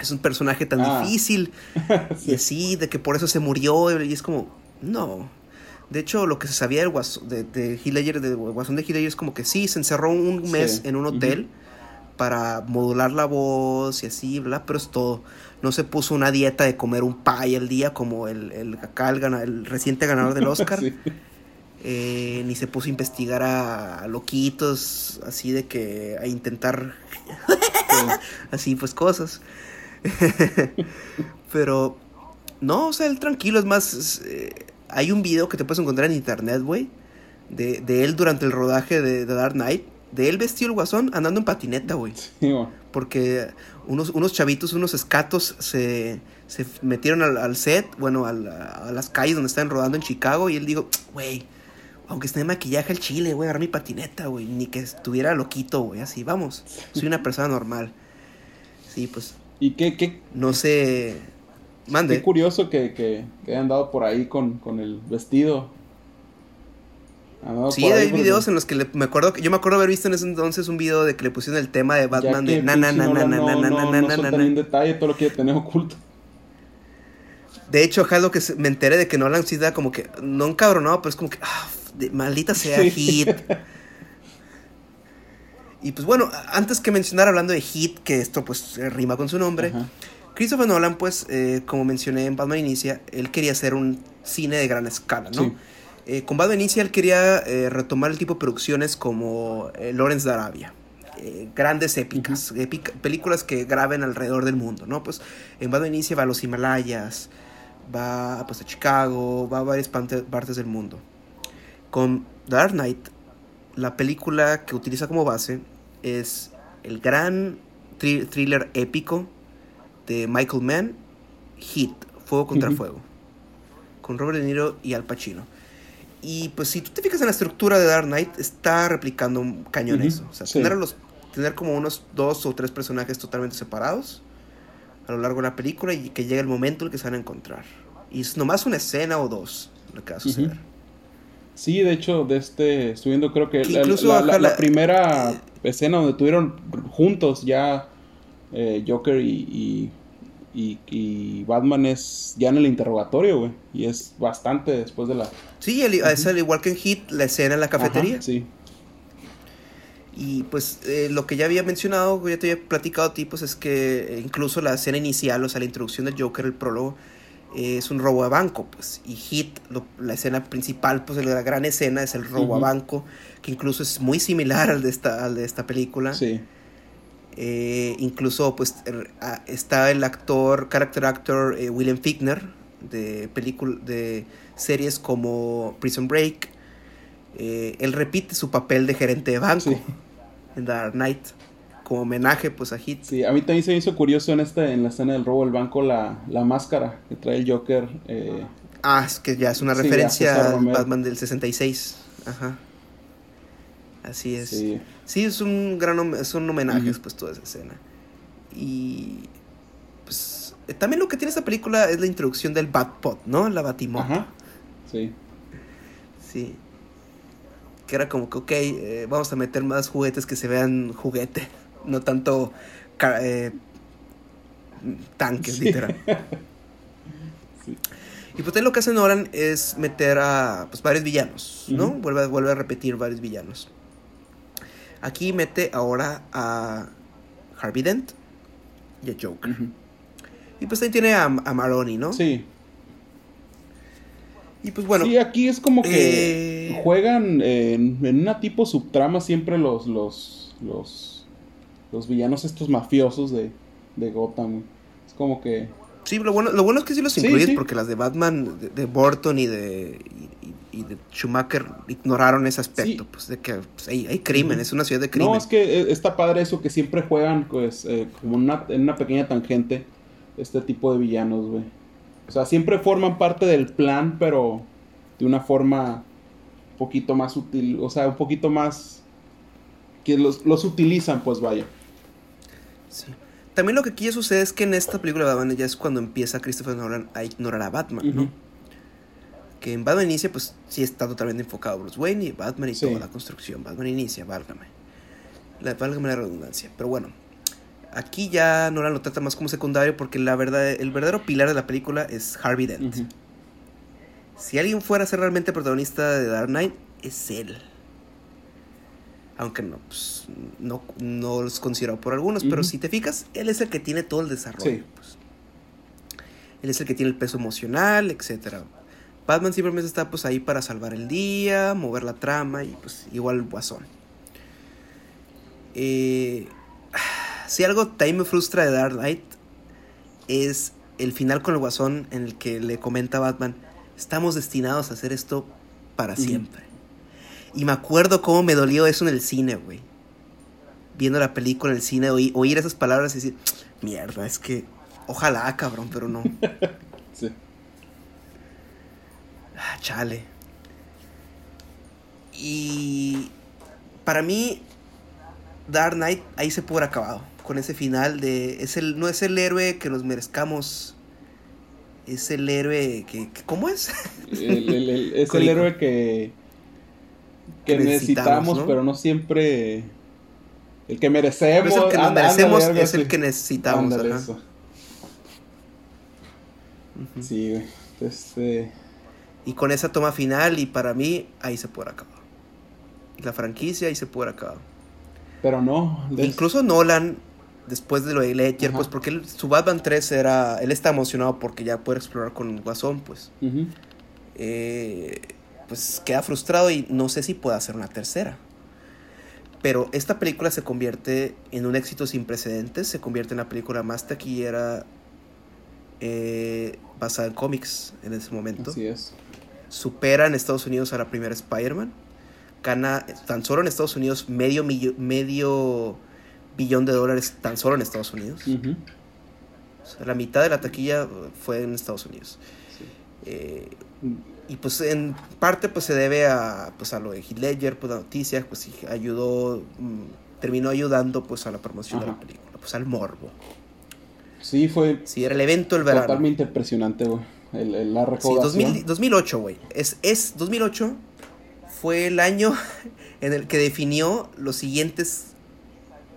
es un personaje tan Ah. difícil Sí. y así de que por eso se murió y es como no de hecho lo que se sabía del guasón de, de del guasón de Ledger es como que sí se encerró un Sí. mes en un hotel para modular la voz y así bla pero es todo no se puso una dieta de comer un pie al día como el, el acá el, gana- el reciente ganador del Oscar Sí. eh, ni se puso a investigar a, a loquitos, así de que a intentar así pues cosas. Pero no, o sea, él tranquilo, es más, es, eh, hay un video que te puedes encontrar en internet, güey, de, de él durante el rodaje de, de Dark Knight, de él vestido el guasón andando en patineta, güey. Sí, güey. Porque unos, unos chavitos, unos escatos se, se metieron al, al set, bueno, al- a, las calles donde están rodando en Chicago. Y él dijo, güey, aunque esté de maquillaje el chile, a agarrar mi patineta, güey. Ni que estuviera loquito, güey. Así, vamos. Soy una persona normal. Sí, pues, Y qué, qué, no sé. Mande. qué curioso que, que, que hayan dado por ahí con, con el vestido. Sí, hay videos en los que le- me acuerdo que yo me acuerdo haber visto en ese entonces un video de que le pusieron el tema de Batman que de na detalle, todo lo quiere tener oculto. De hecho, lo que me enteré de que Nolan sí da como que, no encabronado, pero es como que, ah, de- maldita sea. Hit. Y pues bueno, antes que mencionar hablando de Hit, que esto pues eh, rima con su nombre, Ajá. Christopher Nolan pues, eh, como mencioné en Batman Inicia, él quería hacer un cine de gran escala, ¿no? Sí. Eh, con Batman Inicia él quería eh, retomar el tipo de producciones como Lawrence de Arabia. grandes épicas, épica- películas que graben alrededor del mundo, ¿no? Pues en Batman Inicia va a los Himalayas, va pues a Chicago, va a varias parte- partes del mundo. Con Dark Knight, la película que utiliza como base es el gran thri- thriller épico de Michael Mann, Hit, Fuego contra. Fuego, con Robert De Niro y Al Pacino. Y pues si tú te fijas en la estructura de Dark Knight, está replicando un cañón eso. O sea, sí. tener, a los, tener como unos dos o tres personajes totalmente separados a lo largo de la película y que llegue el momento en el que se van a encontrar. Y es nomás una escena o dos lo que va a suceder. Sí, de hecho, de este, estoy viendo creo que Que la, la- la- la primera eh, escena donde tuvieron juntos ya eh, Joker y, y, y- y Batman es ya en el interrogatorio, güey. Y es bastante después de la... Sí, el- es al igual que en Hit, la escena en la cafetería. Ajá, sí. Y pues eh, lo que ya había mencionado, ya te había platicado a ti, pues es que incluso la escena inicial, o sea, la introducción del Joker, el prólogo, eh, es un robo a banco, pues. Y Hit, lo- la escena principal, pues la gran escena es el robo a banco, que incluso es muy similar al de esta, al de esta película. Sí. Eh, incluso pues er- está el actor, character actor eh, William Fickner de de series como Prison Break. Eh, él repite su papel de gerente de banco Sí. en Dark Knight como homenaje pues a Hit. Sí, a mí también se me hizo curioso en este, en la escena del robo del banco la, la máscara que trae el Joker. eh, Ah, es que ya es una Sí, referencia al. Batman del 66. Ajá. Así es. sí. Sí, es un gran son homenajes, pues, toda esa escena. Y pues eh, también lo que tiene esta película es la introducción del Batpod, ¿no? La Batimoto. Ajá. Sí. Sí. Que era como que, ok, eh, vamos a meter más juguetes que se vean juguete, no tanto eh, tanques, Sí. literal. Sí. Y pues lo que hace Nolan es meter a pues, varios villanos, ¿no? Vuelve, a- vuelve a repetir varios villanos. Aquí mete ahora a Harvey Dent y a Joker. Y pues ahí tiene a, a Maroni, ¿no? Sí. Y pues bueno, sí, aquí es como que eh, juegan en, en una tipo subtrama siempre los los los los villanos estos mafiosos de, de Gotham. Es como que sí, lo bueno, lo bueno es que sí los Sí, sí. porque las de Batman, de, de Burton y de, y, de Schumacher ignoraron ese aspecto, Sí. pues de que pues, hay, hay crimen, es una ciudad de crimen. No, es que eh, está padre eso que siempre juegan pues eh, como una, en una pequeña tangente este tipo de villanos, güey. O sea, siempre forman parte del plan, pero de una forma un poquito más útil, o sea, un poquito más que los, los utilizan, pues vaya. Sí. También lo que aquí ya sucede es que en esta película de Batman ya es cuando empieza Christopher Nolan a ignorar a Batman, ¿no? Que en Batman Inicia, pues sí está totalmente enfocado Bruce Wayne y Batman y Sí. toda la construcción. Batman Inicia, válgame. La, válgame la redundancia. Pero bueno, aquí ya Nolan lo trata más como secundario porque la verdad, el verdadero pilar de la película es Harvey Dent. Si alguien fuera a ser realmente protagonista de Dark Knight, es él. Aunque no, pues, no, no los considero por algunos, pero si te fijas, él es el que tiene todo el desarrollo. Sí. pues. Él es el que tiene el peso emocional, etcétera. Batman simplemente está pues ahí para salvar el día, mover la trama y pues igual Guasón. Eh, si algo también me frustra de Dark Knight es el final con el Guasón en el que le comenta a Batman, estamos destinados a hacer esto para siempre. Y me acuerdo cómo me dolió eso en el cine, güey. Viendo la película en el cine, oí- oír esas palabras y decir, mierda, es que ojalá, cabrón, pero no. Sí. Ah, chale. Y para mí, Dark Knight ahí se pudo haber acabado. Con ese final de. Es el, no es el héroe que nos merezcamos. Es el héroe que. que- ¿Cómo es? El- el- el- es el héroe que, que necesitamos, pero no siempre el que merecemos. Pero es el que nos Anda- merecemos, ándale, es el que necesitamos. Ándale, ajá. eso. Ujú. Sí, güey. Este, Y con esa toma final, y para mí, ahí se puede acabado. La franquicia ahí se puede acabado. pero no. Incluso Nolan, después de lo de Ledger, Ajá. pues porque él- su Batman 3 era. Él está emocionado porque ya puede explorar con Guasón, pues. Eh, pues queda frustrado y no sé si pueda hacer una tercera. Pero esta película se convierte en un éxito sin precedentes, se convierte en la película más taquillera eh, basada en cómics en ese momento. Así es. Supera en Estados Unidos a la primera Spider-Man. Gana tan solo en Estados Unidos medio, millo- medio billón de dólares tan solo en Estados Unidos. Ujú. O sea, la mitad de la taquilla fue en Estados Unidos. Eh, y pues en parte pues se debe a pues a lo de Heath Ledger, pues la noticia, pues ayudó, mm, terminó ayudando pues a la promoción de Ajá. la película, pues al morbo. Sí, fue Sí, era el evento del verano. totalmente impresionante, güey. El, el- la Sí, recaudación. 2000 2008, güey. Es, es 2008 fue el año en el que definió los siguientes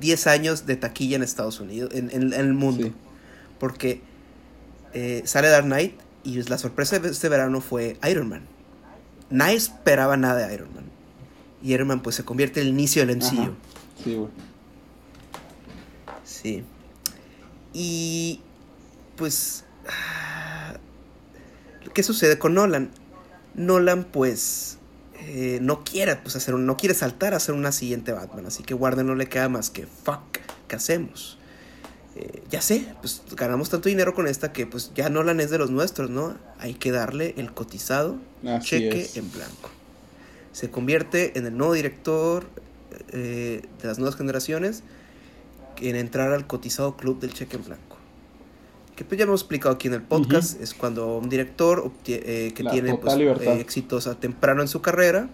10 años de taquilla en Estados Unidos, en, en- en el mundo. Sí. Porque eh, sale Dark Knight y la sorpresa de este verano fue Iron Man. Nadie esperaba nada de Iron Man. Y Iron Man pues se convierte en el inicio del MCU. Ajá. Sí, güey. Sí. Y pues... ah, ¿Qué sucede con Nolan? Nolan pues eh, no quiere pues hacer un- no quiere saltar a hacer una siguiente Batman, así que Warner no le queda más que fuck, ¿qué hacemos? Eh, ya sé, pues ganamos tanto dinero con esta que pues ya Nolan es de los nuestros, ¿no? Hay que darle el cotizado Así cheque es. en blanco. Se convierte en el nuevo director eh, de las nuevas generaciones en entrar al cotizado club del cheque en blanco. Que pues ya hemos explicado aquí en el podcast, es cuando un director eh, que La tiene pues, libertad. eh, éxitos a temprano en su carrera,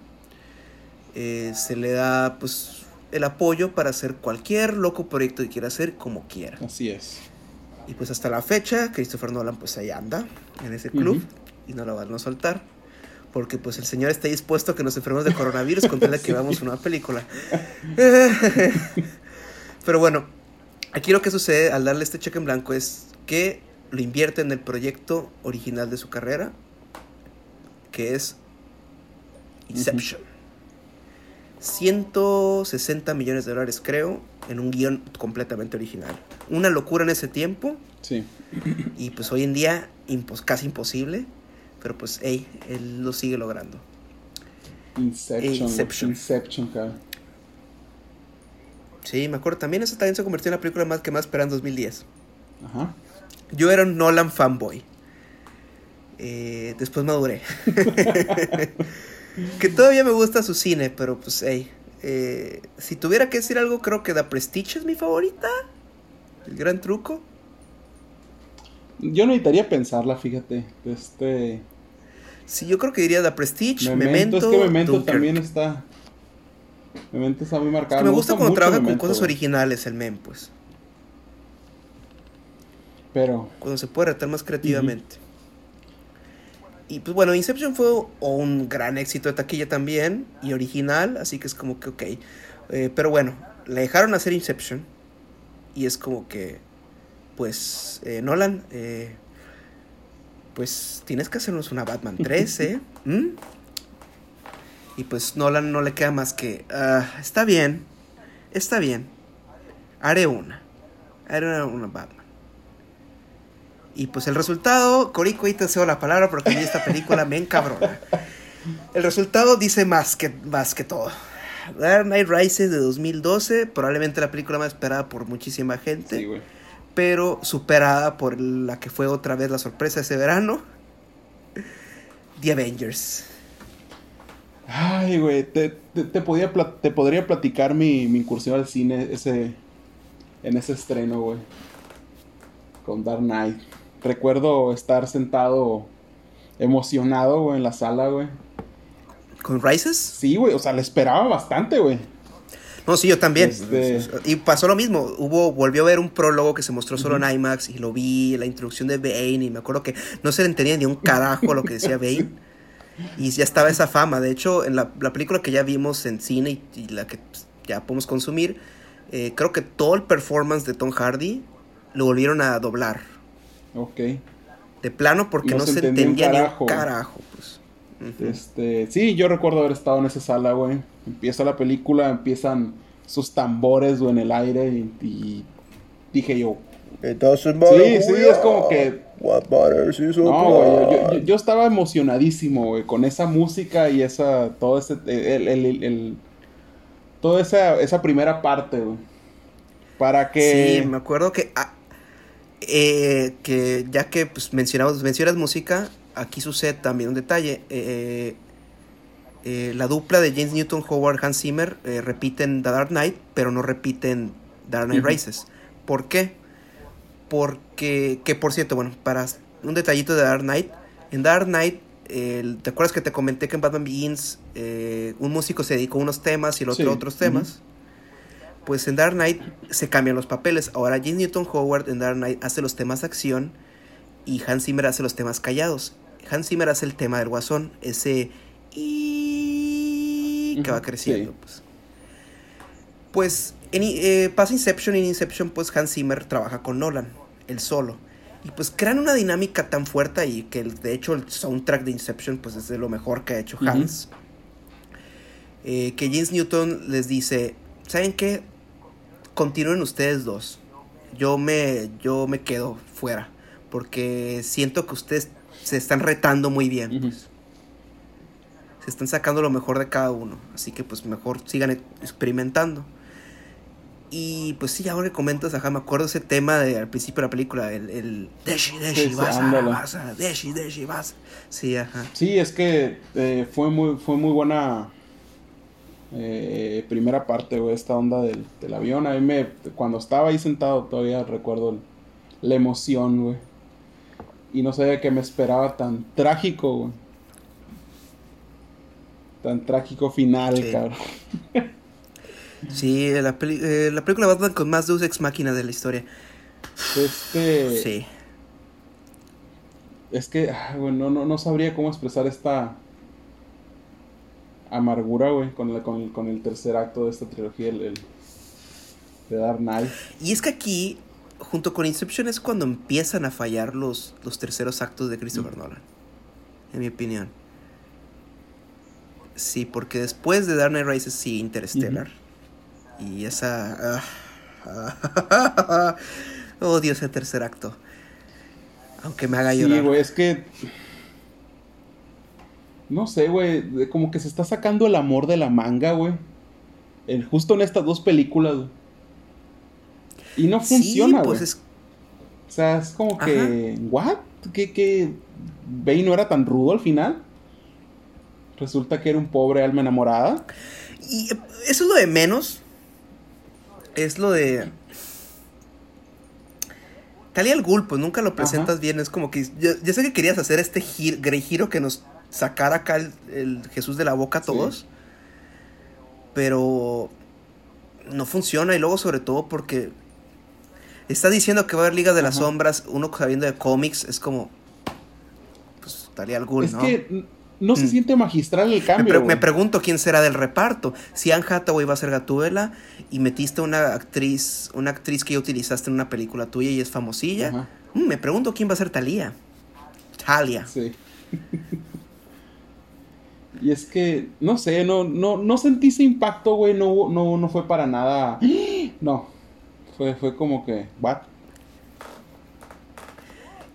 se le da pues el apoyo para hacer cualquier loco proyecto que quiera hacer como quiera. Así es. Y pues hasta la fecha, Christopher Nolan pues ahí anda en ese club y no lo van a soltar. Porque pues el señor está dispuesto a que nos enfermemos de coronavirus con tal de que Sí. veamos una película. Pero bueno, aquí lo que sucede al darle este cheque en blanco es que lo invierte en el proyecto original de su carrera, que es Inception. 160 millones de dólares, creo, en un guion completamente original. Una locura en ese tiempo. Sí. Y pues hoy en día impos casi imposible. Pero pues, hey, él lo sigue logrando. Inception. Inception. Inception, cara. Sí, me acuerdo. También esa también se convirtió en la película más que más esperaba en 2010. Ajá. Yo era un Nolan fanboy. Eh, después maduré. que todavía me gusta su cine, pero pues, hey. eh, si tuviera que decir algo, creo que The Prestige es mi favorita. El gran truco. Yo necesitaría pensarla, fíjate. Este. Sí, yo creo que diría The Prestige, Memento, Memento. es que Memento también está. Memento está muy Es marcado. que me gusta cuando trabaja con cosas güey. originales el mem, pues. Pero. Cuando se puede retar más creativamente. Y pues bueno, Inception fue un gran éxito de taquilla también y original, así que es como que ok. Eh, pero bueno, le dejaron hacer Inception y es como que, pues, eh, Nolan, eh, pues tienes que hacernos una Batman 3, ¿eh? ¿Mm? Y pues Nolan no le queda más que, "Ah, está bien, está bien, haré una, haré una, una Batman. Y pues el resultado, Corico, ahí te cedo la palabra porque a mí esta película me encabrona. El resultado dice más que, más que todo. Dark Knight Rises de 2012, probablemente la película más esperada por muchísima gente, Sí, güey. pero superada por la que fue otra vez la sorpresa ese verano. The Avengers. Ay, güey. Te, te, te podía te podría platicar mi, mi incursión al cine ese, en ese estreno, güey. Con Dark Knight. Recuerdo estar sentado emocionado, güey, en la sala, güey. ¿Con Rises? Sí, güey. O sea, le esperaba bastante, güey. No, sí, yo también. Este- Y pasó lo mismo. Hubo, volvió a ver un prólogo que se mostró solo en IMAX y lo vi, la introducción de Bane, y me acuerdo que no se le entendía ni un carajo lo que decía Bane. Y ya estaba esa fama. De hecho, en la, la película que ya vimos en cine y, y la que pues, ya podemos consumir, eh, creo que todo el performance de Tom Hardy lo volvieron a doblar. Ok. De plano, porque No no, se entendía ni un carajo. carajo. Pues. Este, sí, yo recuerdo haber estado en esa sala, güey. Empieza la película, empiezan sus tambores, en el aire y, y dije yo, Entonces, Sí, sí, es como que- What matters is no, güey, yo, yo- estaba emocionadísimo, güey, con esa música y esa, todo ese, el, el, el- el- toda esa, esa primera parte, güey. Para que... Sí, me acuerdo que, eh, que ya que pues, mencionamos, mencionas música, aquí sucede también un detalle. eh, eh, la dupla de James Newton Howard Hans Zimmer eh, repiten The Dark Knight, pero no repiten Dark Knight Ujú. Rises. ¿Por qué? Porque, que por cierto, bueno, para un detallito de Dark Knight, en Dark Knight, ¿te acuerdas que te comenté que en Batman Begins eh, un músico se dedicó a unos temas y el otro Sí, a otros temas? Pues en Dark Knight se cambian los papeles. Ahora James Newton Howard en Dark Knight hace los temas de acción y Hans Zimmer hace los temas callados. Hans Zimmer hace el tema del guasón, ese y que va creciendo. sí. Pues, pues en, eh, pasa Inception y en Inception pues Hans Zimmer trabaja con Nolan, el solo. Y pues crean una dinámica tan fuerte y que el- de hecho el soundtrack de Inception pues es de lo mejor que ha hecho. Hans. Eh, que James Newton les dice, ¿saben qué? Continúen ustedes dos. Yo me, yo me quedo fuera. Porque siento que ustedes se están retando muy bien. Se están sacando lo mejor de cada uno. Así que pues mejor sigan experimentando. Y pues sí, ahora que comentas, ajá, me acuerdo ese tema de al principio de la película, el, el Deshi, Deshi, Sí, sí, vas, Deshi, Deshi, vas. Sí, ajá. Sí, es que eh, fue muy fue muy buena eh, primera parte, güey, esta onda del, del avión. A mí me, cuando estaba ahí sentado todavía recuerdo el- la emoción, güey. Y no sabía que me esperaba tan trágico, güey. Tan trágico final, Sí. cabrón. Sí, la, peli- eh, la película Batman con más Deus Ex Máquina de la historia. Este, Sí. Es que, ah, güey, no, no, no sabría cómo expresar esta amargura, güey, con, el- con, el- con el tercer acto de esta trilogía, el, el- de Dark Knight. Y es que aquí, junto con Inception, es cuando empiezan a fallar los, los terceros actos de Christopher Nolan. En mi opinión. Sí, porque después de Dark Knight Rises sí Interstellar. Y esa... ah, odio ese tercer acto. Aunque me haga llorar. Sí, güey, es que... No sé, güey, como que se está sacando el amor de la manga, güey. Justo en estas dos películas, güey. Y no funciona, sí, güey. pues es... O sea, es como que... ¿What? ¿Qué, qué? ¿Bane no era tan rudo al final? Resulta que era un pobre alma enamorada. Y eh, eso es lo de menos. Es lo de... Talia al Ghul, pues nunca lo presentas Ajá. bien. Es como que... Yo, yo sé que querías hacer este gir, grey giro que nos sacara acá el, el Jesús de la boca a Sí. todos. Pero... No funciona. Y luego sobre todo porque... Está diciendo que va a haber Liga de las. Sombras. Uno sabiendo de cómics. Es como... Pues Talia al Ghul, es ¿no? que no se Mm. siente magistral el Me, cambio, pre- güey. me pregunto quién será del reparto. Si Anne Hathaway va a ser Gatúbela y metiste una actriz, una actriz que ya utilizaste en una película tuya y es famosilla. Mm, me pregunto quién va a ser Talia. Talia. Sí. y es que, no sé, no, no, no sentí ese impacto, güey. No, no, no fue para nada. No. Fue, fue como que. ¿What?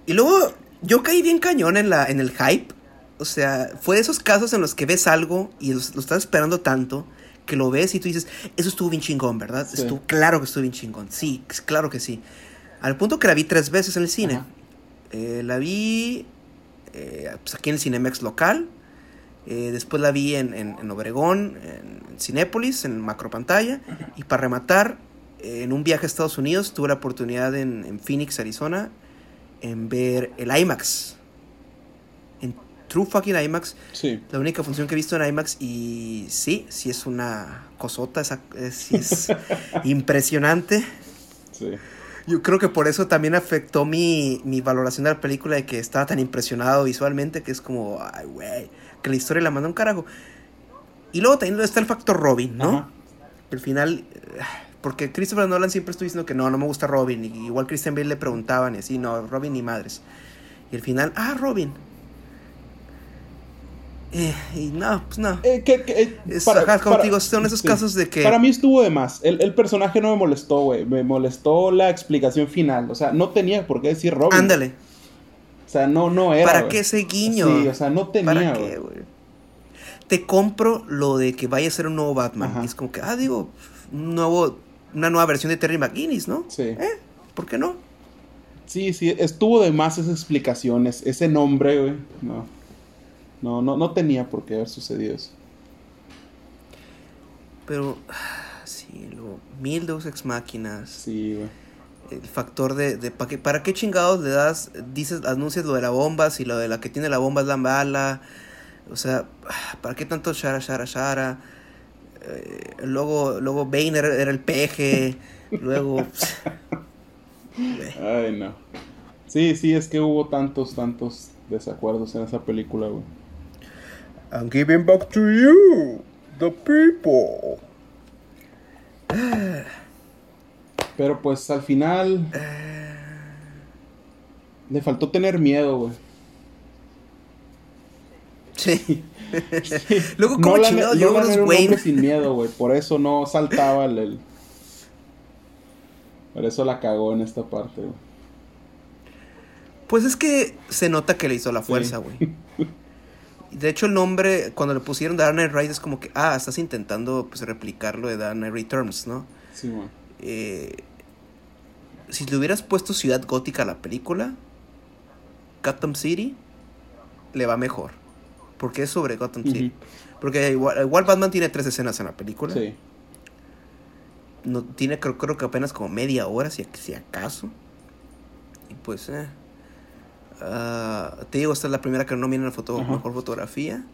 Y luego yo caí bien cañón en la en el hype. O sea, fue de esos casos en los que ves algo y lo, lo estás esperando tanto que lo ves y tú dices, eso estuvo bien chingón, ¿verdad? Sí. Estuvo, claro que estuvo bien chingón. Sí, claro que sí. Al punto que la vi tres veces en el cine. Eh, la vi eh, pues aquí en el Cinemex local. Eh, después la vi en, en- en Obregón, en Cinépolis, en macropantalla. Y para rematar, eh, en un viaje a Estados Unidos tuve la oportunidad en, en Phoenix, Arizona, en ver el IMAX. En True Fucking IMAX. Sí. La única función que he visto en IMAX. Y sí, sí es una cosota. Esa, es, sí es impresionante. Sí. Yo creo que por eso también afectó mi, mi valoración de la película de que estaba tan impresionado visualmente que es como, ay, güey, que la historia la mandó un carajo. Y luego también está el factor Robin, ¿no? Ajá. El final, eh, porque Christopher Nolan siempre estuvo diciendo que no, no me gusta Robin. Y igual Christian Bale le preguntaban y así, no, Robin ni madres. Y el final, ah, Robin. Eh, y no, pues no. Eh, que- que, eh, Es, ajá, como te digo, son esos casos de que- Para mí estuvo de más. El, el personaje no me molestó, güey. Me molestó la explicación final. O sea, no tenía por qué decir Robin. Ándale. O sea, no, no era. ¿Para qué ese guiño? Sí, o sea, no tenía, ¿Para qué, güey? Te compro lo de que vaya a ser un nuevo Batman. Ajá. Y es como que, ah, digo, un nuevo, una nueva versión de Terry McGuinness, ¿no? Sí. ¿Eh? ¿Por qué no? Sí, sí, estuvo de más esas explicaciones. Ese nombre, güey. No. No, no, no tenía por qué haber sucedido eso. Pero, ah, sí, luego, mil Deus Ex Máquinas. Sí, güey. El factor de, de ¿para, qué, ¿para qué chingados le das, dices, anuncias lo de la bomba si lo de la que tiene la bomba es la bala? O sea, ¿para qué tanto shara, shara, shara? Eh, luego, luego Bane era, era el peje. luego... Ay, no. Sí, sí, es que hubo tantos, tantos desacuerdos en esa película, güey. I'm giving back to you, the people. Pero pues al final. Le faltó tener miedo, güey. Sí. Luego, ¿cómo Nolan- chingados llegó Nolan Bruce era un Wayne? hombre sin miedo, güey. Por eso no saltaba el, el- Por eso la cagó en esta parte, güey. Pues es que se nota que le hizo la fuerza, güey. De hecho, el nombre, cuando le pusieron Dark Knight Rises, es como que, ah, estás intentando pues, replicar lo de Dark Knight Returns, ¿no? Sí, güey. Eh, si le hubieras puesto Ciudad Gótica a la película, Gotham City, le va mejor. Porque es sobre Gotham. City. Porque igual, igual Batman tiene tres escenas en la película. Sí. No, tiene creo, creo que apenas como media hora, si, si acaso. Y pues, eh. Ah, te digo, esta es la primera que nomina la foto, mejor fotografía.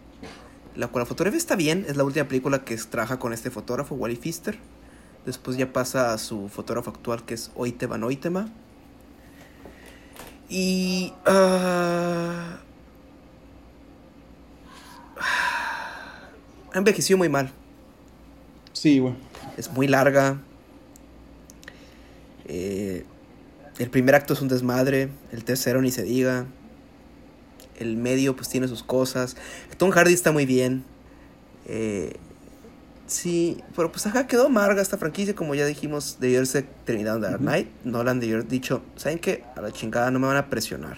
La cual la fotografía está bien, es la última película que trabaja con este fotógrafo, Wally Pfister. Después ya pasa a su fotógrafo actual que es Oitema Noitema. Y. ah, ha envejecido muy mal. Sí, güey. Es muy larga. Eh, el primer acto es un desmadre. El tercero ni se diga. El medio pues tiene sus cosas. Tom Hardy está muy bien. Eh, sí, pero pues acá quedó amarga esta franquicia, como ya dijimos, de haberse terminado Dark Knight. Nolan de haber dicho, ¿saben qué? A la chingada no me van a presionar.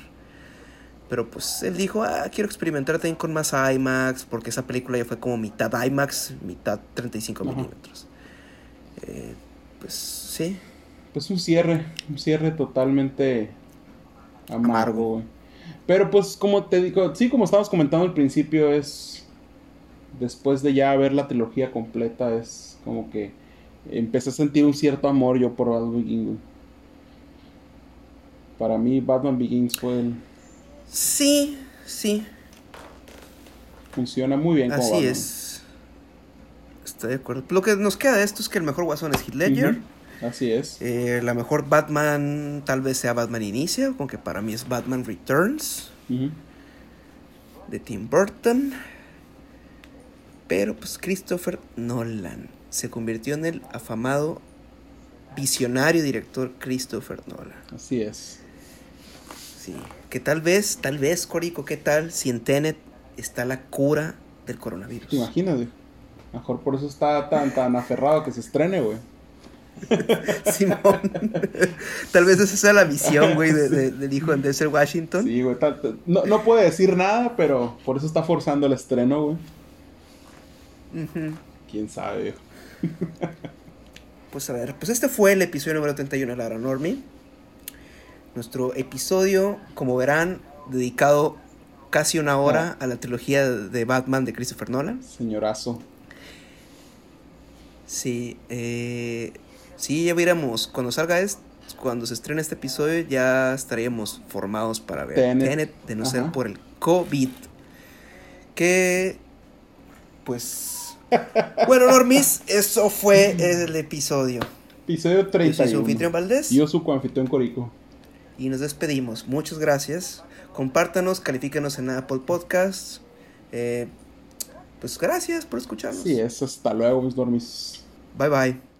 Pero pues él dijo, ah, quiero experimentar también con más IMAX, porque esa película ya fue como mitad IMAX, mitad 35 Ajá. milímetros. Eh, pues sí, Pues un cierre, un cierre totalmente Amargo. amargo. Pero pues como te digo, sí, como estábamos comentando al principio, es después de ya ver la trilogía completa, es como que empecé a sentir un cierto amor yo por Batman Begins. Para mí Batman Begins fue el- sí, sí, funciona muy bien como así es. Estoy de acuerdo. Lo que nos queda de esto es que el mejor Guasón es Heath Ledger. Así es. Eh, la mejor Batman tal vez sea Batman Inicia, aunque para mí es Batman Returns de Tim Burton. Pero pues Christopher Nolan se convirtió en el afamado visionario director Christopher Nolan. Así es. Sí, que tal vez, tal vez, Corico, ¿qué tal si en Tenet está la cura del coronavirus? ¿Te imaginas, güey? Mejor por eso está tan, tan aferrado que se estrene, güey. Simón. tal vez esa sea la visión, güey, de- de- del hijo de Denzel Washington. Sí, güey. No, no puede decir nada, pero por eso está forzando el estreno, güey. Quién sabe. Pues a ver, pues este fue el episodio número 31 de Lara Normie. Nuestro episodio, como verán, dedicado casi una hora a la trilogía de Batman de Christopher Nolan. Señorazo. Sí, eh, sí, ya viéramos, cuando salga este, cuando se estrene este episodio, ya estaríamos formados para ver Tenet. Tenet, de no ser por el COVID. Que, pues, bueno, Normis, eso fue el episodio. Episodio Yo soy su 31. anfitrión Valdés. Yo su coanfitrión Corico. Y nos despedimos. Muchas gracias. Compártanos, califícanos en Apple Podcasts. Eh, pues gracias por escucharnos. Así es. Hasta luego, mis dormis. Bye bye.